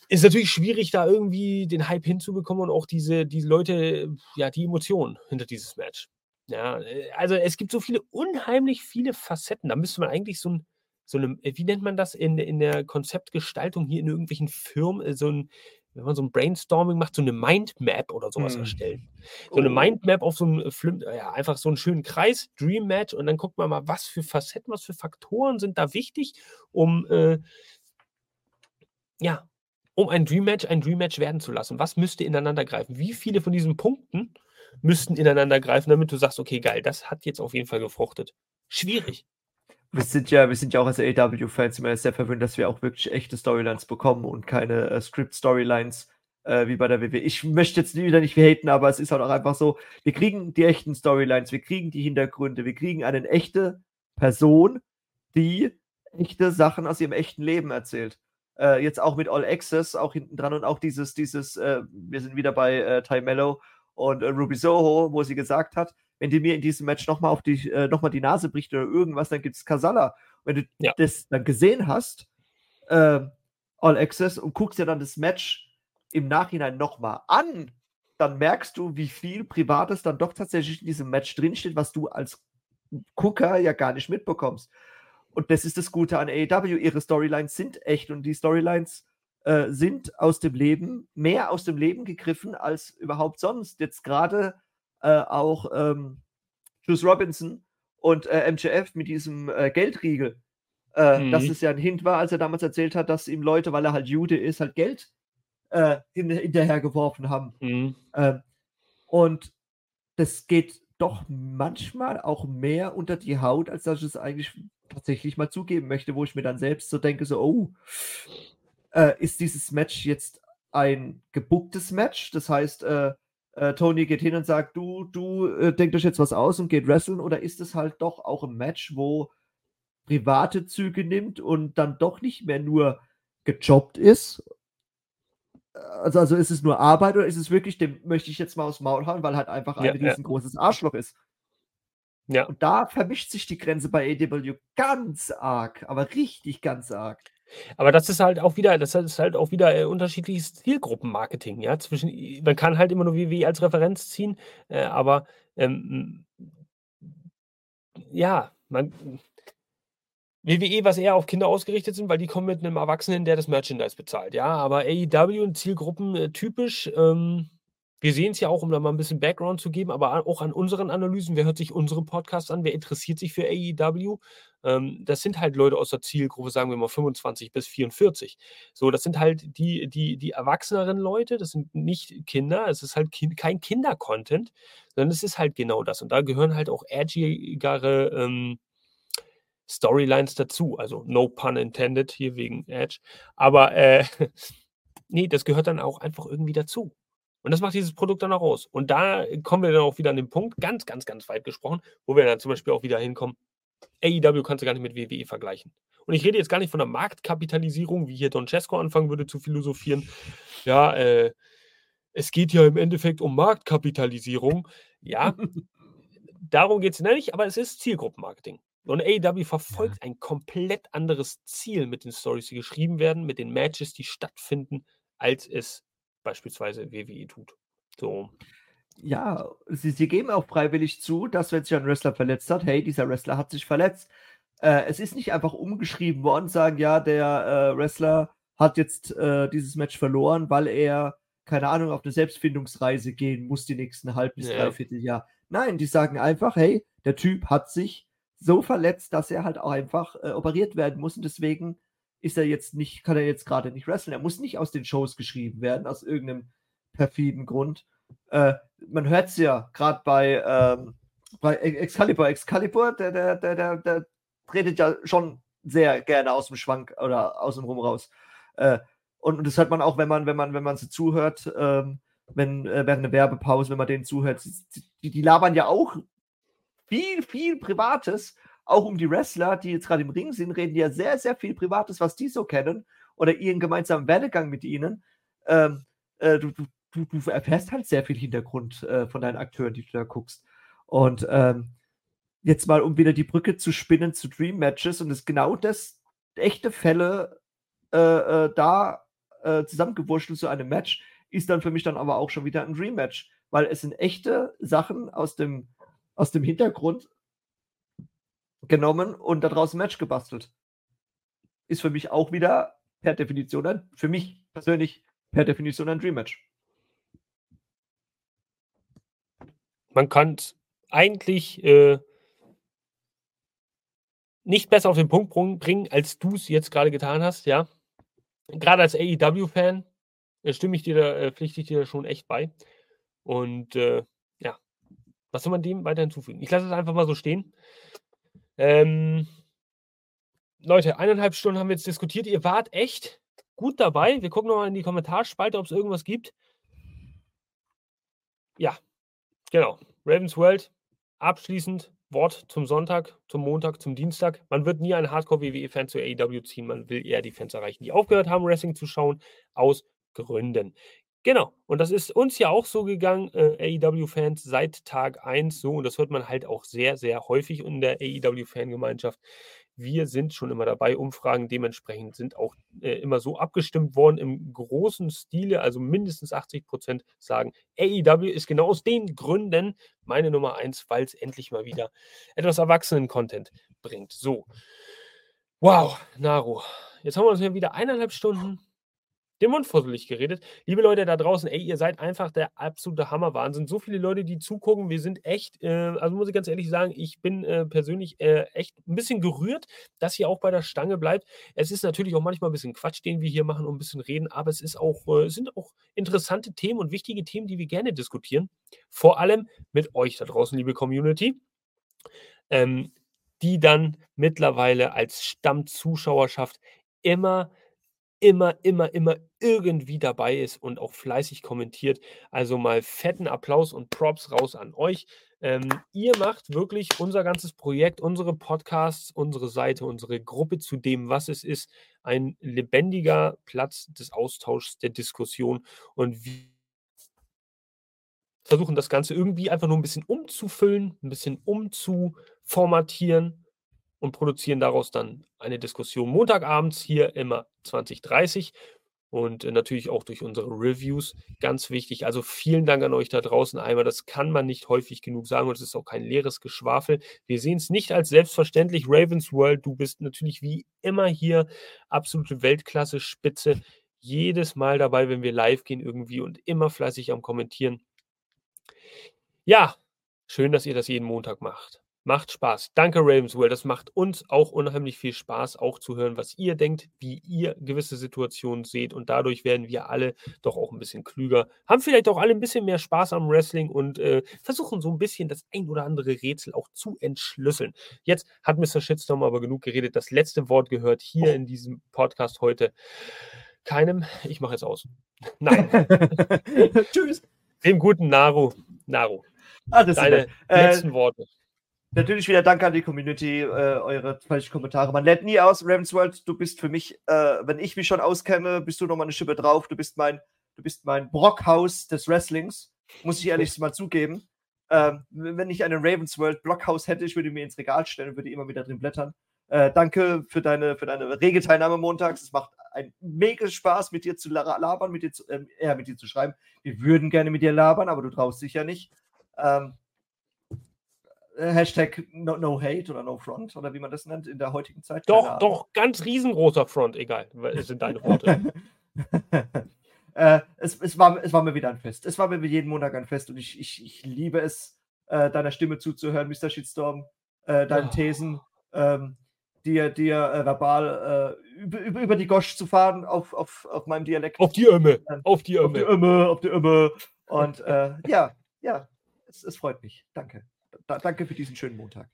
ist natürlich schwierig, da irgendwie den Hype hinzubekommen und auch diese, diese Leute, ja, die Emotionen hinter dieses Match. Ja, äh, also es gibt so viele, unheimlich viele Facetten. Da müsste man eigentlich so ein, so eine, wie nennt man das in, in der Konzeptgestaltung hier in irgendwelchen Firmen, äh, so ein, wenn man so ein Brainstorming macht, so eine Mindmap oder sowas hm. erstellen. So eine oh. Mindmap auf so einem Flim ja, einfach so einen schönen Kreis, Dream Match, und dann guckt man mal, was für Facetten, was für Faktoren sind da wichtig, um äh, ja, um ein Dream Match ein Dream Match werden zu lassen? Was müsste ineinander greifen? Wie viele von diesen Punkten müssten ineinander greifen, damit du sagst, okay, geil, das hat jetzt auf jeden Fall gefruchtet? Schwierig. Wir sind ja, wir sind ja auch als AW-Fans immer sehr verwöhnt, dass wir auch wirklich echte Storylines bekommen und keine äh, Script-Storylines äh, wie bei der WWE. Ich möchte jetzt wieder nicht haten, aber es ist halt auch einfach so, wir kriegen die echten Storylines, wir kriegen die Hintergründe, wir kriegen eine echte Person, die echte Sachen aus ihrem echten Leben erzählt äh, jetzt auch mit All Access auch hinten dran und auch dieses, dieses, äh, wir sind wieder bei äh, Ty Mello und äh, Ruby Soho, wo sie gesagt hat, wenn die mir in diesem Match nochmal auf die, äh, noch die Nase bricht oder irgendwas, dann gibt es Kasala. Wenn du ja. das dann gesehen hast, äh, All Access, und guckst dir dann das Match im Nachhinein nochmal an, dann merkst du, wie viel Privates dann doch tatsächlich in diesem Match drinsteht, was du als Gucker ja gar nicht mitbekommst. Und das ist das Gute an AEW. Ihre Storylines sind echt und die Storylines äh, sind aus dem Leben, mehr aus dem Leben gegriffen als überhaupt sonst. Jetzt gerade äh, auch ähm, Juice Robinson und äh, MJF mit diesem äh, Geldriegel. Äh, mhm. Dass es ja ein Hint war, als er damals erzählt hat, dass ihm Leute, weil er halt Jude ist, halt Geld äh, hinterher geworfen haben. Mhm. Ähm, und das geht doch manchmal auch mehr unter die Haut, als dass ich es eigentlich tatsächlich mal zugeben möchte, wo ich mir dann selbst so denke, so, oh, äh, ist dieses Match jetzt ein gebucktes Match? Das heißt, äh, äh, Tony geht hin und sagt, du, du, äh, denkt euch jetzt was aus und geht wresteln, oder ist es halt doch auch ein Match, wo private Züge nimmt und dann doch nicht mehr nur gejobbt ist? Also, also ist es nur Arbeit oder ist es wirklich, dem möchte ich jetzt mal aufs Maul hauen, weil halt einfach ein ja, riesengroßes. Arschloch ist? Ja. Und da vermischt sich die Grenze bei AW ganz arg, aber richtig ganz arg. Aber das ist halt auch wieder, das ist halt auch wieder äh, unterschiedliches Zielgruppenmarketing, ja. Zwischen, man kann halt immer nur WWE als Referenz ziehen, äh, aber ähm, ja, man. WWE, was eher auf Kinder ausgerichtet sind, weil die kommen mit einem Erwachsenen, der das Merchandise bezahlt, ja. Aber AEW und Zielgruppen äh, typisch, ähm, wir sehen es ja auch, um da mal ein bisschen Background zu geben, aber auch an unseren Analysen. Wer hört sich unseren Podcast an? Wer interessiert sich für AEW? Ähm, das sind halt Leute aus der Zielgruppe, sagen wir mal 25 bis 44. So, das sind halt die, die, die erwachseneren Leute, das sind nicht Kinder, es ist halt kind, kein Kinder-Content, sondern es ist halt genau das. Und da gehören halt auch edgigere ähm, Storylines dazu. Also no pun intended hier wegen Edge. Aber äh, nee, das gehört dann auch einfach irgendwie dazu. Und das macht dieses Produkt dann auch aus. Und da kommen wir dann auch wieder an den Punkt, ganz, ganz, ganz weit gesprochen, wo wir dann zum Beispiel auch wieder hinkommen. AEW kannst du gar nicht mit WWE vergleichen. Und ich rede jetzt gar nicht von der Marktkapitalisierung, wie hier Don Cesco anfangen würde zu philosophieren. Ja, äh, es geht ja im Endeffekt um Marktkapitalisierung. Ja, darum geht es nicht, aber es ist Zielgruppenmarketing. Und AEW verfolgt ja. ein komplett anderes Ziel mit den Stories, die geschrieben werden, mit den Matches, die stattfinden, als es beispielsweise WWE tut. So. Ja, sie, sie geben auch freiwillig zu, dass wenn sich ein Wrestler verletzt hat, hey, dieser Wrestler hat sich verletzt. Äh, es ist nicht einfach umgeschrieben worden, sagen, ja, der äh, Wrestler hat jetzt äh, dieses Match verloren, weil er, keine Ahnung, auf eine Selbstfindungsreise gehen muss die nächsten halb bis ja. dreiviertel Jahr. Nein, die sagen einfach, hey, der Typ hat sich so verletzt, dass er halt auch einfach äh, operiert werden muss und deswegen ist er jetzt nicht, kann er jetzt gerade nicht wrestlen. Er muss nicht aus den Shows geschrieben werden, aus irgendeinem perfiden Grund. Äh, man hört es ja gerade bei, ähm, bei Excalibur. Excalibur, der, der, der, der, der tretet ja schon sehr gerne aus dem Schwank oder aus dem Rum raus. Äh, und, und, das hört man auch, wenn man, wenn man, wenn man sie zuhört, ähm, wenn, äh, während einer Werbepause, wenn man denen zuhört, die, die labern ja auch viel, viel Privates, auch um die Wrestler, die jetzt gerade im Ring sind, reden ja sehr, sehr viel Privates, was die so kennen oder ihren gemeinsamen Werdegang mit ihnen. Ähm, äh, du, du, du, erfährst halt sehr viel Hintergrund äh, von deinen Akteuren, die du da guckst. Und ähm, jetzt mal, um wieder die Brücke zu spinnen zu Dream Matches und es genau das echte Fälle äh, äh, da äh, zusammengewurschtelt zu einem Match, ist dann für mich dann aber auch schon wieder ein Dream Match, weil es sind echte Sachen aus dem, aus dem Hintergrund genommen und daraus ein Match gebastelt. Ist für mich auch wieder per Definition ein, für mich persönlich per Definition ein Dream Match. Man kann eigentlich äh, nicht besser auf den Punkt bringen, als du es jetzt gerade getan hast, ja. Gerade als AEW-Fan äh, stimme ich dir da, äh, pflichte ich dir da schon echt bei. Und äh, ja, was soll man dem weiter hinzufügen? Ich lasse es einfach mal so stehen. Ähm, Leute, eineinhalb Stunden haben wir jetzt diskutiert. Ihr wart echt gut dabei. Wir gucken nochmal in die Kommentarspalte, ob es irgendwas gibt. Ja, genau. Ravens World, abschließend Wort zum Sonntag, zum Montag, zum Dienstag. Man wird nie einen Hardcore-WWE-Fan zu AEW ziehen. Man will eher die Fans erreichen, die aufgehört haben, Wrestling zu schauen, aus Gründen. Genau, und das ist uns ja auch so gegangen, äh, AEW-Fans, seit Tag 1 so. Und das hört man halt auch sehr, sehr häufig in der AEW-Fangemeinschaft. Wir sind schon immer dabei. Umfragen dementsprechend sind auch äh, immer so abgestimmt worden im großen Stile. Also mindestens 80 Prozent sagen, AEW ist genau aus den Gründen meine Nummer eins, weil es endlich mal wieder etwas Erwachsenen-Content bringt. So. Wow, Naru. Jetzt haben wir uns ja wieder eineinhalb Stunden den Mund fusselig geredet. Liebe Leute da draußen, ey, ihr seid einfach der absolute Hammerwahnsinn. So viele Leute, die zugucken, wir sind echt, äh, also muss ich ganz ehrlich sagen, ich bin äh, persönlich äh, echt ein bisschen gerührt, dass ihr auch bei der Stange bleibt. Es ist natürlich auch manchmal ein bisschen Quatsch, den wir hier machen und ein bisschen reden, aber es ist auch, äh, es sind auch interessante Themen und wichtige Themen, die wir gerne diskutieren. Vor allem mit euch da draußen, liebe Community. Ähm, die dann mittlerweile als Stammzuschauerschaft immer immer, immer, immer irgendwie dabei ist und auch fleißig kommentiert. Also mal fetten Applaus und Props raus an euch. Ähm, ihr macht wirklich unser ganzes Projekt, unsere Podcasts, unsere Seite, unsere Gruppe zu dem, was es ist, ein lebendiger Platz des Austauschs, der Diskussion und wir versuchen das Ganze irgendwie einfach nur ein bisschen umzufüllen, ein bisschen umzuformatieren und produzieren daraus dann eine Diskussion Montagabends hier immer 2030 und äh, natürlich auch durch unsere Reviews ganz wichtig. Also vielen Dank an euch da draußen einmal. Das kann man nicht häufig genug sagen und es ist auch kein leeres Geschwafel. Wir sehen es nicht als selbstverständlich. Ravens World, du bist natürlich wie immer hier absolute Weltklasse Spitze. Jedes Mal dabei, wenn wir live gehen irgendwie und immer fleißig am Kommentieren. Ja, schön, dass ihr das jeden Montag macht. Macht Spaß. Danke, Ravenswell. Das macht uns auch unheimlich viel Spaß, auch zu hören, was ihr denkt, wie ihr gewisse Situationen seht. Und dadurch werden wir alle doch auch ein bisschen klüger, haben vielleicht auch alle ein bisschen mehr Spaß am Wrestling und äh, versuchen so ein bisschen das ein oder andere Rätsel auch zu entschlüsseln. Jetzt hat Mr. Shitstorm aber genug geredet. Das letzte Wort gehört hier in diesem Podcast heute keinem. Ich mache jetzt aus. Nein. Tschüss. Dem guten Naru. Naru. Ah, Deine äh, letzten Worte. Natürlich wieder Danke an die Community, äh, eure falschen Kommentare. Man lädt nie aus. Ravensworld, du bist für mich, äh, wenn ich mich schon auskenne, bist du nochmal eine Schippe drauf. Du bist mein, du bist mein Brockhaus des Wrestlings. Muss ich ehrlich mal zugeben. Ähm, wenn ich einen Ravens World Blockhaus hätte, ich würde mir ins Regal stellen und würde immer wieder drin blättern. Äh, danke für deine, für deine rege Teilnahme montags. Es macht einen mega Spaß, mit dir zu labern, mit dir zu, äh, mit dir zu schreiben. Wir würden gerne mit dir labern, aber du traust dich ja nicht. Ähm, äh, Hashtag no, no, Hate oder No Front oder wie man das nennt in der heutigen Zeit. Doch, doch, ganz riesengroßer Front, egal. Sind deine Worte. äh, es, es, war, es war mir wieder ein Fest. Es war mir jeden Montag ein Fest und ich, ich, ich liebe es, äh, deiner Stimme zuzuhören, Mr. Shitstorm, äh, deinen oh. Thesen, ähm, dir, dir äh, verbal äh, über, über, über, die Gosch zu fahren auf, auf, auf meinem Dialekt. Auf die Ömme. Auf die Ömme. Auf die Ömme, auf die Ömme. Und äh, ja, ja, es, es freut mich. Danke da, danke für diesen schönen Montag.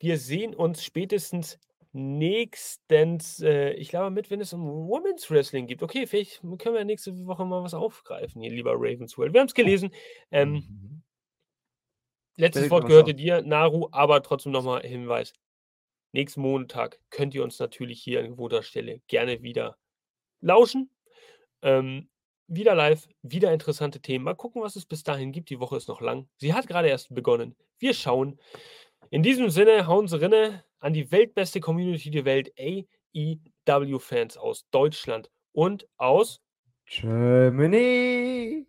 Wir sehen uns spätestens nächstens, äh, ich glaube, mit, wenn es um Women's Wrestling geht. Okay, vielleicht können wir nächste Woche mal was aufgreifen, hier, lieber Ravensworld. Wir haben es gelesen. Ähm, mhm. Letztes Wort gehörte dir, Naru, aber trotzdem nochmal Hinweis. Nächsten Montag könnt ihr uns natürlich hier an gewohnter Stelle gerne wieder lauschen. Ähm, wieder live, wieder interessante Themen. Mal gucken, was es bis dahin gibt. Die Woche ist noch lang. Sie hat gerade erst begonnen. Wir schauen. In diesem Sinne hauen Sie rinne an die weltbeste Community der Welt, AEW-Fans aus Deutschland und aus Germany.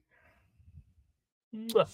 Mua.